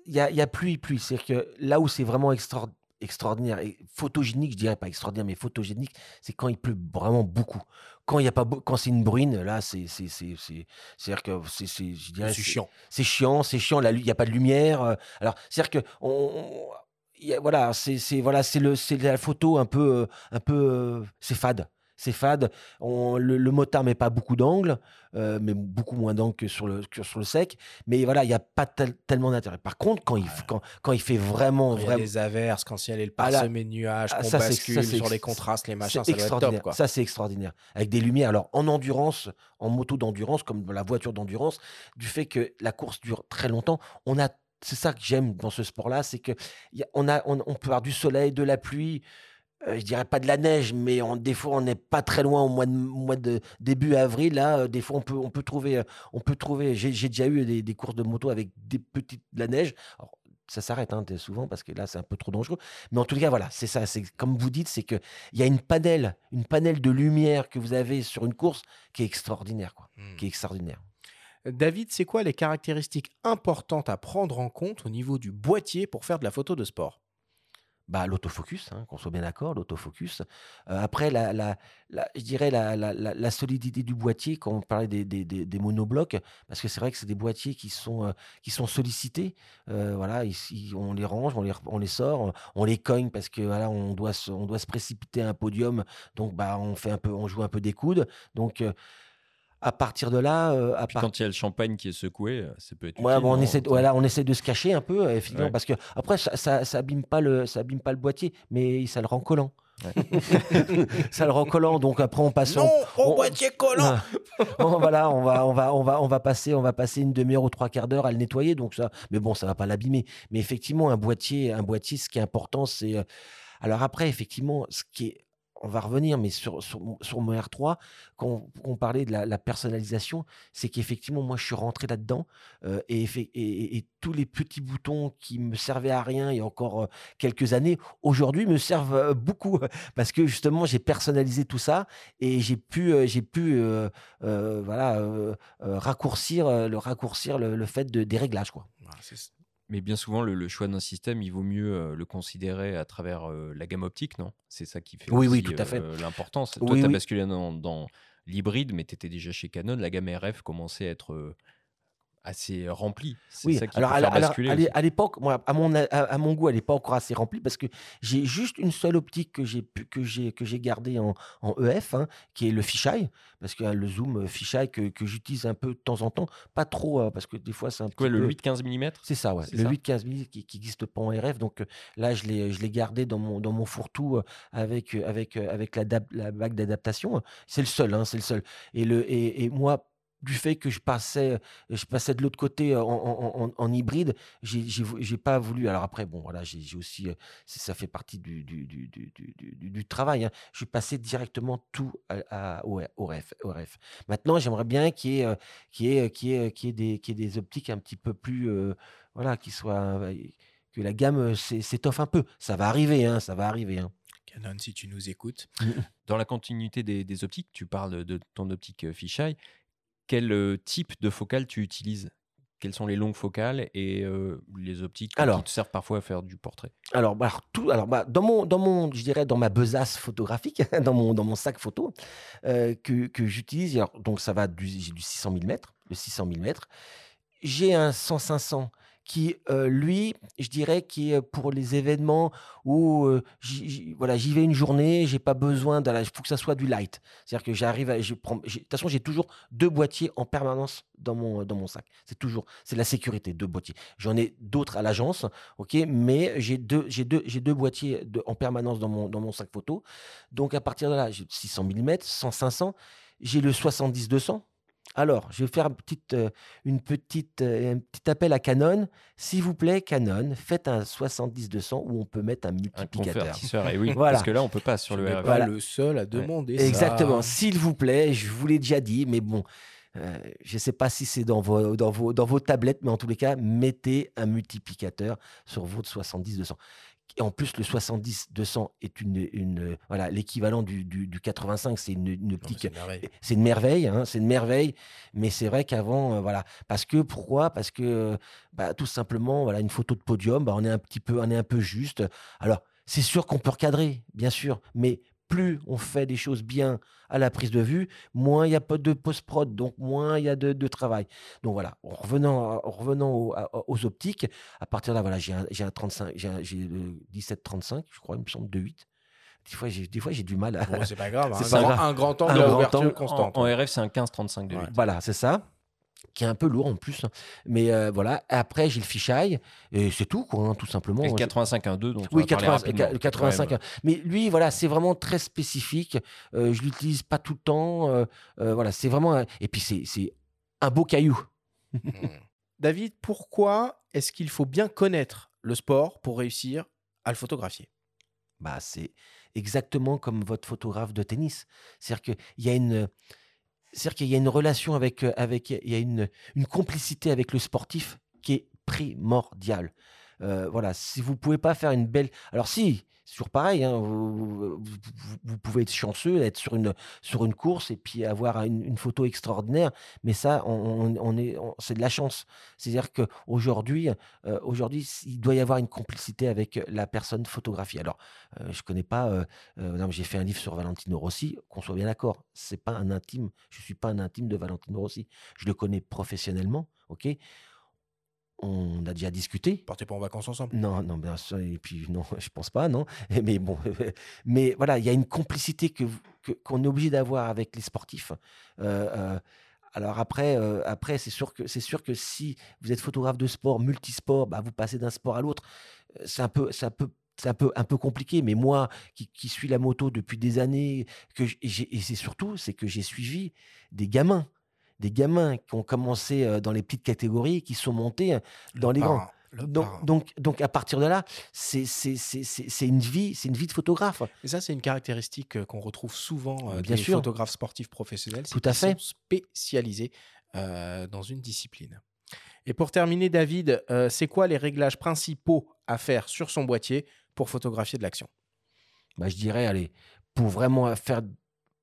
il y a, y a pluie, pluie. C'est-à-dire que là où c'est vraiment extra- extraordinaire et photogénique, je dirais pas extraordinaire, mais photogénique, c'est quand il pleut vraiment beaucoup. Quand il y a pas, quand c'est une bruine, là, c'est, c'est, c'est, c'est, c'est-à-dire que c'est, c'est, C'est chiant. C'est chiant, c'est chiant. Il y a pas de lumière. euh, Alors, c'est-à-dire que on, on- a- voilà, c'est, c'est, voilà, c'est le, c'est la photo un peu, euh, un peu, euh, c'est fade. C'est fade. On, le, le motard met pas beaucoup d'angles, euh, mais beaucoup moins d'angles que sur le, que sur le sec. Mais voilà, il n'y a pas tel- tellement d'intérêt. Par contre, quand, il, quand, quand il fait vraiment, des averses, quand il y a le Ah parsemé de nuages, ah, qu'on ça, bascule sur les contrastes, les machins, c'est ça doit être top. extraordinaire. Quoi. Ça, c'est extraordinaire. Avec des lumières. Alors, en endurance, en moto d'endurance, comme la voiture d'endurance, du fait que la course dure très longtemps, on a. C'est ça que j'aime dans ce sport-là, c'est que y a- on, a, on, on peut avoir du soleil, de la pluie, je dirais pas de la neige, mais des fois on n'est pas très loin au mois de, mois de début avril. Là, euh, des fois on peut, on peut trouver, euh, on peut trouver. J'ai déjà eu des, des courses de moto avec des petites de la neige. Alors, ça s'arrête hein, souvent parce que là c'est un peu trop dangereux. Mais en tout cas voilà, c'est ça. C'est comme vous dites, c'est que il y a une panel, une panel de lumière que vous avez sur une course qui est extraordinaire, quoi. Hmm. Qui est extraordinaire. David, c'est quoi les caractéristiques importantes à prendre en compte au niveau du boîtier pour faire de la photo de sport? Bah, l'autofocus, hein, qu'on soit bien d'accord, l'autofocus. Euh, après, la, je dirais la, la, solidité du boîtier, quand on parlait des, des, des- monoblocs, parce que c'est vrai que c'est des boîtiers qui sont, euh, qui sont sollicités. Euh, voilà, ici, on les range, on les, on les sort, on, les cogne parce que voilà, on doit, se, on doit se précipiter à un podium, donc bah, on, fait un peu, on joue un peu des coudes. Donc, à partir de là, euh, à Puis part- quand il y a le champagne qui est secoué, euh, ça peut être. Ouais, utile, bon, on essaie, de, voilà, on essaie de se cacher un peu, euh, effectivement, Ouais. parce que après, ça, ça, ça abîme pas le, ça abîme pas le boîtier, mais ça le rend collant. [LAUGHS] ça le rend collant, donc après on passe. Non, on- au on- boîtier collant [LAUGHS] Bon, voilà, on va, on va, on va, on va passer, on va passer une demi-heure ou trois quarts d'heure à le nettoyer, donc ça. Mais bon, ça va pas l'abîmer. Mais effectivement, un boîtier, un boîtier, ce qui est important, c'est. euh, Alors après, effectivement, ce qui est on va revenir, mais sur, sur, sur mon R3, quand on, parlait de la, personnalisation, c'est qu'effectivement, moi, je suis rentré là-dedans euh, et, tous les petits boutons qui me servaient à rien il y a encore euh, quelques années, aujourd'hui, me servent euh, beaucoup [LAUGHS] parce que justement, j'ai personnalisé tout ça et j'ai pu, j'ai pu voilà, raccourcir, le, raccourcir le, fait de, des réglages. Quoi. Mais bien souvent, le, le choix d'un système, il vaut mieux euh, le considérer à travers euh, la gamme optique, non? C'est ça qui fait Oui, oui, tout à fait. euh, l'importance. Toi, tu as basculé dans, dans l'hybride, mais tu étais déjà chez Canon. La gamme RF commençait à être assez remplie. C'est Oui, ça qui alors, peut à, faire alors, basculer à l'époque, moi, à mon, a- à, à mon goût, elle n'est pas encore assez remplie parce que j'ai juste une seule optique que j'ai que j'ai que j'ai gardée en, en EF, hein, qui est le fisheye, parce que hein, le zoom euh, fisheye que, que j'utilise un peu de temps en temps, pas trop euh, parce que des fois c'est un Quoi, petit le peu- 8-15 mm C'est ça, ouais. Le ça 8-15 mm qui n'existe pas en RF. Donc euh, là, je l'ai je l'ai gardé dans mon, dans mon fourre-tout euh, avec, euh, avec, euh, avec la, bague d'adaptation. C'est le seul, hein, c'est le seul. Et, le, et, et moi, du fait que je passais, je passais de l'autre côté euh, en, en- en- en hybride, j'ai pas voulu. Alors après, bon, voilà, j'ai aussi, euh, ça fait partie du, travail. hein. Je suis passé directement tout à, à- au, au RF, au RF. Maintenant, j'aimerais bien qu'il y ait, euh, qu'il y ait, qu'il y ait, qu'il y ait des, qu'il y ait des optiques un petit peu plus, euh, voilà, qui soient, euh, que la gamme euh, s'é- s'étoffe un peu. Ça va arriver, hein, ça va arriver. hein. Canon, si tu nous écoutes. Dans la continuité des, des optiques, tu parles de ton optique euh, fisheye. Quel type de focale tu utilises? Quelles sont les longues focales et euh, les optiques Alors. qui te servent parfois à faire du portrait? Alors, bah, alors, tout, alors bah, dans mon, dans mon, je dirais dans ma besace photographique, [LAUGHS] dans mon, dans mon sac photo euh, que, que j'utilise, donc ça va du, j'ai du 600 mm, le 600 mm. J'ai un 100-500 qui, euh, lui, je dirais, qui est pour les événements où euh, j'y, vais une journée, j'ai pas besoin il faut que ça soit du light. C'est-à-dire que j'arrive je prends, de toute façon, j'ai toujours deux boîtiers en permanence dans mon, dans mon sac. C'est toujours, c'est la sécurité, deux boîtiers. J'en ai d'autres à l'agence, ok, mais j'ai deux, deux, deux boîtiers en permanence dans mon, dans mon sac photo. Donc à partir de là, j'ai 600 mm, 100, 500, j'ai le 70-200 Alors, je vais faire une petite, euh, une petite, euh, un petit appel à Canon. S'il vous plaît, Canon, faites un 70-200 où on peut mettre un multiplicateur. Un et oui, [LAUGHS] voilà. parce que là, on peut pas sur le RF. pas le seul à demander ça. Exactement. S'il vous plaît, je vous l'ai déjà dit, mais bon, euh, je ne sais pas si c'est dans vos, dans, vos, dans vos tablettes, mais en tous les cas, mettez un multiplicateur sur votre 70-200. Et en plus, le 70-200 est une, une voilà l'équivalent du, du, 85, c'est une, une, optique, c'est une merveille, hein, c'est une merveille. Mais c'est vrai qu'avant, euh, voilà, parce que pourquoi? Parce que bah, tout simplement, voilà, une photo de podium, bah, on est un petit peu, on est un peu juste. Alors, c'est sûr qu'on peut recadrer, bien sûr, mais plus on fait des choses bien à la prise de vue, moins il y a pas de post-prod, donc moins il y a de, travail. Donc voilà, en revenant, revenant aux, optiques, à partir de là, voilà, j'ai un, un, 35, j'ai 17-35, je crois, il me semble, de 8. Des fois, j'ai, des fois, j'ai du mal à. c'est pas grave. [LAUGHS] c'est hein. un, grand temps d'ouverture constante. En, RF, c'est un 15-35 de 8. Voilà, c'est ça qui est un peu lourd en plus. Mais euh, voilà, après j'ai le fisheye et c'est tout, quoi, hein, tout simplement. Et le 85.1.2, donc oui, 85. Mais lui, voilà, c'est vraiment très spécifique. Euh, je l'utilise pas tout le temps. Euh, voilà, c'est vraiment. Et puis c'est un beau caillou. [LAUGHS] David, pourquoi est-ce qu'il faut bien connaître le sport pour réussir à le photographier? Bah, c'est exactement comme votre photographe de tennis. C'est-à-dire qu'il y a une c'est-à-dire qu'il y a une relation avec, euh, avec il y a une, une complicité avec le sportif qui est primordiale. Euh, voilà, si vous pouvez pas faire une belle, alors si, toujours pareil. Hein, vous, pouvez être chanceux, être sur une, sur une course et puis avoir une, photo extraordinaire. Mais ça, on, est, c'est de la chance. C'est-à-dire qu'aujourd'hui, euh, aujourd'hui, il doit y avoir une complicité avec la personne photographiée. Alors, euh, je connais pas. Euh, j'ai fait un livre sur Valentino Rossi. Qu'on soit bien d'accord, c'est pas un intime. Je suis pas un intime de Valentino Rossi. Je le connais professionnellement. Ok on a déjà discuté. Partez pas en vacances ensemble? Non, non, bien sûr, et puis non, [LAUGHS] je pense pas, non. [LAUGHS] Mais bon, [LAUGHS] mais voilà, il y a une complicité que qu'on est obligé d'avoir avec les sportifs. Euh, euh, alors après, euh, après c'est sûr que c'est sûr que si vous êtes photographe de sport, multisport, bah vous passez d'un sport à l'autre. C'est un peu, c'est un peu c'est un peu, un peu compliqué, mais moi qui, qui suis la moto depuis des années, que et c'est surtout, c'est que j'ai suivi des gamins des gamins qui ont commencé euh, dans les petites catégories qui sont montés euh, dans les grands. Donc, donc, donc, à partir de là, c'est une vie, c'est une vie de photographe. Et ça, c'est une caractéristique euh, qu'on retrouve souvent Bien des sûr. photographes sportifs professionnels. Tout à fait. Sont spécialisés dans une discipline. Et pour terminer, David, c'est quoi les réglages principaux à faire sur son boîtier pour photographier de l'action? Bah, Je dirais, allez, pour vraiment faire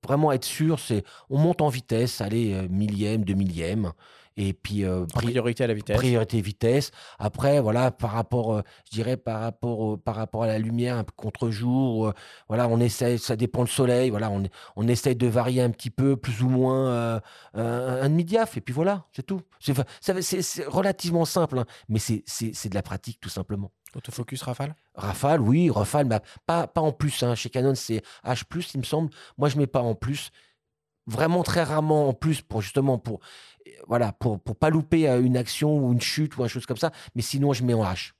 vraiment être sûr, c'est on monte en vitesse, allez, euh, millième, deux millième. Et puis euh, priorité à la vitesse. Priorité vitesse. Après, voilà, par rapport, euh, je dirais par rapport, par rapport à la lumière, un contre-jour, voilà, on essaie, ça dépend le soleil, voilà, on, on essaye de varier un petit peu, plus ou moins un, demi-diaph, et puis voilà, c'est tout. C'est relativement simple, hein, mais c'est de la pratique tout simplement. Autofocus Rafale? Rafale, oui, Rafale, mais pas, pas en plus. Hein. Chez Canon, c'est H, il me semble. Moi, je ne mets pas en plus. Vraiment très rarement en plus pour justement pour voilà pour, pour pas louper euh, une action ou une chute ou une chose comme ça. Mais sinon, je mets en H.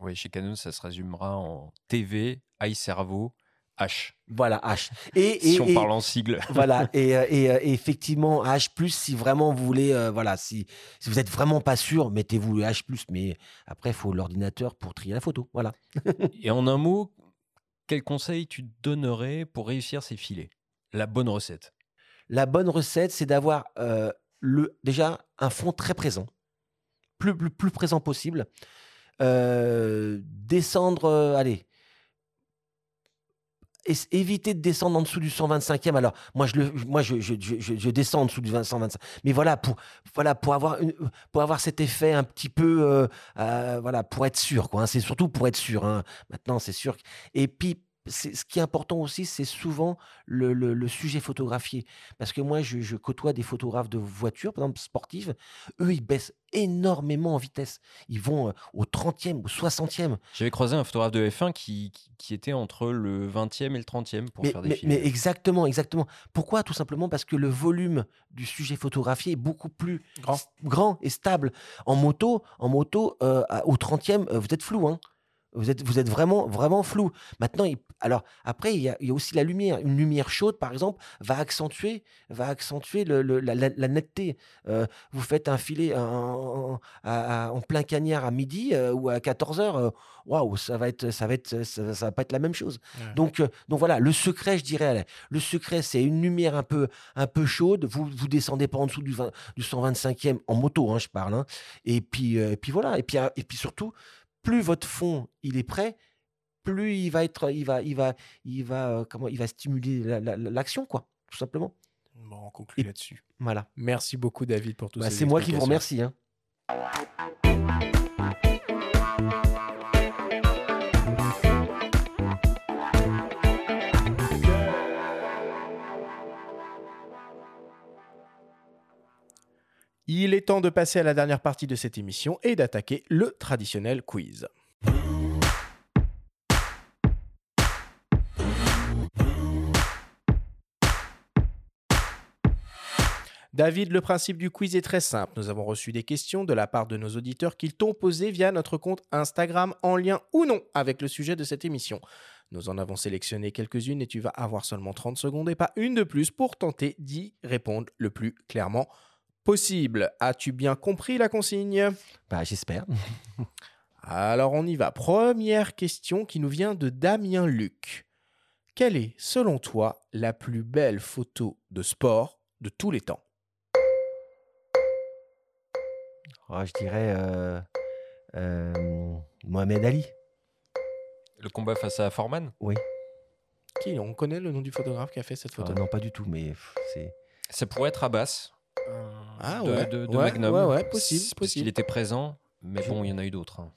Oui, chez Canon, ça se résumera en TV, cerveau, H. Voilà, H. Et, [LAUGHS] si on parle en sigle. [LAUGHS] Voilà, [LAUGHS] et, euh, euh, et, effectivement, H, si vraiment vous voulez, euh, voilà, si, si vous n'êtes vraiment pas sûr, mettez-vous le H, mais après, il faut l'ordinateur pour trier la photo. Voilà. et en un mot, quel conseil tu donnerais pour réussir ces filets? La bonne recette La bonne recette, c'est d'avoir le, déjà un fond très présent, plus, plus présent possible. descendre, allez, éviter de descendre en dessous du 125e. Alors, moi, je, le, moi je, je, je, descends en dessous du 125. Mais voilà, pour, voilà, pour, avoir, pour avoir cet effet un petit peu, euh, euh, voilà, pour être sûr. Hein. c'est surtout pour être sûr. Hein. Maintenant, c'est sûr. Et puis, ce qui est important aussi, c'est souvent le, sujet photographié. Parce que moi, je, côtoie des photographes de voitures, par exemple sportives. Eux, ils baissent énormément en vitesse. Ils vont euh, au 30e, au 60e. J'avais croisé un photographe de F1 qui, qui, était entre le 20e et le 30e pour faire des mais, mais exactement, exactement. Pourquoi? Tout simplement parce que le volume du sujet photographié est beaucoup plus grand, grand et stable. En moto, en moto euh, au 30e, euh, vous êtes flou. Hein vous êtes, vous êtes vraiment, vraiment flou. Maintenant, alors après, il y, a, aussi la lumière. Une lumière chaude, par exemple, va accentuer, va accentuer le, la, netteté. Euh, vous faites un filet en, en, plein cagnard à midi euh, ou à 14 h waouh, ça va être, ça va être, ça, va pas être la même chose. Donc, donc voilà, le secret, je dirais, le secret, c'est une lumière un peu, un peu chaude. Vous, vous descendez pas en dessous du, du 125e en moto, hein, je parle. Hein. Et puis, et puis voilà. Et puis, et puis surtout, plus votre fond il est prêt, plus il va être, il va, il va, il va, euh, comment, il va stimuler l'action, quoi, tout simplement. Bon, on conclut là-dessus. Voilà. Merci beaucoup, David, pour tout ça. Bah, c'est moi qui vous remercie. Hein. Il est temps de passer à la dernière partie de cette émission et d'attaquer le traditionnel quiz. David, le principe du quiz est très simple. Nous avons reçu des questions de la part de nos auditeurs qu'ils t'ont posées via notre compte Instagram en lien ou non avec le sujet de cette émission. Nous en avons sélectionné quelques-unes et tu vas avoir seulement 30 secondes et pas une de plus pour tenter d'y répondre le plus clairement possible. As-tu bien compris la consigne? Bah j'espère. [LAUGHS] Alors on y va. Première question qui nous vient de Damien Luc. Quelle est, selon toi, la plus belle photo de sport de tous les temps? Je dirais euh, euh, Mohamed Ali. Le combat face à Foreman? Oui. Qui? On connaît le nom du photographe qui a fait cette photo? ah, Non, pas du tout, mais c'est. Ça pourrait être Abbas. Euh, ah, de, ouais. de, Magnum. Ouais, ouais, possible. Parce qu'il était présent, mais bon, il y en a eu d'autres. Hein.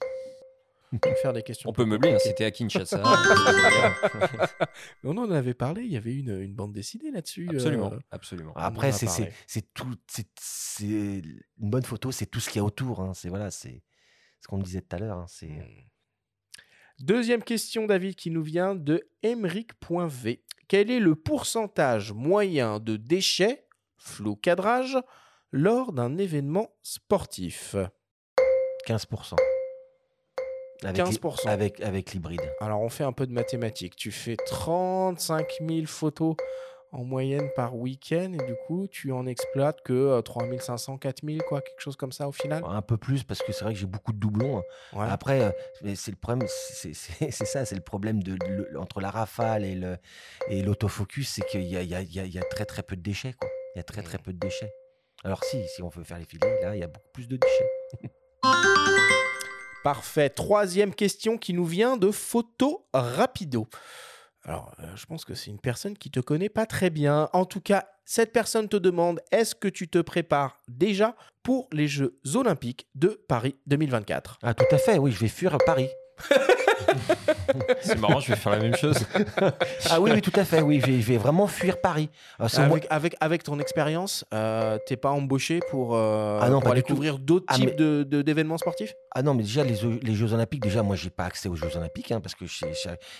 On peut faire des questions. On peut meubler, hein, c'était à Kinshasa. [LAUGHS] [LAUGHS] on en avait parlé, il y avait une, une bande dessinée là-dessus. Absolument, absolument. Après, c'est tout, c'est une bonne photo, c'est tout ce qu'il y a autour. Hein. C'est voilà, c'est ce qu'on disait tout à l'heure. Hein. C'est hmm. Deuxième question, David, qui nous vient de Emric.v. Quel est le pourcentage moyen de déchets, flou cadrage, lors d'un événement sportif? 15%. Avec 15%. avec, avec l'hybride. Alors, on fait un peu de mathématiques. Tu fais 35 000 photos en moyenne par week-end et du coup, tu en exploites que 3500, euh, 4000, quoi, quelque chose comme ça au final Un peu plus parce que c'est vrai que j'ai beaucoup de doublons. Hein. Après, euh, c'est le problème, c'est ça, c'est le problème de, entre la rafale et le et l'autofocus, c'est qu'il y a, y, a, y a, très très peu de déchets, quoi. Il y a très très peu de déchets. Alors si, si on veut faire les filets, là, il y a beaucoup plus de déchets. [LAUGHS] Parfait. Troisième question qui nous vient de Photo Rapido. Alors, euh, je pense que c'est une personne qui te connaît pas très bien. En tout cas, cette personne te demande est-ce que tu te prépares déjà pour les Jeux Olympiques de Paris 2024 Ah, tout à fait, oui, je vais fuir à Paris. [LAUGHS] [LAUGHS] C'est marrant, je vais faire la même chose. ah oui, oui, tout à fait. Oui, je vais, vraiment fuir Paris. Euh, avec, avec, avec, ton expérience, euh, t'es pas embauché pour, euh, ah non, pour aller couvrir d'autres ah, types de, d'événements sportifs? Ah non, mais déjà les, les, Jeux Olympiques, déjà moi j'ai pas accès aux Jeux Olympiques, hein, parce que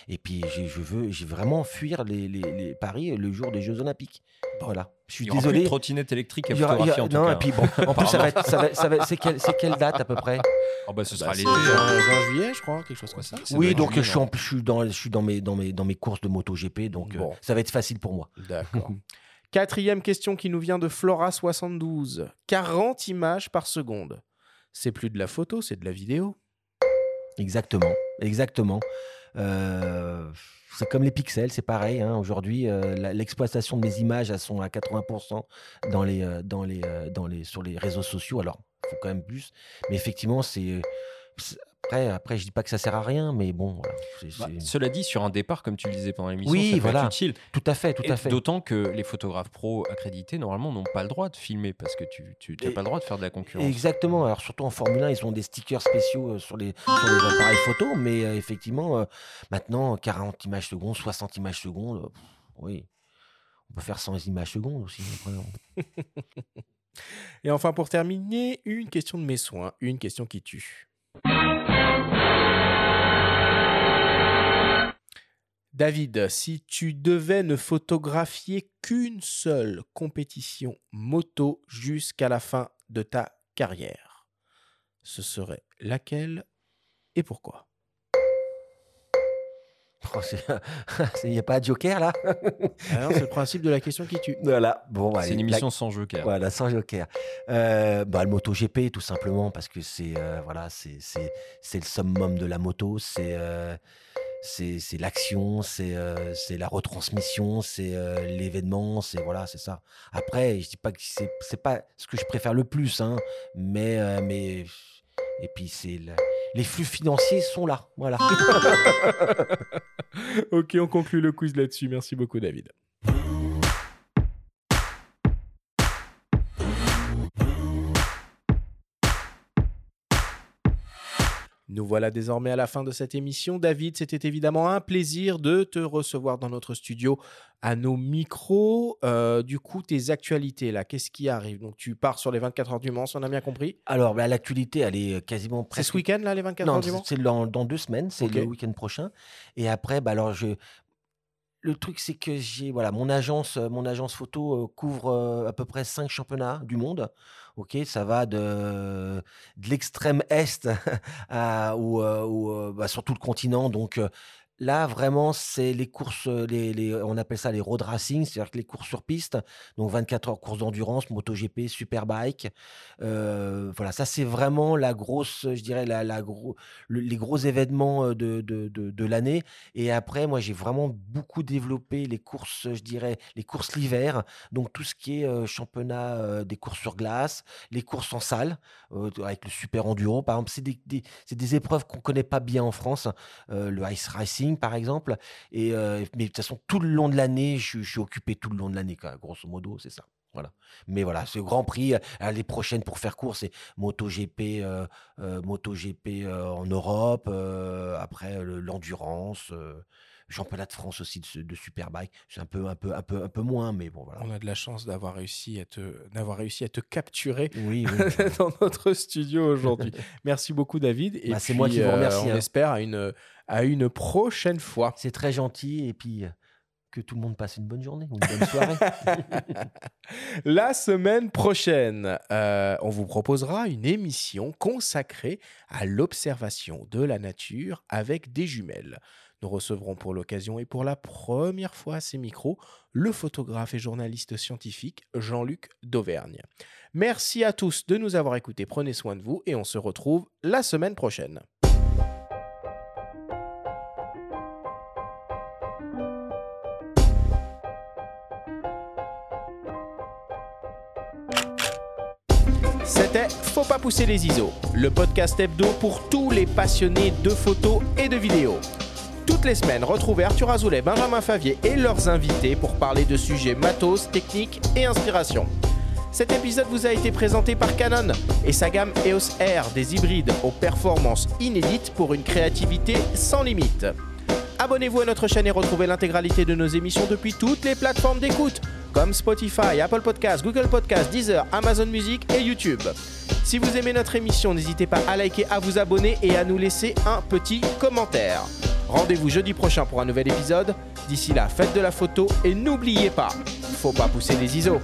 et puis je veux, j'ai vraiment fuir les, les, Paris le jour des Jeux Olympiques. Voilà. Je suis désolé. Plus de trottinette électrique à photographier en tout non, Et puis bon, en plus ça va être, ça va, ça va, c'est quelle, quelle date à peu près? Oh bah, ce sera bah, l'été. Hein. juillet, je crois, quelque chose comme ça. Oui, donc je suis, en, je suis, dans, je suis dans, mes, dans, mes, dans mes courses de MotoGP, donc euh, ça va être facile pour moi. D'accord. [LAUGHS] Quatrième question qui nous vient de Flora72. 40 images par seconde. C'est plus de la photo, c'est de la vidéo. Exactement, exactement. Euh, c'est comme les pixels, c'est pareil. Hein. Aujourd'hui, euh, l'exploitation de mes images, elles sont à 80% dans les, dans les, dans les, sur les réseaux sociaux. Alors, il faut quand même plus. Mais effectivement, c'est après, après, je dis pas que ça sert à rien, mais bon. Bah, cela dit, sur un départ, comme tu le disais pendant l'émission, oui, ça voilà. être utile. Tout à fait, tout à fait. D'autant que les photographes pro accrédités, normalement, n'ont pas le droit de filmer parce que tu n'as pas le droit de faire de la concurrence. Exactement. Alors, surtout en Formule 1, ils ont des stickers spéciaux euh, sur, les, sur les appareils photo, mais euh, effectivement, euh, maintenant, 40 images secondes, 60 images secondes, oui. On peut faire 100 images secondes aussi. [LAUGHS] Et enfin, pour terminer, une question de mes soins, une question qui tue. David, si tu devais ne photographier qu'une seule compétition moto jusqu'à la fin de ta carrière, ce serait laquelle et pourquoi? Oh, il [LAUGHS] n'y a pas de joker là? Alors, c'est le principe de la question qui tue. Voilà. Bon, c'est une émission sans joker. Voilà, sans joker. Euh, bah, le MotoGP, tout simplement, parce que c'est euh, voilà, c'est le summum de la moto. C'est euh, c'est l'action, c'est c'est la retransmission, c'est l'événement, c'est voilà, c'est ça. Après, je dis pas que c'est pas ce que je préfère le plus, hein, mais mais et puis c'est les flux financiers sont là. Voilà. [LAUGHS] ok, on conclut le quiz là-dessus. Merci beaucoup, David. Nous voilà désormais à la fin de cette émission. David, c'était évidemment un plaisir de te recevoir dans notre studio à nos micros. Euh, du coup, tes actualités, là, qu'est-ce qui arrive? Donc, tu pars sur les 24 heures du Mans, on a bien compris Alors, bah, l'actualité, elle est quasiment presque. C'est ce week-end, là, les 24 heures du Mans? c'est dans, deux semaines, c'est le week-end prochain. Et après, bah, alors, je, le truc, c'est que j'ai voilà, mon agence, mon agence photo couvre à peu près cinq championnats du monde. Ok, ça va de, de l'extrême est [LAUGHS] à, ou, bah, sur tout le continent. Donc Là, vraiment, c'est les courses, les, on appelle ça les road racing, c'est-à-dire les courses sur piste, donc 24 heures courses d'endurance, MotoGP, Superbike. Euh, voilà, ça c'est vraiment la grosse, je dirais, les gros événements de, de, de, l'année. Et après, moi, j'ai vraiment beaucoup développé les courses, je dirais, les courses l'hiver, donc tout ce qui est championnat des courses sur glace, les courses en salle, avec le super enduro, par exemple, c'est des, des, épreuves qu'on connaît pas bien en France, le ice racing par exemple. Et, euh, mais de toute façon, tout le long de l'année, je, suis occupé tout le long de l'année, grosso modo, c'est ça. Voilà. Mais voilà, ce Grand Prix, euh, les prochaines pour faire court, c'est MotoGP, euh, MotoGP en Europe, après l'endurance championnat de France aussi de, superbike. C'est un peu, un peu, un peu, un peu moins, mais bon voilà. On a de la chance d'avoir réussi à te, d'avoir réussi à te capturer oui, [LAUGHS] dans notre studio aujourd'hui. Merci beaucoup, David. Et bah, c'est moi qui vous remercie. on hein. espère à une, à une prochaine fois. C'est très gentil et puis euh, que tout le monde passe une bonne journée ou une bonne soirée. [LAUGHS] La semaine prochaine, euh, on vous proposera une émission consacrée à l'observation de la nature avec des jumelles. Nous recevrons pour l'occasion et pour la première fois à ces micros le photographe et journaliste scientifique Jean-Luc Dauvergne. Merci à tous de nous avoir écoutés, prenez soin de vous et on se retrouve la semaine prochaine. C'était Faut pas pousser les ISO, le podcast hebdo pour tous les passionnés de photos et de vidéos. Toutes les semaines, retrouvez Arthur Azoulay, Benjamin Favier et leurs invités pour parler de sujets matos, techniques et inspiration. Cet épisode vous a été présenté par Canon et sa gamme EOS R, des hybrides aux performances inédites pour une créativité sans limite. Abonnez-vous à notre chaîne et retrouvez l'intégralité de nos émissions depuis toutes les plateformes d'écoute, comme Spotify, Apple Podcasts, Google Podcasts, Deezer, Amazon Music et YouTube. Si vous aimez notre émission, n'hésitez pas à liker, à vous abonner et à nous laisser un petit commentaire. Rendez-vous jeudi prochain pour un nouvel épisode. D'ici là, faites de la photo et n'oubliez pas, faut pas pousser les ISO.